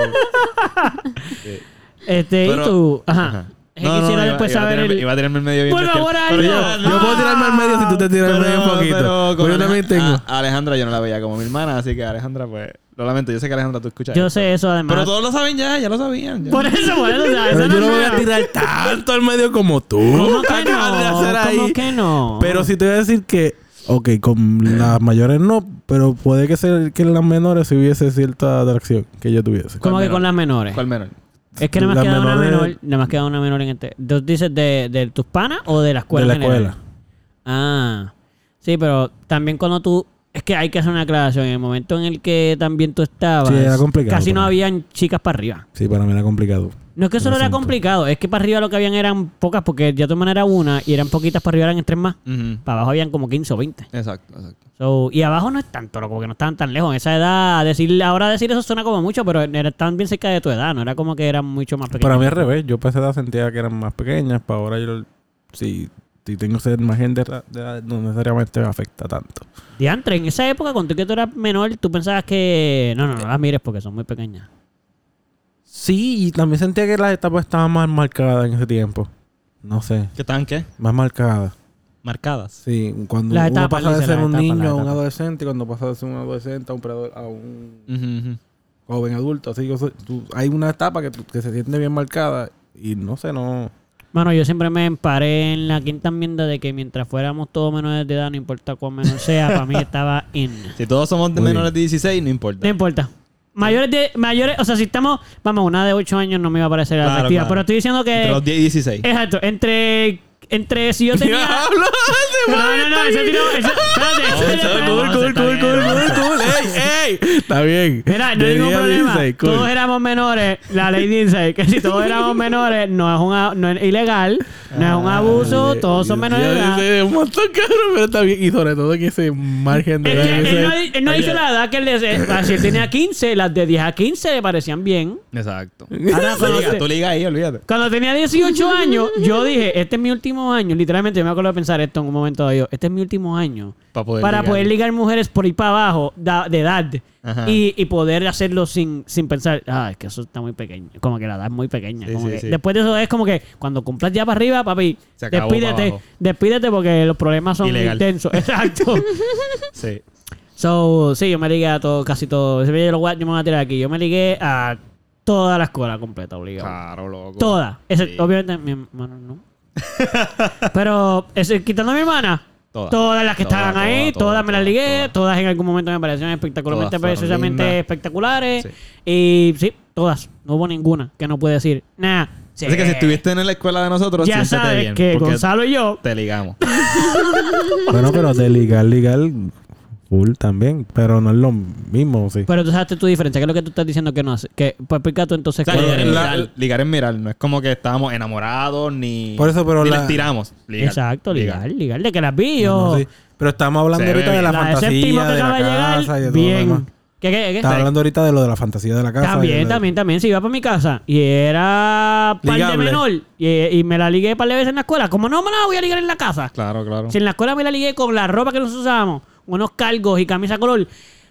Sí. Este, Pero- y tú. Ajá. Ajá. Es que quisiera iba- después iba a saber tirarme- el. Iba a tirarme el medio bien. Por bestial. favor, Pero algo. ya- Yo puedo tirarme al medio si tú te tiras al medio un poquito. pero Porque yo también tengo. A, a Alejandra yo no la veía como mi hermana, así que Alejandra, pues, lo lamento. Yo sé que Alejandra tú escuchas. Yo esto. sé eso además. Pero todos lo saben ya, ya lo sabían. ya. Por eso, por eso. O sea, Pero eso yo no voy a tirar tanto al medio como tú. ¿Cómo que no? hacer ahí. ¿Cómo que no? Pero sí te voy a decir que, ok, con las mayores no, pero puede que ser que en las menores sí hubiese cierta atracción que yo tuviese. ¿Cómo que menor? con las menores? ¿Cuál menor? Es que nada más queda una menor. Nada más queda una menor en este. ¿Tú dices de, de tus panas o de la escuela? De la general? escuela. Ah. Sí, pero también cuando tú. Es que hay que hacer una aclaración. En el momento en el que también tú estabas. Sí, era complicado Casi no mí. habían chicas para arriba. Sí, para mí era complicado. No es que solo El era complicado, es que para arriba lo que habían eran pocas, porque ya tu manera era una y eran poquitas para arriba, eran tres más. Para abajo habían como 15 o 20. Exacto, exacto. So, y abajo no es tanto, loco, porque no estaban tan lejos. En esa edad, decir, ahora decir eso suena como mucho, pero era- estaban bien cerca de tu edad, no era como que eran mucho más pequeños. Para mí al revés. Yo para esa edad sentía que eran más pequeñas. Para ahora yo, si, si tengo que ser más gente de edad, no necesariamente me afecta tanto. Diantre, en esa época, cuando tú que tú eras menor, tú pensabas que. No, no, no las mires porque son muy pequeñas. Sí, y también sentía que las etapas estaban más marcadas en ese tiempo. No sé, ¿Qué estaban qué? más marcadas. Marcadas. Sí, cuando Las uno etapas, pasa de ser un niño a un adolescente, y cuando pasa de ser un adolescente a un, predador- a un joven adulto, así que tú- hay una etapa que, que se siente bien marcada y no sé, no... Mano, yo siempre me emparé en la quinta enmienda de que mientras fuéramos todos menores de edad, no importa cuán menor sea, para mí estaba in. Si todos somos de Muy menores de 16, no importa. No importa. Mayores de, mayores, o sea, si estamos, vamos, una de 8 años no me iba a parecer Claro, atractiva, claro. pero estoy diciendo que... Entre los 10 y 16. Exacto, entre, entre si yo tenía... no, no, no, ese tiro, ese, espérate, Cool, no, cool, está cool, bien, cool, cool. ¡Ey, ey! Está bien. Mira, no hay ningún 10 a problema. 16, cool. Todos éramos menores. La ley dice que si todos éramos menores, no es, un, a- no es ilegal, no es un abuso, Ah, todos son menores de edad. dice Un montón, cabrón, pero está bien. Y sobre todo en ese margen de edad. que él, no, ha- él no dice la edad que él dice. Si él tenía 15, las de 10 a 15 le parecían bien. Exacto. Ahora, tú ligas ahí, olvídate. cuando tenía 18 años, yo dije, este es mi último año. Literalmente, yo me acuerdo de pensar esto en un momento de yo. Este es mi último año. Para poder para ligar. poder ligar mujeres por ahí para abajo da- de edad y, y poder hacerlo sin, sin pensar, ah, es que eso está muy pequeño. Como que la edad es muy pequeña. Sí, Como sí, que sí. Después de eso es como que cuando cumplas ya para arriba, papi, Se acabó para despídete, despídete porque los problemas son Ilegal. intensos. Exacto. Sí. so, sí, yo me ligué a todo, casi todo. Yo, me voy a tirar aquí. Yo me ligué a toda la escuela completa, obligado. Claro, loco. Toda. Sí. Obviamente, mi hermano no. Pero, ese, quitando a mi hermana, Todas. todas las que Todas, estaban ahí, todas, todas, todas, me las ligué, todas. todas. en algún momento me parecieron espectacularmente, lindas. espectaculares. Sí. Y sí, todas. No hubo ninguna que no puede decir. Sí. Así que si estuviste en la escuela de nosotros, Ya sabes bien. que Gonzalo y yo. te ligamos. Bueno, pero de ligar, ligar, full también. Pero no es lo mismo, sí. Pero tú sabes tu diferencia. ¿Qué es lo que tú estás diciendo que no hace? Que, pues explica tú entonces. O sea, ligar es la- mirar. Ligar es mirar. No es como que estábamos enamorados ni. Por eso, pero ni la- les tiramos. Ligar. Exacto, ligar, ligar. De que las vi No, yo. sí. Pero estamos hablando Se ahorita de la, La de fantasía, de la casa y llegar, de todo lo demás. bien. ¿Qué, qué, qué? Estaba hablando ahorita de lo de la fantasía de la casa. También, de- también, también. Si iba para mi casa y era par de menor y, y me la ligué par de veces en la escuela, como no me la voy a ligar en la casa. Claro, claro. Si en la escuela me la ligué con la ropa que nosotros usábamos, unos cargos y camisa color,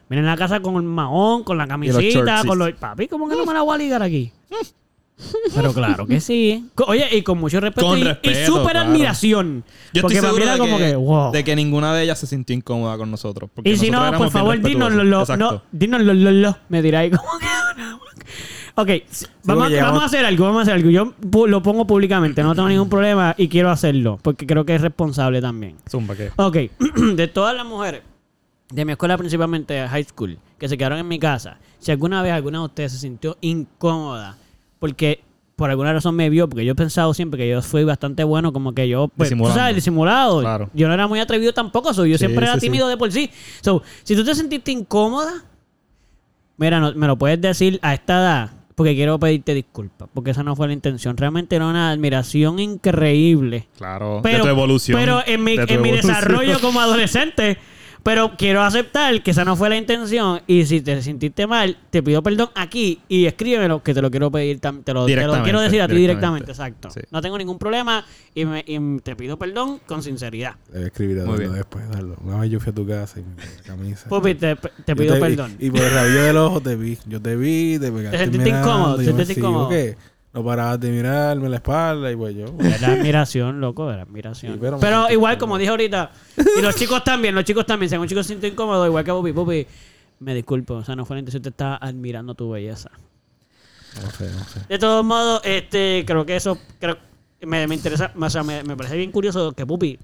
Mira en la casa con el mahón, con la camisita, con los... Papi, ¿cómo que no me la voy a ligar aquí? Pero claro que sí. Oye, y con mucho respeto Con y, y respeto, súper claro. admiración. Yo porque estoy seguro de como que, que, wow. de que ninguna de ellas se sintió incómoda con nosotros. Y si no, por favor, dinos lo, no, dinos lo, lo, lo. Me dirá ahí como que... Ok, vamos, a- porque llegamos- vamos a hacer algo, vamos a hacer algo. Yo pu- lo pongo públicamente, no tengo ningún problema y quiero hacerlo, porque creo que es responsable también. Zumba, ¿qué? Ok, de todas las mujeres de mi escuela, principalmente high school, que se quedaron en mi casa, si alguna vez alguna de ustedes se sintió incómoda porque por alguna razón me vio, porque yo he pensado siempre que yo fui bastante bueno, como que yo, pues, tú Disimulando. sabes, disimulado. Claro. Yo no era muy atrevido tampoco, so, yo Sí, siempre era sí, sí. tímido de por sí. So, si tú te sentiste incómoda, mira, no- me lo puedes decir a esta edad, porque quiero pedirte disculpas, porque esa no fue la intención. Realmente era una admiración increíble Claro. pero, de tu evolución. Pero en mi, en mi desarrollo como adolescente. Pero quiero aceptar que esa no fue la intención. Y si te sentiste mal, te pido perdón aquí y escríbemelo, que te lo quiero pedir. Te lo, te lo quiero decir a ti directamente. directamente, exacto. Sí. No tengo ningún problema y, me- y te pido perdón con sinceridad. Debe escribir a Muy Eduardo bien. después. Darlo. Una vez yo fui a tu casa y me camisa. Pupi, te, te pido te- perdón. Y, y por el rabillo del ojo te vi. Yo te vi, te pegaste sentiste mirando, incómodo? ¿Te sentiste incómodo? No parabas de mirarme la espalda y pues yo. Era admiración, loco, era admiración. Sí, pero igual, como dije ahorita, y los chicos también, los chicos también, si algún chico se siente incómodo, igual que Pupi, Pupi, me disculpo, o sea, no fue la intención, te estaba admirando tu belleza. No sé, no sé. De todos modos, este, creo que eso, creo, me, me interesa, o sea, me, me parece bien curioso que Pupi,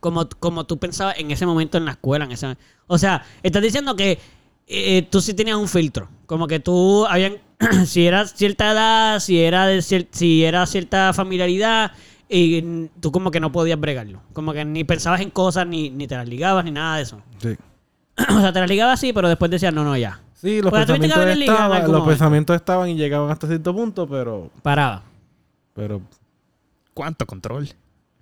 como, como tú pensabas en ese momento en la escuela, en ese, o sea, estás diciendo que eh, tú sí tenías un filtro, como que tú habían, si era cierta edad, si era de cier- si era cierta familiaridad, y tú como que no podías bregarlo, como que ni pensabas en cosas, ni, ni te las ligabas, ni nada de eso. Sí. o sea, te las ligabas sí, pero después decías, no, no, ya. Sí, los Pues, pensamientos los momento. pensamientos estaban y llegaban hasta cierto punto, pero, Paraba. pero ¿Cuánto control?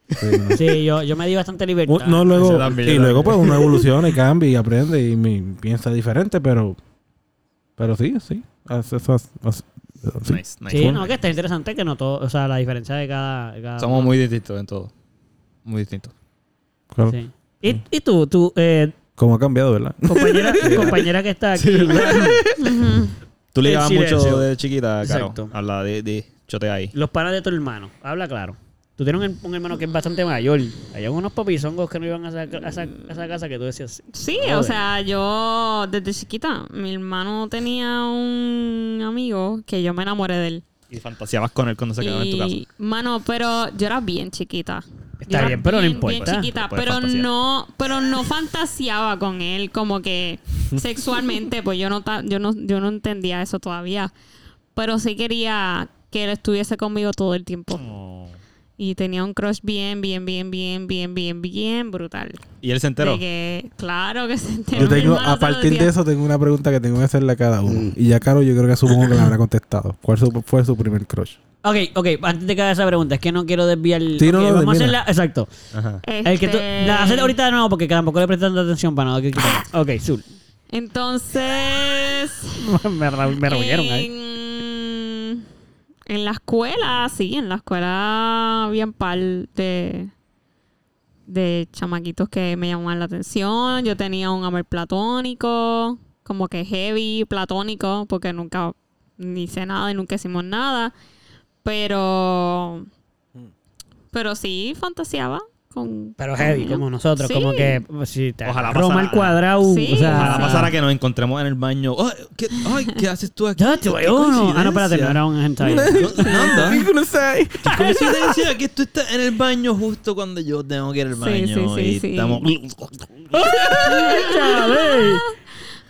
sí, no. Sí, yo, yo me di bastante libertad. No, luego, también, y yo luego pues uno evoluciona y cambia y aprende y me- piensa diferente, pero, pero sí, sí, eso hace- hace- sí. Nice, nice. Sí, no, que está interesante que no todo, o sea, la diferencia de cada... de cada Somos muy distintos en todo. Muy distintos. Claro. Sí. ¿Y, y tú, tú, eh, Cómo ha cambiado, ¿verdad? compañera, compañera que está aquí? Tú ligabas El mucho de chiquita, Caro. Exacto. Habla de, de chotea ahí. Los panas de tu hermano, habla claro. Tú tienes un, un hermano que es bastante mayor. Hay unos papizongos que no iban a esa, a esa, a esa casa que tú decías. Sí, Joder. o sea, yo desde chiquita, mi hermano tenía un amigo que yo me enamoré de él. Y fantaseabas con él cuando se quedaba en tu casa. Mano, pero yo era bien chiquita. Está bien, pero no Bien importa. chiquita, Puedes pero fantasear. no, pero no fantaseaba con él como que sexualmente, pues yo no, yo no, yo no entendía eso todavía. Pero sí quería que él estuviese conmigo todo el tiempo. Oh. Y tenía un crush bien, bien, bien, bien, bien, bien, bien brutal. Y él se enteró. De que, claro que se enteró. Yo tengo, a partir de eso, tengo una pregunta que tengo que hacerle a cada uno. Y ya Caro, yo creo que supongo que la habrá contestado. ¿Cuál su- fue su primer crush? Ok, ok, antes de que haga esa pregunta, es que no quiero desviar. Sí, no, ok, no, vamos a hacerla. Exacto. Ajá. El que tú. La, hacela ahorita de nuevo porque tampoco le presté tanta atención para nada. Ok, Zul. Entonces. me, ra- me rehuyeron ahí. En, la escuela, sí, en la escuela había un par de, de chamaquitos que me llamaban la atención. Yo tenía un amor platónico, como que heavy platónico, porque nunca ni hice nada y nunca hicimos nada. Pero. Pero sí, fantaseaba con. Pero heavy, como nosotros, Sí. como que pues, si te Ojalá Roma pasara- al cuadrado. Sí, o sea, Ojalá sí. pasara que nos encontremos en el baño. Ay, ¿qué, ay, ¿qué haces tú aquí? Qué uno. Ah, no, espérate, no era un hentai. No, sabe. Qué coincidencia que tú estás en el baño justo cuando yo tengo que ir al baño. sí, sí, y sí. estamos...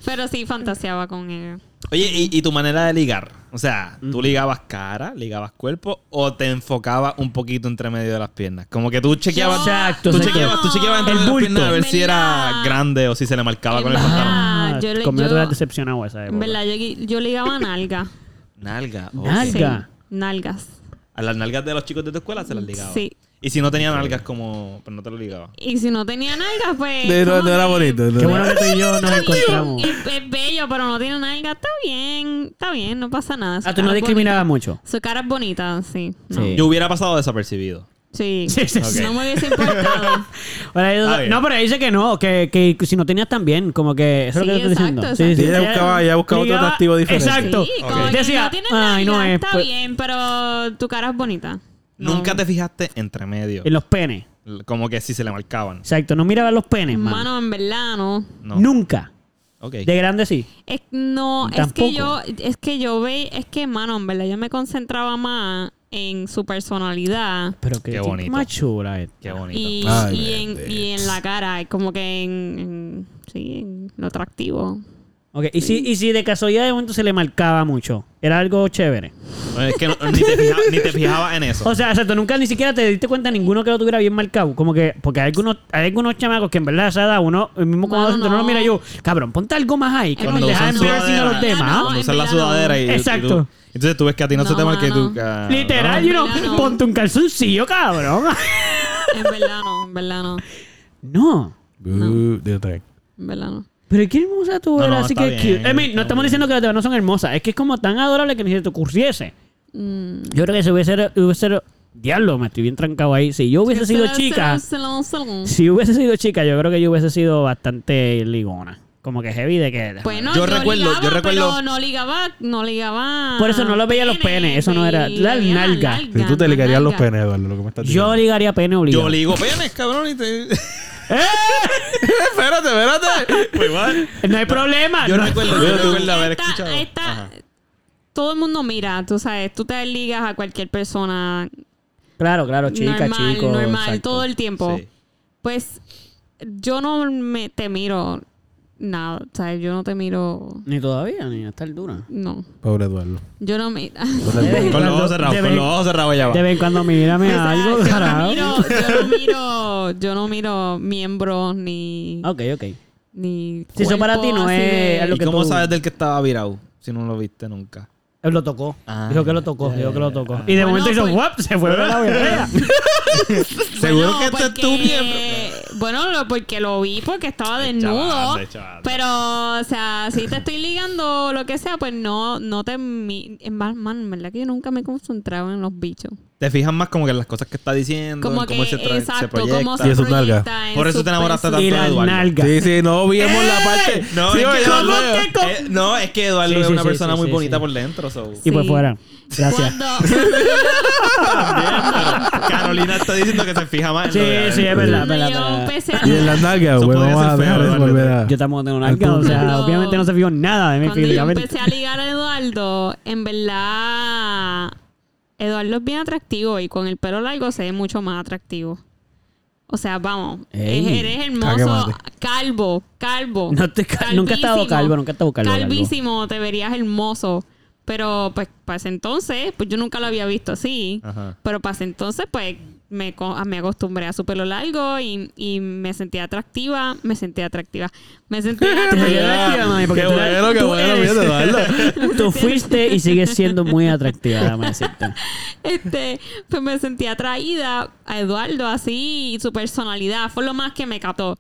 Pero sí, fantaseaba con ellos. Oye, ¿y, y tu manera de ligar? O sea, ¿tú ligabas cara, ligabas cuerpo o te enfocabas un poquito entre medio de las piernas? Como que tú chequeabas... Exacto, Tú exacto. chequeabas, tú chequeabas entre El medio de las bulto. piernas a ver si era grande o si se le marcaba con el En pantalón. verdad. Ah, yo le- conmigo te hubieras decepcionado esa época. verdad, yo, yo ligaba nalga. Nalga. ok. Nalga. Sí, nalgas. A las nalgas de los chicos de tu escuela se las ligaba. Sí. Y si no tenía nalgas, como... Pues no te lo ligaba. Y si no tenía nalgas, pues. No, no, era bonito. no Qué era- bueno que tú y yo nos encontramos. Es, es bello, pero no tiene nalgas. Está bien, está bien, no pasa nada. Su Ah, tú no discriminabas bonita. mucho. Su cara es bonita, sí. no. Sí. Yo hubiera pasado desapercibido. Sí. Sí, sí, sí. No me hubiese importado. Pero bien. no, pero ahí dice que no, que, que si no tenías también, como que eso es lo que Sí, te estoy diciendo. exacto, Sí, sí. Ella buscaba- ella buscaba otro atractivo diferente. Exacto. Sí, Ok. como que Decía, no tiene ay, no nalgas, es, está pues- bien, pero tu cara es bonita. No. Nunca te fijaste entre medio. En los penes. Como que si se le marcaban. Exacto, no miraba los penes, mano. Mano, en verdad, no. No. Nunca. Ok. De grande sí. Es, no, es que yo, es que yo ve, es que, mano, en verdad, yo me concentraba más en su personalidad Pero que Qué bonito. más chula esta. Qué bonito. y, Ay, y, en, y en la cara, como que en, en- sí, en lo atractivo. Ok, y si, y si de casualidad de momento se le marcaba mucho, era algo chévere. Es que no- ni, te fijaba- ni te fijabas en eso. O sea, exacto, nunca ni siquiera te diste cuenta ninguno que lo tuviera bien marcado. Como que, porque hay algunos, hay algunos chamacos que en verdad a esa edad uno, el mismo cuando Mano, no. lo no. mira yo, cabrón, ponte algo más ahí, que Cuando nos deja usan embarrassing a los sudadera. demás. No, Cuando usas la no. sudadera y, y Exacto. tú- entonces tú ves que a ti no, se No, te marca y tú... mano. ah, Literal, no. you know, no. ponte un calzoncillo, cabrón. En verdad no, en verdad no, no. Uh, de otra vez. en verdad no. Pero qué hermosa tú No, no, así que bien, no estamos bien. diciendo que las demás no son hermosas, es que es como tan adorable que ni se te ocurriese. Mm. Yo creo que si hubiese, hubiese diablo, me estoy bien trancado ahí. Si yo hubiese sido chica, si hubiese sido chica, yo creo que yo hubiese sido bastante ligona. Como que heavy de que. Bueno, Yo recuerdo- ligaba, yo recuerdo- Pero no ligaba, no ligaba. Por eso no lo veía los penes, eso no era- la nalga. Si tú te ligarías los penes, Eduardo, lo que me estás yo diciendo. ligaría pene obligado. Yo ligo penes, cabrón, y te... igual. No hay problema. Yo no- recuerdo, yo recuerdo haber Esta- escuchado. esta- todo el mundo mira, tú sabes, tú te ligas a cualquier persona Claro, claro, chica, normal, chico. normal, exacto. todo el tiempo. Sí. Pues yo no me, te miro nada, o sea, yo no te miro, Ni todavía, ni hasta el dura. no, Pobre Eduardo. yo no me... Con los cuando- ojos cerrados, con los ojos cerrados allá va. De vez en cuando mírame O sea, algo, yo, no miro, yo no miro, yo no miro miembros ni, Ok, ok. Ni Si eso para ti no es algo ¿Y que cómo tú- sabes del que estaba virado? Si no lo viste nunca. Él lo tocó. Ah, dijo que lo tocó, dijo que lo tocó. Y de Bueno, momento hizo ¡guap! Se fue de la berrea. Seguro Bueno, que este es tu porque- miembro. Bueno, lo- porque lo vi, porque estaba desnudo. Chaval. Pero, o sea, si te estoy ligando o lo que sea, pues no, no te... mi- En más, man, en verdad que yo nunca me he concentrado en los bichos. Te fijas más como que en las cosas que está diciendo, Como en que, cómo él se, tra- se exacto, proyecta. cómo Y se eso es nalga. proyecta en Por eso te enamoraste tanto y de la Eduardo. nalga. Sí, sí, no vimos la ¡Eh! parte. No, sí, es que ¿Cómo Eduardo. te co- Eh, no, es que Eduardo Sí, es una sí, persona sí, muy sí, bonita sí. por dentro. So. Y por fuera. Gracias. Carolina está diciendo que se fija más en Sí, lo sí, es verdad, verdad. Y en las nalgas, Eso güey, vamos a eso a... Yo tampoco tengo nalga, Al o sea, obviamente no se vio nada de mí Cuando yo empecé a ligar a Eduardo, en verdad Eduardo es bien atractivo y con el pelo largo se ve mucho más atractivo. O sea, vamos, Ey. eres hermoso, calvo, calvo. No te ca- nunca he estado calvo, nunca he estado calvo. calvo. Calvísimo, te verías hermoso. Pero pues para ese entonces, pues yo nunca lo había visto así. Ajá. Pero para ese entonces, pues me, co- me acostumbré a su pelo largo y, y me sentía atractiva. Me sentía atractiva. Me sentía atractiva. atractiva, mami, porque Qué tú- bueno, qué tú bueno, eres-. Tú fuiste y sigues siendo muy atractiva, déjame decirte. Este, pues me sentía atraída a Eduardo así y su personalidad. Fue lo más que me captó.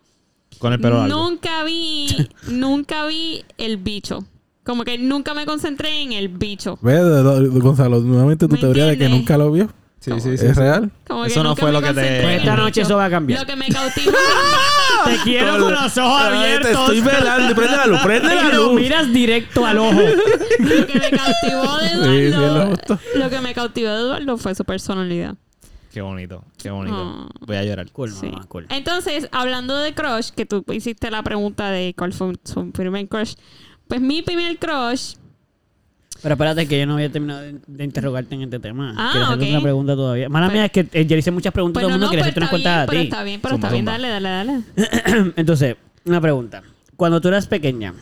Con el pelo largo. Nunca vi, nunca vi el bicho. Como que nunca me concentré en el bicho. Gonzalo, nuevamente tu ¿Me teoría de que entiendes? nunca lo vio. Sí, sí, sí. ¿Es real? Como Eso no fue lo que te- Pues esta noche eso va a cambiar. Lo que me cautivó. Te quiero con los ojos abiertos. Te estoy velando. Prende la luz, prende la Y lo luz. miras directo al ojo. lo que me cautivó de sí, lo Eduardo. lo que me cautivó de Eduardo fue su personalidad. Qué bonito, qué bonito. Ah. Voy a llorar. Cool, Sí. mamá, cool. Entonces, hablando de crush, que tú hiciste la pregunta de cuál fue su primer crush. Pues mi primer crush Pero espérate que yo no había terminado de, interrogarte en este tema. Ah, Quiero hacerte una pregunta todavía. Mala Pues- mía es que eh, yo le hice muchas preguntas Pues a todo no, el mundo. no, Quería pues hacerte una está cuenta bien, a pero ti. está bien, pero Zumba, está bien, zumba. dale, dale, dale. Entonces, una pregunta. Cuando tú eras pequeña,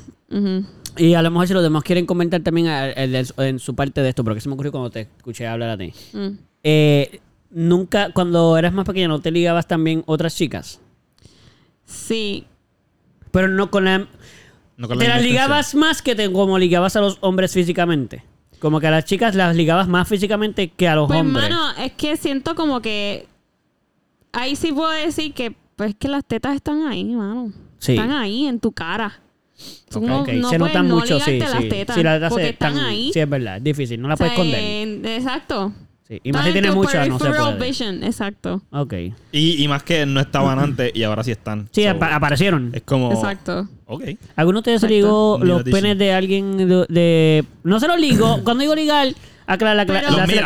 y a lo mejor si los demás quieren comentar también en su parte de esto, porque se me ocurrió cuando te escuché hablar a ti. Mm. Eh, nunca, cuando eras más pequeña, ¿no te ligabas también otras chicas? Sí, Pero no con la... No con la ¿Te las ligabas más que te, como ligabas a los hombres físicamente? Como que a las chicas las ligabas más físicamente que a los Pues, hombres. mano, es que siento como que. Ahí sí puedo decir que. Pues que las tetas están ahí, mano. Sí. Están ahí en tu cara. Tú no, Ok, no se notan no mucho, sí, las sí. tetas. Sí, las tetas porque están, están ahí. Sí, es verdad, es difícil, no la O sea, puedes esconder. en- exacto. Sí. Y más si tu muchas, no se puede. vision, exacto. Ok. Y, y más que no estaban antes y ahora sí están. Sí, So, apa- aparecieron. Es como. Exacto. Ok. ¿Alguno de ustedes ligó los penes de alguien de, de- No se los ligó. Cuando digo ligar, aclara la Pero- ligar ligar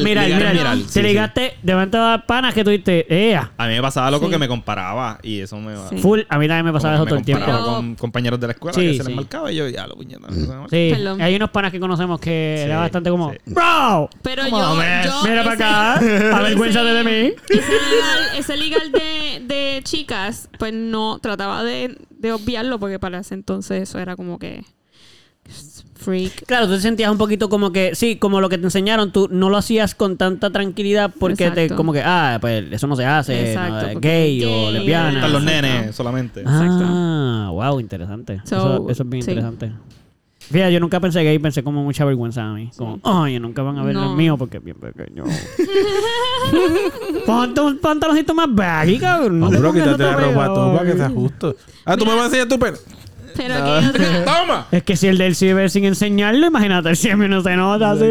es mirar. mirar. Te Sí, sí. ligaste de momento panas que tuviste. ¡Ea! A mí me pasaba loco Sí. que me comparaba y eso me Sí. Full. A mí también me pasaba eso como todo el me tiempo. comparaba Pero- con compañeros de la escuela Sí, que se sí. les marcaba y yo, ya lo puñeta. Sí, Perdón. hay unos panas que conocemos que Sí, era bastante como, sí. ¡Bro! Pero yo, yo Mira ese- para acá, avergüénzate de mí. Ese legal, ese legal de, de chicas, pues no trataba de, de obviarlo porque para ese entonces eso era como que freak. Claro, tú te sentías un poquito como que, sí, como lo que te enseñaron, tú no lo hacías con tanta tranquilidad porque te, Exacto. como que, ah, pues eso no se hace, Exacto, no, gay, o lesbiana. Están los Exacto. nenes solamente. Ah, wow, interesante. So, eso, eso es bien sí. interesante. Fíjate, yo nunca pensé gay, pensé como mucha vergüenza a mí. Como, ay, nunca van a ver No. el mío porque es bien pequeño. Ponte un pantaloncito más baggy, cabrón. No, te bro, pongas quítate la esa ropa tú para que sea justo. Ah, tú me vas a enseñar tu pene. Pero que ¡Toma! Es que si el del ciber sin enseñarlo, imagínate, el ciber no se nota así.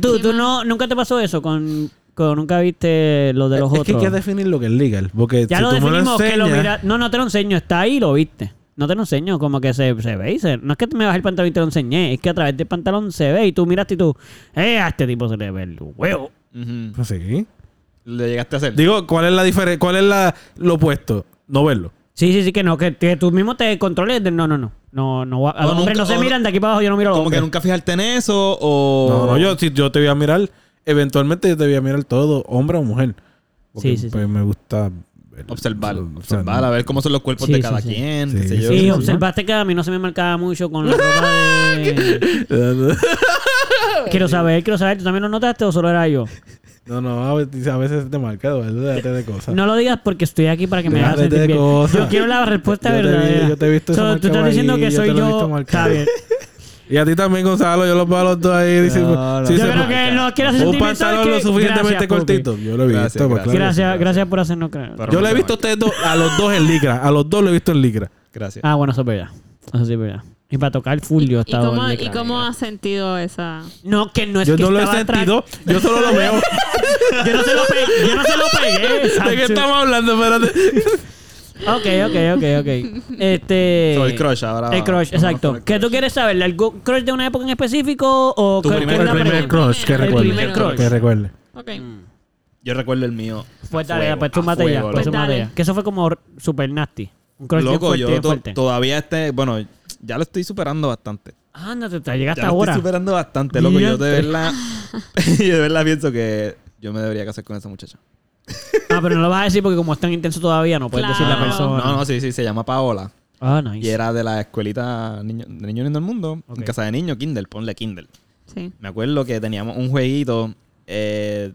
¿Tú, tú no, nunca te pasó eso con, con nunca viste lo de los Es que hay otros? que definir lo que es legal. Porque ya si lo tú me lo definimos que lo mira. No, no te lo enseño, está ahí y lo viste. No te lo enseño, como que se, se ve y se- No es que me bajes el pantalón y te lo enseñé, es que a través del pantalón se ve y tú miraste y tú, eh, a este tipo se le ve el huevo. Ujú. Pues sí. ¿Le llegaste a hacer? Digo, ¿cuál es la diferencia? ¿Cuál es la, lo opuesto? No verlo. Sí, sí, sí, que no, que, que tú mismo te controles. de- no, no, no. No, no, a O los hombres nunca- no se o- miran de aquí para abajo, yo no miro a los Como que hombres. nunca fijarte en eso o... No, no, yo, si yo te voy a mirar, eventualmente yo te voy a mirar todo, hombre o mujer. Porque, Sí, sí, sí. pues, me gusta ver- Observar, o sea, observar, a ver cómo son los cuerpos Sí, de sí, cada sí. quien, Sí, qué sé yo. Sí, sí, observaste que a mí no se me marcaba mucho con la ropa de... quiero saber, quiero saber. ¿Tú también lo notaste o solo era yo? No, no, a veces, a veces te marca, ¿verdad? Déjate de cosas. No lo digas porque estoy aquí para que me hagas sentir de bien. cosas. Yo quiero la respuesta Yo te vi- verdadera. yo te he visto eso So, Tú estás diciendo ahí, que yo soy te lo he yo. visto marcado. Está bien. Y a ti también, Gonzalo, yo los veo a los dos ahí. dicen, No, no, sí Yo creo marca. que no quiero hacer Un sentir ¿sabes pantalón lo suficientemente Gracias, cortito. Yo lo he visto. Gracias, pues, gracias. claro. Gracias, gracias por hacernos creer. Pero- Yo lo he visto a ustedes dos, a los dos en licra. A los dos lo he visto en licra. Gracias. Ah, bueno, eso es verdad. Eso sí es verdad. Y para tocar full yo ¿Y estaba cómo, en ¿Y cómo has sentido esa...? No, que no es Yo que no lo he sentido. Yo solo lo veo. Yo no se lo pegué. Yo no se lo pegué. ¿De qué estamos hablando? Espérate. Ok, ok, ok, ok. Este. So, el crush ahora. El crush, exacto. el ¿Qué tú quieres saber? ¿Algo crush de una época en específico o Tu primer- el primer crush que El recuerde. primer crush. Que recuerde. Ok. Yo recuerdo el mío. Pues A dale, fuego, pues tú mate ya. Pues tú loco. mate ya. Que eso fue como super nasty. Un crush bien Loco, fuerte, yo bien fuerte. todavía este, bueno, ya lo estoy superando bastante. Ándate, te llegaste Ya lo ahora. estoy superando bastante, loco. Yo de verdad, yo de verdad pienso que yo me debería casar con esa muchacha. Ah, pero no lo vas a decir porque como es tan intenso todavía, no puedes Claro. decir la No, persona. No, no, sí, sí, se llama Paola. Ah, nice. Y era de la escuelita niño, de niños lindo del mundo. En casa de niños, Kindle, ponle Kindle. Sí. Me acuerdo que teníamos un jueguito. eh,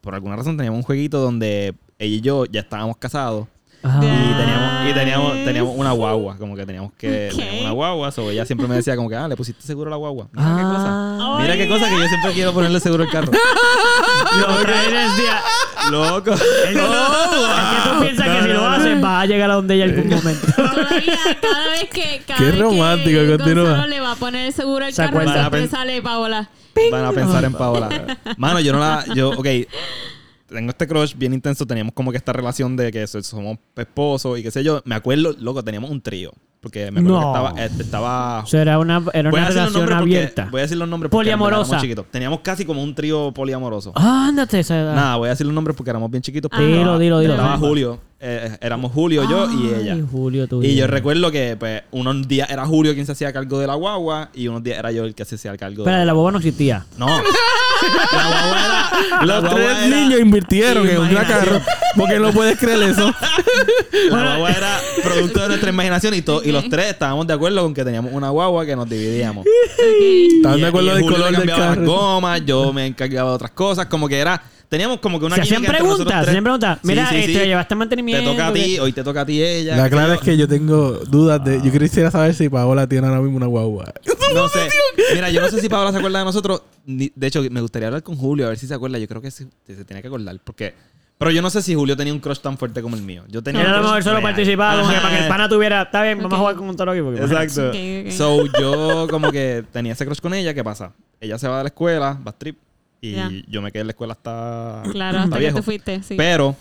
por alguna razón teníamos un jueguito donde ella y yo ya estábamos casados. Ah. Y teníamos, y teníamos, teníamos una guagua. Como que teníamos que. Ok. teníamos una guagua. So ella siempre me decía, como que, ah, le pusiste seguro a la guagua. Mira qué cosa. Ah. Mira qué cosa que yo siempre quiero ponerle seguro al carro. Lo traes decía. Loco. Es que tú piensas que si lo haces vas a llegar a donde ella en algún momento. Todavía, cada vez que. Cada Qué vez que romántico, continúa. Le va a poner el seguro al ¿Se carro, siempre sale Paola. Van a pensar en Paola. Mano, yo no la. Yo, ok. Tengo este crush bien intenso. Teníamos como que esta relación de que so- somos esposos y qué sé yo. Me acuerdo, loco, teníamos un trío. Porque me acuerdo No. que estaba. eh, estaba O sea, era una, era voy, a una decir los relación nombres porque- abierta. voy a decir los nombres porque Poliamorosa. éramos chiquitos. Teníamos casi como un trío poliamoroso. Ah, ándate esa edad. Nada, voy a decir los nombres porque éramos bien chiquitos. pero Dilo, dilo, dilo. Estaba. Julio. eh, éramos Julio, yo y ella. Julio, tú Y yo recuerdo que pues, unos días era Julio quien se hacía cargo de la guagua y unos días era yo el que se hacía cargo Espera, de de la boba no existía. No. la guagua la Los tres era- niños invirtieron en un carro. Porque no puedes creer eso. La guagua era producto de nuestra imaginación y, to- y los tres estábamos de acuerdo con que teníamos una guagua que nos dividíamos. ¿Están Y- de acuerdo del color del cambiaba las carro? gomas, yo me encargaba de otras cosas, como que era teníamos como que una Se hacían preguntas, se hacían preguntas. Sí, Mira, sí, este, sí. llevaste Te mantenimiento. toca a ti, que- hoy te toca a ti ella. La clara es que yo tengo dudas de. Yo quisiera saber si Paola tiene ahora mismo una guagua. No sé. Mira, yo no sé si Paola se acuerda de nosotros. De hecho, me gustaría hablar con Julio a ver si se acuerda. Yo creo que se, se tiene que acordar. Porque. Pero yo no sé si Julio tenía un crush tan fuerte como el mío. Yo tenía a mejor solo real. participaba como que para que el pana tuviera. Está bien, vamos a Ok. jugar con un toro aquí. Porque Exacto. Ok, ok. So, yo como que tenía ese crush con ella. ¿Qué pasa? Ella se va de la escuela, va a trip. Y Ya. yo me quedé en la escuela hasta. Claro, hasta hasta que viejo. tú fuiste. Sí. Pero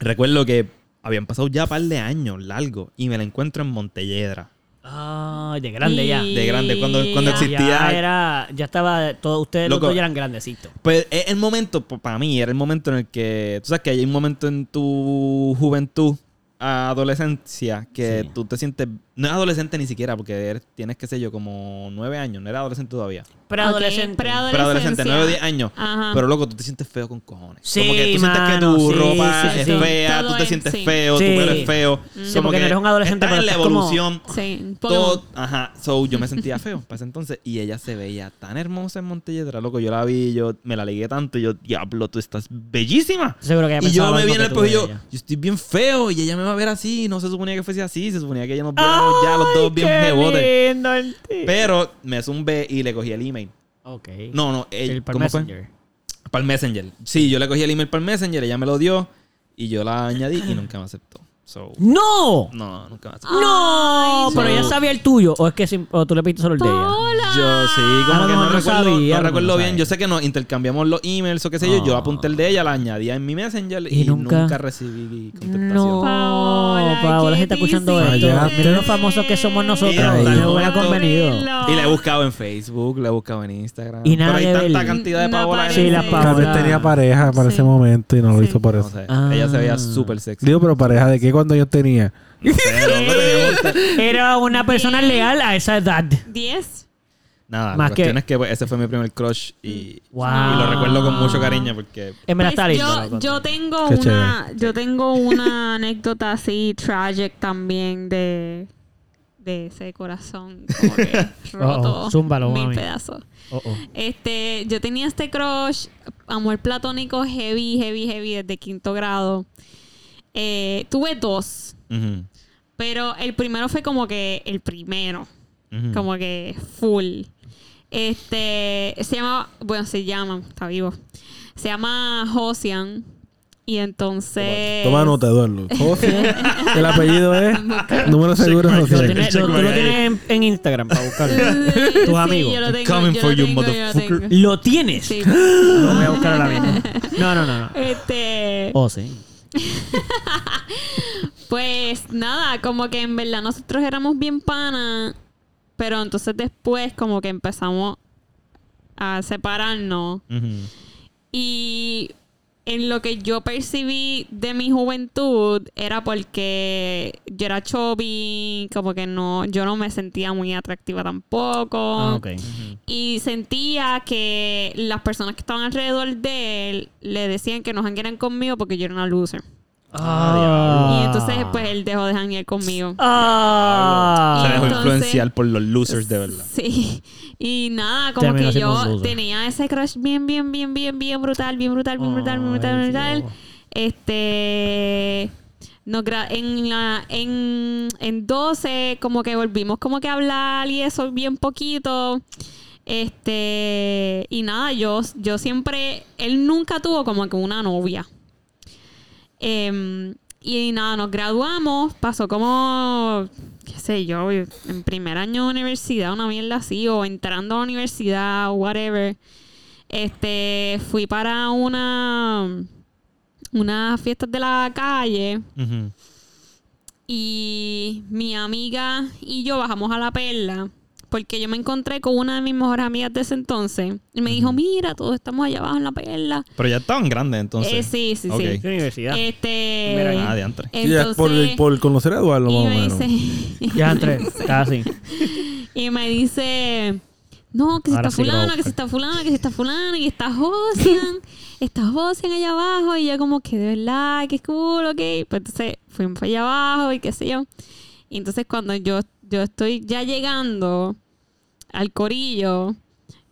recuerdo que habían pasado ya un par de años largos y me la encuentro en Montelledra. Ah, de grande ya. De grande, cuando- cuando existía- Ya era, ya estaba, todos ustedes los Loco. dos ya eran grandecitos. Pues es el momento, pues, para mí, era el momento en el que. Tú sabes que hay un momento en tu juventud, adolescencia, que Sí. tú te sientes. No es adolescente ni siquiera, porque eres- tienes, qué sé yo, como nueve años. No era adolescente todavía. Preadolescente. Ok, Pero adolescente, preadolescencia. nueve o diez años. Ajá. Pero loco, tú te sientes feo con cojones. Sí, como que tú sientes que mano, tu sí, ropa sí, es sí. fea, Todo tú te en- sientes sí. feo, Sí. tu pelo es feo. Sí, Como porque que no eres un adolescente, estás pero en la como- evolución. Sí. Todo, ajá. So, yo me sentía feo para ese entonces. Y ella se veía tan hermosa en Montelledra, loco. Yo la vi, yo me la ligué tanto. Y yo, diablo, tú estás bellísima. Seguro que ella Y yo me vi en el espejo y yo, yo estoy bien feo. Y ella me va a ver así. No se suponía que fuese así. Se suponía que ella nos ya los dos bien el tío. Pero me zumbé y le cogí el email. Ok. No, no. el por ¿Cómo fue? Messenger. Para el Messenger. Sí, yo le cogí el email para el Messenger. Ella me lo dio. Y yo la añadí y nunca me aceptó. So, ¡No! no, nunca me aceptó. ¡No! Ay, pero no. ella sabía el tuyo. ¿O es que sim- o tú le pediste solo el de ella? Hola. Yo sí, como que mejor no no recuerdo, sabía, no no recuerdo bien. sabía. Yo sé que nos intercambiamos los emails o qué sé yo. Yo Ah. apunté el de ella, la añadía en mi Messenger y, Y nunca- nunca... recibí contestación. No, Paola, Paola, ¿qué se está escuchando dices? esto. Fallaste. Mira lo famosos que somos nosotros. Y no el hubiera momento- convenido. Y la he buscado en Facebook, la he buscado en Instagram. Y nada Pero hay que ver. tanta cantidad de No Paola en aparece. Sí, la Instagram. Tal vez tenía pareja para Sí. ese momento y no lo Sí. hizo por No eso. sé. Ah. Ella se veía súper sexy. Digo, pero pareja de qué cuando yo tenía. Era una persona leal a esa edad. 10. Nada, Más la cuestión que- es que pues, ese fue mi primer crush y, Wow. y lo recuerdo con mucho cariño porque... En verdad está Pues lindo. yo, loco. yo tengo Qué una yo tengo una anécdota así tragic también de de ese corazón como que roto Oh, zúmbalo, mil mami. pedazos Oh, oh. este yo tenía este crush amor platónico heavy heavy heavy desde quinto grado Eh, tuve dos Ujú, pero el primero fue como que el primero ujú. como que full. Este se llama, bueno, se llama, está vivo. Se llama Josian. Y entonces. Toma nota, Eduardo. José. El apellido es. Número seguro lo- tú lo tienes en, en Instagram para buscarlo. Sí, Tus amigos. yo lo tengo, Coming yo for you, motherfucker. ¿Lo tienes? Sí. Lo voy a buscar ahora mismo. No, no, no. no. Este. Oh, sí. Pues nada, como que en verdad nosotros éramos bien panas. Pero entonces después, como que empezamos a separarnos. Y en lo que yo percibí de mi juventud era porque yo era chubby, como que no, yo no me sentía muy atractiva tampoco. Ah. Y sentía que las personas que estaban alrededor de él le decían que no janguearan conmigo porque yo era una loser. Ah. Y entonces, pues él dejó de janguear conmigo. Ah. Se dejó influenciar por los losers de verdad. Sí. Y nada, como Terminó que yo tenía ese crush bien, bien, bien, bien, bien brutal, bien brutal, bien brutal, bien brutal, bien brutal. Dios. Este. en, la, en, en 12, como que volvimos como que a hablar y eso bien poquito. Este. Y nada, yo, yo siempre. Él nunca tuvo como que una novia. Em, y nada, nos graduamos. Pasó como. qué sé yo, en primer año de universidad, una mierda así, o entrando a la universidad, o whatever. Este. Fui para una. Unas fiestas de la calle. Y mi amiga y yo bajamos a la perla porque yo me encontré con una de mis mejores amigas de ese entonces. Y me dijo, mira, todos estamos allá abajo en la perla. Pero ya estaban grandes entonces. Eh, sí, sí, Ok. sí. ¿Qué universidad? Este... Mira, Ah, diantre. Sí, es por, entonces, por conocer a Eduardo, más o me menos. dice... Ya entré, casi. y me dice... No, que si Ahora está sí fulana, que si está fulana, que si está fulana, y está Josian, está Josian allá abajo, y yo como que de verdad, que cool, ok. Pues entonces fuimos para allá abajo y qué sé yo. Y entonces cuando yo, yo estoy ya llegando al corillo,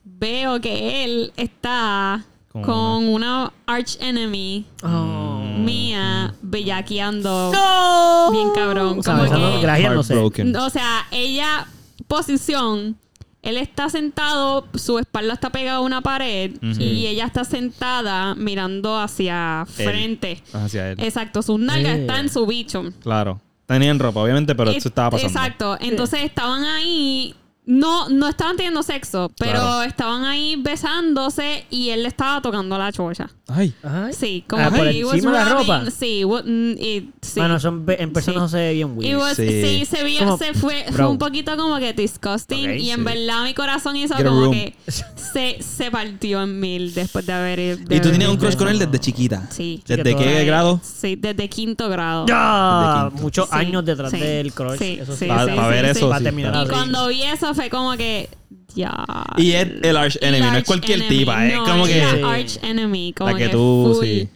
veo que él está Con con, una arch enemy Oh. mía bellaqueando ¡No! bien cabrón. O sea, Como que-. Heartbroken. o sea, ella, posición, él está sentado, su espalda está pegada a una pared y ella está sentada mirando hacia Él. frente. Hacia él. Exacto, sus nalgas Eh. están en su bicho. Claro. Tenían ropa, obviamente, pero Es- eso estaba pasando. Exacto. Entonces estaban ahí. No, no estaban teniendo sexo, pero Claro. estaban ahí besándose y él le estaba tocando la chocha. Ay. Ay. Sí, como Ah, que por he was encima de la rubbing- ropa. Sí, wa- mm, y- sí. Mano, son, en persona Sí. no se ve bien It weird. was- Sí. sí. se vio, Como, se fue, fue bro. un poquito como que disgusting. Ok, y en sí. verdad mi corazón hizo Get a como room. que se, se partió en mil después de haber. de Y tú haber tenías un crush con él desde chiquita. Sí. ¿Desde qué grado? Sí, desde quinto grado. Ya, De quinto. muchos Sí, años detrás sí, del crush. sí, eso sí, sí. Pa- sí, pa' ver sí, eso, sí, terminar claro. Y así. cuando vi eso fue como que. Ya. Y es el arch El enemy, no es cualquier enemy. tipa, es No, como que. Sí. arch enemy. Como La que que tú, full, sí.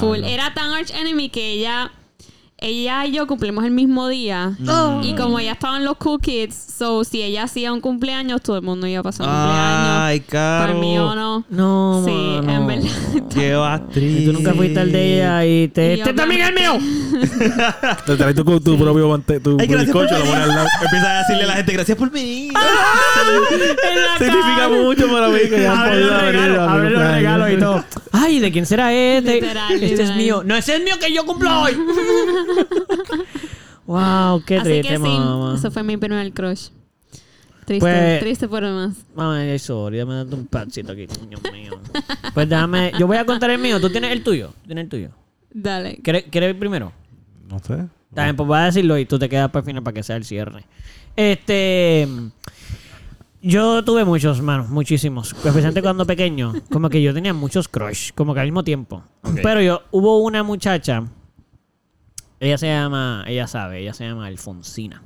Full. Era tan arch enemy que ella. Ella y yo cumplimos el mismo día. Mm. Y como ya estaban los cool kids, so si ella hacía un cumpleaños, todo el mundo iba a pasar un cumpleaños. Ay, caro. Por mí o no. No, Sí, mano. en verdad. Qué actriz. Y tú nunca fuiste al de ella y te... Y ¡Este también es el mío! Te traes tu, tu propio mante, tu Ay, gracias por bizcocho, lo venir. pones al lado. Empieza a decirle a la gente, gracias por venir. Significa mucho para mí que Abre los podido venir regalos, a mi abre los cumpleaños. regalos y todo. Ay, ¿de quién será este? Literal, este es literal. mío. No, ese es mío que yo cumplo hoy. wow, qué Así triste, que sí, mamá. eso fue mi primer crush. Triste, Pues- triste por demás. Mamá, sorry, dame darte un patcito aquí, coño mío. Pues déjame, yo voy a contar el mío. ¿Tú tienes el tuyo? ¿Tú ¿Tienes el tuyo? Dale. ¿Quieres, ¿Quieres ir primero? No sé. Bien, pues voy a decirlo y tú te quedas para el final para que sea el cierre. Este. Yo tuve muchos, manos, muchísimos. Especialmente cuando pequeño. Como que yo tenía muchos crush, como que al mismo tiempo. Pero yo, hubo una muchacha. Ella se llama, ella sabe, ella se llama Alfonsina.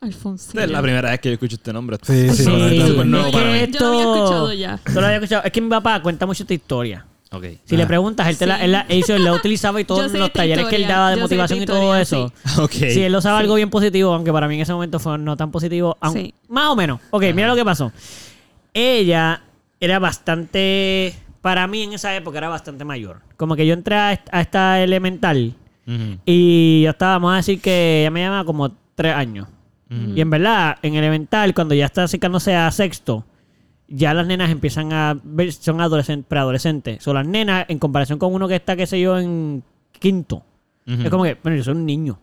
Alfonsina. Esta es la primera vez que yo escucho este nombre. Sí, sí, Sí, esto súper no, para que mí. Yo lo había esto- escuchado ya. Tú lo había escuchado. Es que mi papá cuenta mucho esta historia. Ok. Si Ah. le preguntas, él, te la, Sí. él, la, él, él la utilizaba y todos Yo los talleres que él daba de yo motivación y todo eso. Ok. Si él usaba Sí. algo bien positivo, aunque para mí en ese momento fue no tan positivo, aun- Sí. más o menos. Ok, mira lo que pasó. Ella era bastante, para mí en esa época era bastante mayor. Como que yo entré a esta, a esta elemental Y yo estaba, vamos a decir que ella me llama como tres años. Y en verdad, en elemental, cuando ya está acercándose a sexto, ya las nenas empiezan a ver, son adolescentes, preadolescentes. Son las nenas, en comparación con uno que está, qué sé yo, en quinto. Es como que, bueno, yo soy un niño.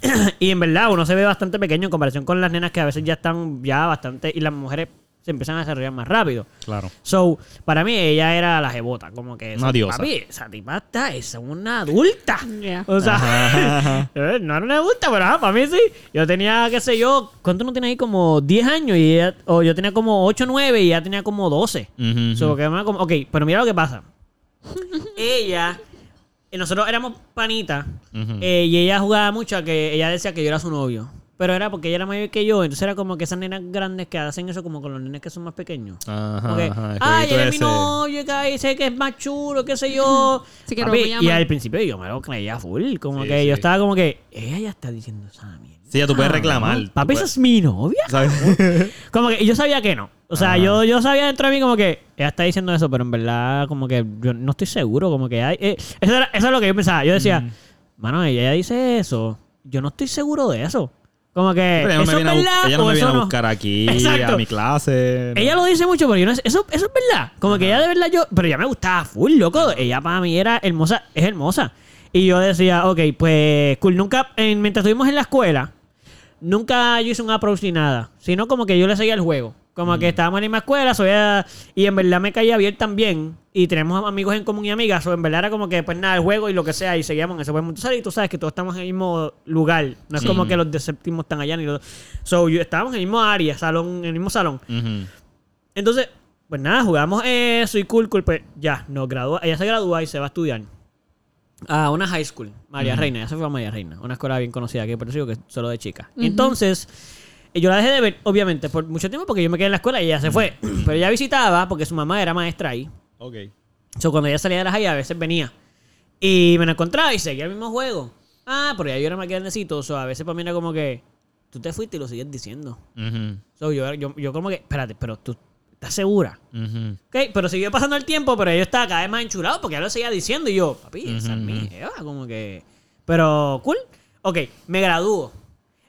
y en verdad, uno se ve bastante pequeño en comparación con las nenas que a veces ya están ya bastante. Y las mujeres se empiezan a desarrollar más rápido. Claro. So, para mí ella era la jebota, como que Una diosa. papi, esa tipa está, es una adulta. Yeah. O sea, Ajá, ajá. eh, no era una adulta, pero ajá, para mí sí. Yo tenía, qué sé yo, ¿cuánto no tiene ahí? Como 10 años y ella, o yo tenía como 8, 9 y ella tenía como 12. Ujú, So, ujú. que me- como- ok, pero mira lo que pasa. ella eh, nosotros éramos panitas eh, y ella jugaba mucho a que ella decía que yo era su novio. Pero era porque ella era mayor que yo, entonces era como que esas nenas grandes que hacen eso como con los nenes que son más pequeños. Ajá, Como que, ajá, ay, es mi novio, que dice que es más chulo, qué sé yo. Sí, que Papi, y al principio yo me lo creía full, como Sí, que yo estaba como que, ella ya está diciendo esa mierda. Sí, ya tú puedes reclamar. Papi, esa es mi novia. ¿sabes? Como que y yo sabía que no. O sea, yo, yo sabía dentro de mí como que ella está diciendo eso, pero en verdad como que yo no estoy seguro, como que hay... eh, eso, era- eso es lo que yo pensaba. Yo decía, Mm. mano, ella dice eso. Yo no estoy seguro de eso. Como que... Pero ella no ¿Eso me es viene a, verdad ella no o me viene a no? buscar aquí Exacto. a mi clase. no. Ella lo dice mucho, pero yo no sé. Eso, eso es verdad. Como que ella de verdad yo. Pero ella me gustaba full, loco. Ella para mí era hermosa. Es hermosa. Y yo decía, ok, pues cool. Nunca. en- mientras estuvimos en la escuela, nunca yo hice un approach ni nada. Sino como que yo le seguía el juego. Como que estábamos en la misma escuela, soy a- y en verdad me caía bien también. Y tenemos amigos en común y amigas. O en verdad era como que, pues nada, el juego y lo que sea. Y seguíamos en ese buen mundo. Y tú sabes que todos estamos en el mismo lugar. No es Sí. como que los de séptimo están allá ni los. So, yo, estábamos en el mismo área, salón, en el mismo salón. Entonces, pues nada, jugamos eso y cool, cool. Pues ya, nos gradúa. Ella se gradúa y se va a estudiar a una high school, María Reina. Ella se fue a María Reina, una escuela bien conocida aquí, por eso digo que es solo de chicas. Entonces, eh, yo la dejé de ver, obviamente, por mucho tiempo porque yo me quedé en la escuela y ella se fue. Pero ella visitaba porque su mamá era maestra ahí. Ok. So, cuando ella salía de la high, a veces venía. Y me la encontraba y seguía el mismo juego. Ah, pero ya yo era más grandecito. So, a veces para mí era como que tú te fuiste y lo sigues diciendo. Ujú. So, yo, yo, yo como que, espérate, pero tú estás segura. Ujú. Ok, pero siguió pasando el tiempo, pero yo estaba cada vez más enchulado porque ya lo seguía diciendo y yo, papi, esa es mi jeva, como que... Pero, cool. Ok, me gradúo.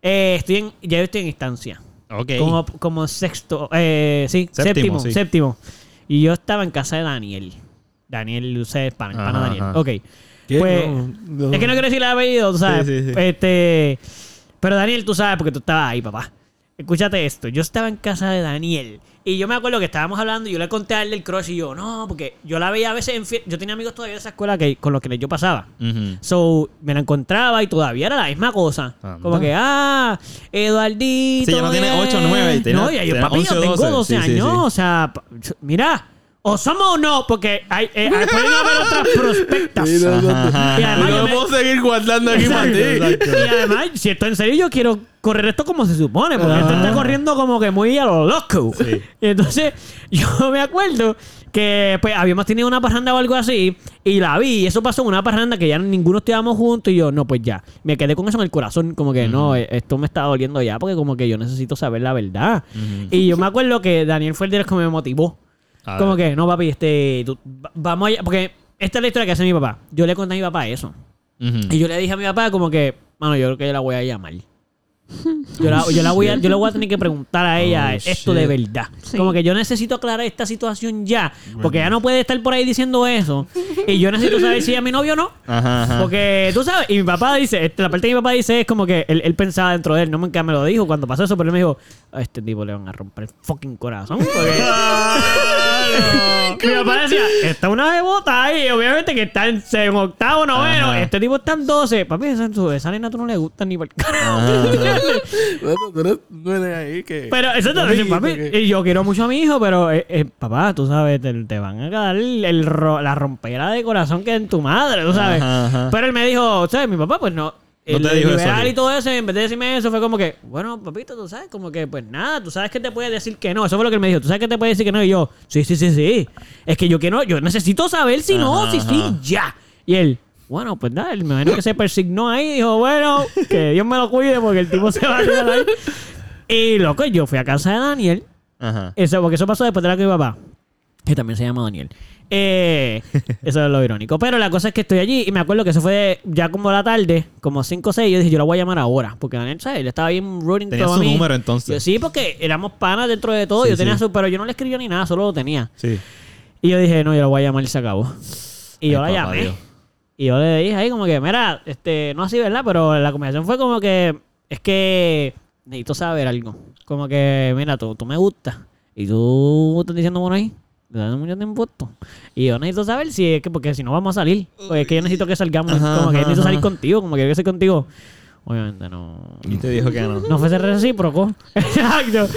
Eh, estoy en, ya yo estoy en instancia. Ok. Como, como sexto, eh, sí, Séptimo, séptimo, sí. séptimo. Y yo estaba en casa de Daniel. Daniel, usted es pana, pana Daniel. ajá. Ok. ¿Qué? Pues, No, no. es que no quiero decir el apellido, tú sabes. Sí, sí, sí. Este, pero Daniel, tú sabes porque tú estabas ahí, papá. Escúchate esto. Yo estaba en casa de Daniel. Y yo me acuerdo que estábamos hablando y yo le conté a él del crush y yo, no, porque yo la veía a veces en Yo tenía amigos todavía de esa escuela que, con los que yo pasaba. Ujú. So, me la encontraba y todavía era la misma cosa. Anda. Como que, ah, Eduardito. Sí, ya no tiene eh. ocho, nueve, tiene- No, ya yo, papi, 11 yo o tengo 12. 12 Sí, sí, años. sí. O sea, mira, o somos o no, porque hay, eh, pueden haber otras prospectas. Sí, no, no, no. Ajá, Y además no me- seguir guardando aquí para ti. Y además, si esto en serio, yo quiero correr esto como se supone, porque esto está corriendo como que muy a lo loco. Sí. Y entonces, yo me acuerdo que pues habíamos tenido una parranda o algo así, y la vi, y eso pasó en una parranda que ya ninguno estábamos juntos, y yo, no, pues ya, me quedé con eso en el corazón, como que no, eh, esto me está doliendo ya, porque como que yo necesito saber la verdad. Y yo me acuerdo que Daniel fue el de los que me motivó. A Como que, no, papi, este, tú- va- vamos allá, porque esta es la historia que hace mi papá. Yo le conté a mi papá eso. Ujú. Y yo le dije a mi papá como que, mano, yo creo que yo la voy a llamar. Yo la, yo la voy a, yo le voy a tener que preguntar a ella Oh, esto shit. de verdad. Sí. Como que yo necesito aclarar esta situación ya. Porque ella no puede estar por ahí diciendo eso. Y yo necesito saber si es mi novio o no. Ajá, ajá. Porque tú sabes, y mi papá dice, este, la parte que mi papá dice es como que él, él pensaba dentro de él, no me, me lo dijo cuando pasó eso, pero él me dijo, a este tipo le van a romper el fucking corazón. Porque... mi papá decía, está una bebota ahí, obviamente que está en, en octavo, noveno, Ajá. este tipo está en 12. Papi, esa, esa nena tú no le gusta ni por carajo. Ahí que... Pero eso te No dijiste papi. que- Y yo quiero mucho a mi hijo, pero eh, eh, papá, tú sabes, te, te van a dar el, el ro- la rompera de corazón que en tu madre, tú sabes. Ajá, ajá. Pero él me dijo, ¿sabes? Mi papá, pues no. No El te dijo eso liberal y todo eso, en vez de decirme eso, fue como que, bueno, papito, tú sabes, como que, pues nada, tú sabes que te puede decir que no. Eso fue lo que él me dijo. Tú sabes que te puede decir que no. Y yo, sí, sí, sí, sí. Es que yo quiero, yo necesito saber si no, si sí, ya. Y él, bueno, pues nada, me imagino que se persignó ahí y dijo, bueno, que Dios me lo cuide porque el tipo se va a quedar ahí. Y loco, yo fui a casa de Daniel. Ajá. Eso, porque eso pasó después de la que mi papá, que también se llama Daniel. Eh, eso es lo irónico. Pero la cosa es que estoy allí y me acuerdo que eso fue ya como la tarde, como 5 o 6. Yo dije, yo la voy a llamar ahora. Porque Daniel, ¿sabes? Él estaba bien running Tenía todo su a mí. número, entonces. Yo, sí, porque éramos panas dentro de todo. Sí, yo tenía sí. su, pero yo no le escribía ni nada, solo lo tenía. Sí. Y yo dije, no, yo la voy a llamar y se acabó. Y yo Ay, la papá llamé. Dios. Y yo le dije ahí como que, mira, este, no así, ¿verdad? Pero la conversación fue como que, es que necesito saber algo. Como que, mira, tú, tú me gustas. Y tú estás diciendo bueno ahí. Le das mucho tiempo esto. Y yo necesito saber si es que, porque si no vamos a salir. Porque es que yo necesito que salgamos. Ajá, como que yo ajá, necesito salir contigo. Como que yo quiero ser contigo. Obviamente no. Y te dijo que no. No fuese recíproco. Exacto.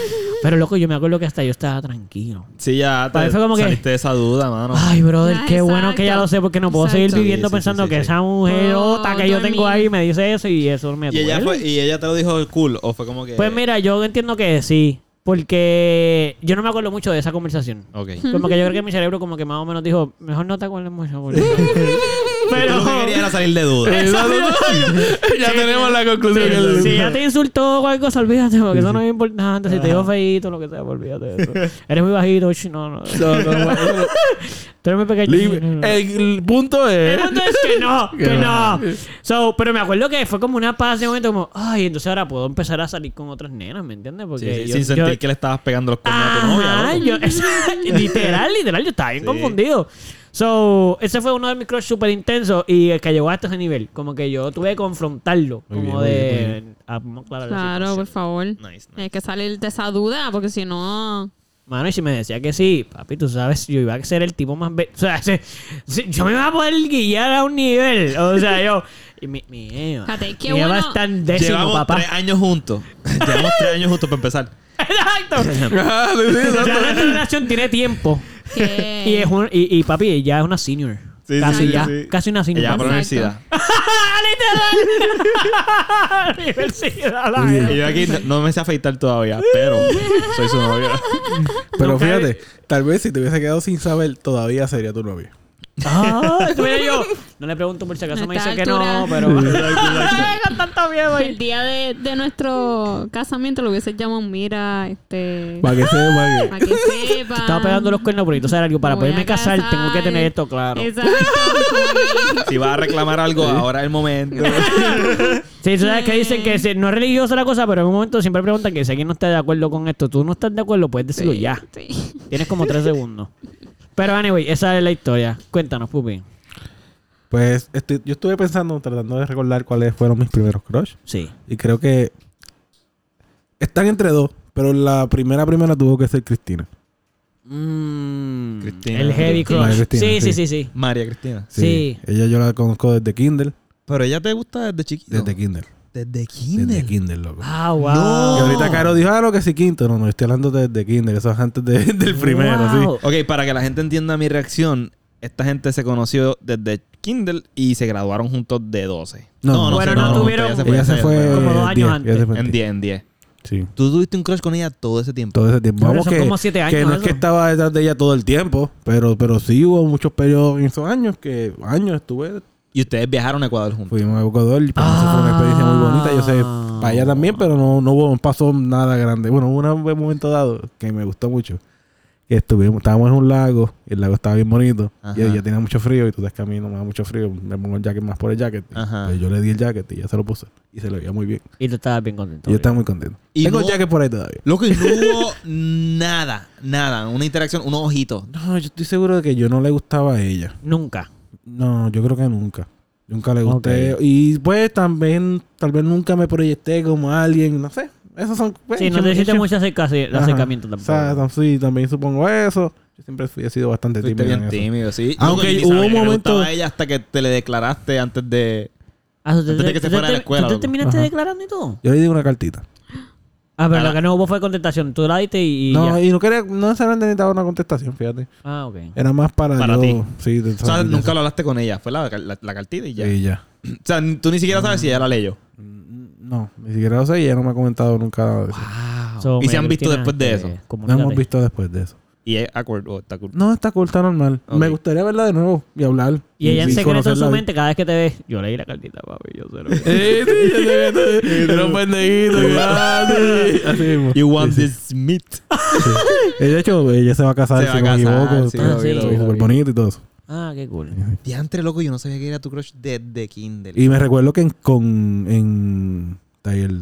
Pero loco, yo me acuerdo que hasta yo estaba tranquilo. Sí, ya te eso como que- saliste de esa duda, mano. Ay, brother, qué bueno que ya exacto. lo sé porque no puedo seguir Exacto. viviendo Sí, sí, pensando sí, que sí. esa mujerota Puedo que yo tengo ahí me dice eso y eso me y ella duele. fue, y ella te lo dijo cool, o fue como que. Pues mira, yo entiendo que sí. Porque yo no me acuerdo mucho de esa conversación. Ok. Como que yo creo que mi cerebro como que más o menos dijo, mejor no te acuerdes mucho. porque-" Pero lo que quería era salir de duda. ya tenemos la conclusión. Sí, si ya te insultó o cualquier cosa, olvídate, porque eso no es importante. Si te dijo feíto, lo que sea, olvídate de eso. Eres muy bajito, no, no. No, no, no. Tú eres muy pequeño. Lim- no, no. El, punto es. El punto es que no, que Que no. no. So, pero me acuerdo que fue como una paz de momento, como, ay, entonces ahora puedo empezar a salir con otras nenas, ¿me entiendes? Sí, Porque sí, yo- sin sentir yo- que le estabas pegando los cuernos a tu novia. Literal, literal, yo estaba bien Sí. confundido. So, ese fue uno de mis crush súper intensos y el que llegó hasta ese nivel. Como que yo tuve que confrontarlo. Muy como bien, muy de. Ah, vamos a Claro, por favor. Nice, nice. Hay que salir de esa duda, porque si no. Mano, y si me decía que sí, papi, tú sabes, yo iba a ser el tipo más... be- O sea, se- se- yo me iba a poder guiar a un nivel. O sea, yo... Y mi, mi Eva. Bueno. está en décimo, Llevamos papá. tres años juntos. Llevamos tres años juntos para empezar. Exacto. Ah, sí, sí, exacto. ya nuestra relación tiene tiempo. Que... Y, es un- y, y papi, ella es una senior. Sí, casi sí, ya. sí. Casi una senior. Ella va por la universidad. ¡Literal! Universidad, la. Y yo aquí no, no me sé afeitar todavía, pero soy su novio. Pero fíjate, tal vez si te hubiese quedado sin saber, todavía sería tu novio. Ah, mira yo. No le pregunto por si acaso me dice que no, pero. Con tanto miedo El día de, de nuestro casamiento lo hubiese llamado, mira, este. Para que sepa. Para que sepa. Estaba pegando los cuernos, pero entonces algo. Para poderme casar, casar. tengo que tener esto claro. Exacto. Si vas a reclamar algo, ahora es el momento. Sí, tú sabes que dicen que no es religiosa la cosa, pero en un momento siempre preguntan que si alguien no está de acuerdo con esto, tú no estás de acuerdo, puedes decirlo ya. Sí. Tienes como tres segundos. Pero anyway, esa es la historia. Cuéntanos, Pupi. Pues estoy- yo estuve pensando, tratando de recordar cuáles fueron mis primeros crush. Sí. Y creo que están entre dos, pero la primera primera tuvo que ser Cristina. Mm, Cristina. el heavy crush. Cristina, sí, sí, sí. sí, sí. María Cristina. Sí. Ella yo la conozco desde Kindle. Pero ella te gusta desde chiquito. Desde Kindle. Desde Desde kinder. Kindle, loco. Ah, wow. No. Y ahorita Caro dijo, ah, no, que sí, quinto. No, no, estoy hablando desde Kindle. Eso es antes de- del primero, Wow. sí. Ok, para que la gente entienda mi reacción, esta gente se conoció desde Kindle y se graduaron juntos de 12. No, Bueno, se no graduaron tuvieron- juntos, Ella se fue Como dos años 10, antes. se fue en 10, en 10. Sí. Tú tuviste un crush con ella todo ese tiempo. Todo ese tiempo. Pero Vamos son que, como siete que años no es que estaba detrás de ella todo el tiempo, pero, pero sí hubo muchos periodos en esos años que años estuve. Y ustedes viajaron a Ecuador juntos. Fuimos a Ecuador y para nosotros fue una experiencia muy bonita. Yo sé, Ah. para ella también, pero no, no hubo, no pasó nada grande. Bueno, hubo un momento dado que me gustó mucho. Que estuvimos, estábamos en un lago, y el lago estaba bien bonito, y Ajá. ella tenía mucho frío, y tú sabes que a mí no me da mucho frío, me pongo el jacket más por el jacket. Ajá. Pues yo le di el jacket y ella se lo puso, y se lo veía muy bien. Y tú estabas bien contento. Y yo estaba muy contento. Y Tengo no- el jacket por ahí todavía. Loco, y no hubo nada, nada, una interacción, unos ojitos. No, yo estoy seguro de que yo no le gustaba a ella. Nunca. No, yo creo que nunca. Nunca le gusté. Y pues también, tal vez nunca me proyecté como alguien, no sé. Esos son... pues, Sí, no son- te hiciste son- mucho acercamiento O tampoco. sea, sí, también supongo eso. Yo siempre fui, he sido bastante Fuiste tímido. bien tímido, sí. Aunque hubo un momento- a ella hasta que te le declaraste antes de... Ah, ¿tú Antes de que se fuera a la escuela, ¿Tú te terminaste Ajá. declarando y todo? Yo le di una cartita. Ah, pero la- lo que no hubo fue contestación. Tú la diste y, y no, ya. y no quería, no necesariamente necesitaba una contestación, fíjate. Ah, ok. Era más para, Para yo, ti. Sí, de- O sea, nunca lo hablaste con ella. Fue la, la, la cartita y ya. Sí, ya. O sea, tú ni siquiera sabes si ella la leyó. Mm, No, ni siquiera lo sé y ella no me ha comentado nunca. So, ¿Y se han visto después de eso? No hemos visto después de eso. Y es awkward o está cool. No, está cool, está normal. Me gustaría verla de nuevo y hablar. Y ella en secreto en su mente, cada vez que te ve, yo leí la cartita, papi, yo sé lo que... Eh, sí, Era un pendejito. Así mismo. You want Sí, sí. this meat. Eh, De hecho, ella se va a casar, Se va si a no me casar, equivoco. sí, lo vi, súper bonito y todo eso. Ah, qué cool. Diantre, loco, yo no sabía que era tu crush desde Kindle. Y me recuerdo que en, con, en Taller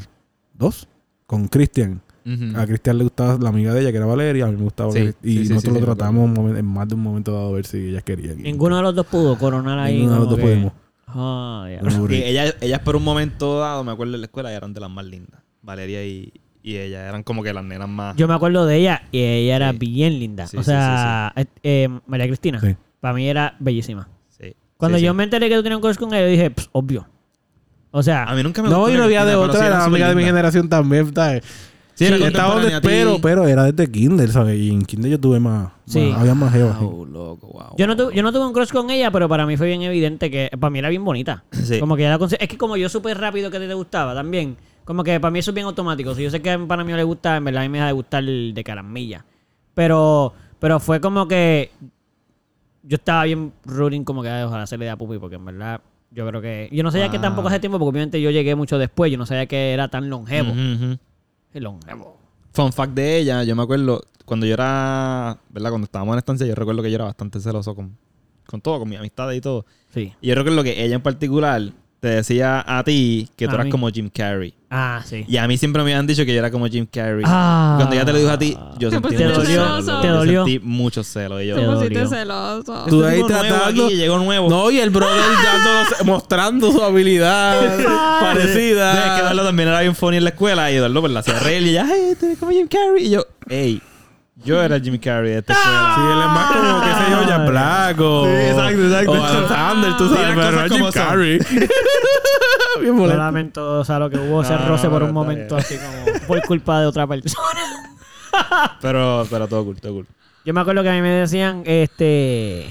2, con A Cristian le gustaba la amiga de ella, que era Valeria, a mí me gustaba. Sí, Valeria, y sí, nosotros sí, lo tratamos en más de un momento dado a ver si ellas querían. Ninguno de los dos pudo coronar ahí. Ninguno de los dos que- pudimos. Ah, ya. No, Y ellas, ellas por un momento dado, me acuerdo en la escuela, eran de las más lindas. Valeria y, y ella eran como que las nenas más. Yo me acuerdo de ella y ella era Sí. bien linda. Sí, o sí, sea, eh, eh, María Cristina, Sí. para mí era bellísima. Sí. Cuando Sí, yo sí. me enteré que tú tenías un crush con ella, yo dije, "Pss, obvio. O sea, A mí nunca me No, y no había de otra, era amiga de mi generación también. ¿sabes? Sí, era contemporánea pero, pero era desde Kinder, ¿sabes? Y en Kinder yo tuve más. Sí. más- había más. Wow, loco, wow. Yo no, tuve, yo no tuve un crush con ella, pero para mí fue bien evidente que para mí era bien bonita. Sí. Como que ya la Es que como yo supe rápido que te gustaba también, como que para mí eso es bien automático. Si yo sé que para mí le gusta, en verdad a mí me deja de gustar el de caramilla. Pero, pero fue como que yo estaba bien rooting como que "Ay, ojalá se le dé a Pupi, porque en verdad yo creo que... Yo no sabía que Wow. tampoco hace tiempo, porque obviamente yo llegué mucho después, yo no sabía que era tan longevo. Ujú. El longevo. Fun fact de ella, yo me acuerdo cuando yo era, ¿verdad? Cuando estábamos en estancia, yo recuerdo que yo era bastante celoso con, con todo, con mis amistades y todo. Sí. Y yo recuerdo que ella en particular te decía a ti que tú A eras mí. como Jim Carrey. Ah, sí. Y a mí siempre me habían dicho que yo era como Jim Carrey. Ah. Cuando ella te lo dijo a ti, yo Te sentí mucho celoso. celo. Te Yo dolió. sentí mucho celo. Y yo, Te pusiste celoso. Tú ahí tratando. aquí, llegó nuevo. No, y el brother dándonos- mostrando su habilidad Sí, es que parecida. Eduardo también era bien funny en la escuela y Eduardo pues la hacía reír y ella, hey, tú eres como Jim Carrey. Y yo, hey, yo era Jim Carrey de esta escuela. Sí, él es más como, qué sé yo, Jack Black o... Sí, exacto, exacto. O Adam Sandler, tú sabes, pero es Jim. Carrey. Bien Yo molesto. lamento, o sea, lo que hubo ese No, roce por un momento bien. así como por culpa de otra persona. Pero, pero todo cool, todo cool. Yo me acuerdo que a mí me decían, este...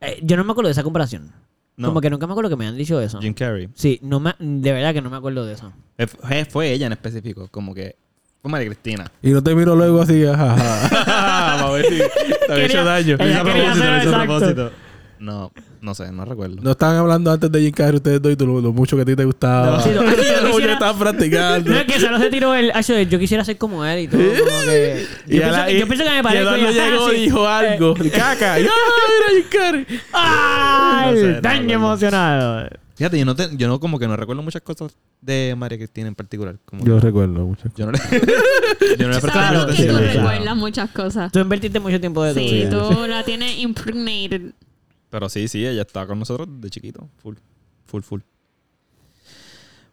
eh, yo no me acuerdo de esa comparación. No. Como que nunca me acuerdo que me han dicho eso. Jim Carrey. Sí, no me, de verdad que no me acuerdo de eso. Eh, Fue, fue ella en específico, como que fue María Cristina. Y no te miro luego así, jaja. Vamos a ver si te había hecho daño. ella Lo hizo a quería propósito, hacer lo hizo a exacto. propósito. No, no sé, no recuerdo. No estaban hablando antes de Jim Carrey ustedes dos y tú lo, lo mucho que a ti te gustaba. No, sí, no, yo Lo mucho que quisiera- estabas practicando. No es que solo se tiró el... ah, yo yo quisiera ser como él y todo. Como que, yo, Y pienso, la- que- yo pienso que me. Eduardo y- ah, llegó y dijo algo. Y caca. Y, ¡Ah, era Jim Carrey! ¡Ah! No sé, no daño emocionado. Fíjate, yo no, te- yo no como que no recuerdo muchas cosas de María Cristina en particular. Como Yo que recuerdo mucho. yo no le, yo no le presté Claro, mucha tú atención. claro. recuerdas muchas cosas. Tú invertiste mucho tiempo de tu Sí, vida. tú la tienes impregnated. Pero sí, sí, ella estaba con nosotros de chiquito. Full, full, full.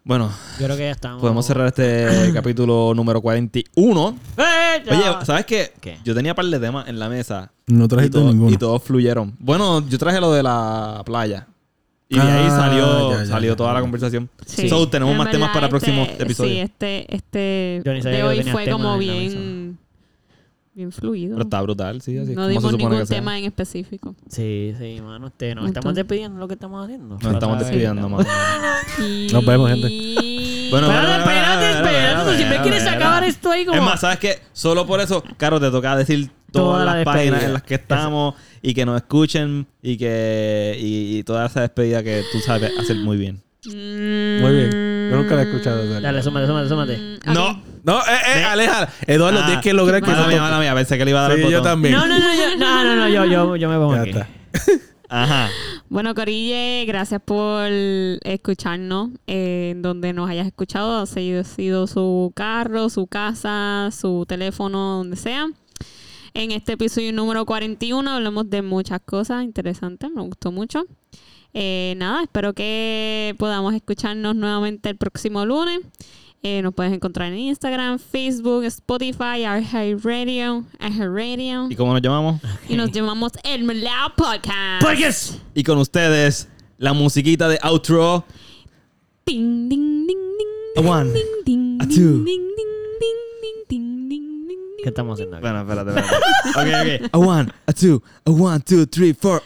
Bueno, Yo creo que ya estamos. podemos cerrar este capítulo número 41. ¡Eh! Oye, ¿sabes qué? ¿Qué? Yo tenía un par de temas en la mesa No y, trajiste todo- ninguno. y todos fluyeron. Bueno, yo traje lo de la playa. Y de Ah, ahí salió, ya, ya, salió ya, toda ya. la conversación. Sí. So, tenemos En más temas para próximos este- episodios. Sí, este, este Yo ni sabía de hoy fue como en la bien, bien fluido. Pero está brutal, sí, así no dimos ningún tema en específico. Sí, sí, mano. Usted, nos estamos despidiendo de lo que estamos haciendo. Nos estamos despidiendo, mano. Y... Nos vemos, gente. Bueno, Espérate, bueno, espérate, bueno, espérate. bueno, Tú siempre quieres acabar esto ahí como. Es más, ¿sabes qué? Solo por eso, Caro, te toca decir Toda todas la las páginas en las que estamos y que nos escuchen y que y, y toda esa despedida que tú sabes hacer muy bien. Muy bien. Yo nunca la he escuchado. dale. Dale, súmate, súmate, súmate. Mm, No. No, eh, eh, aleja. Eduardo, Ah, tienes que lograr que Mala eso mía, toque. mala mía. Pensé que le iba a dar el Sí, yo botón. también. No, no, no, yo, no, no, no, yo, yo, yo me pongo Ya aquí. está. Ajá. Bueno, Corille, gracias por escucharnos. eh, en donde nos hayas escuchado, ha sido, sido su carro, su casa, su teléfono, donde sea. En este episodio número 41 hablamos de muchas cosas interesantes, me gustó mucho. Eh, nada, espero que podamos escucharnos nuevamente el próximo lunes. Eh, nos puedes encontrar en Instagram, Facebook, Spotify, iHeartRadio, iHeartRadio. ¿Y cómo nos llamamos? Y nos llamamos El Melao Podcast. Podcast. Y con ustedes, la musiquita de outro. Ding, ding, ding, ding, A one, ding, ding, a ding, two. ¿Qué estamos haciendo aquí? Bueno, espérate, espérate. ok, ok. A one, a two, a one, two, three, four.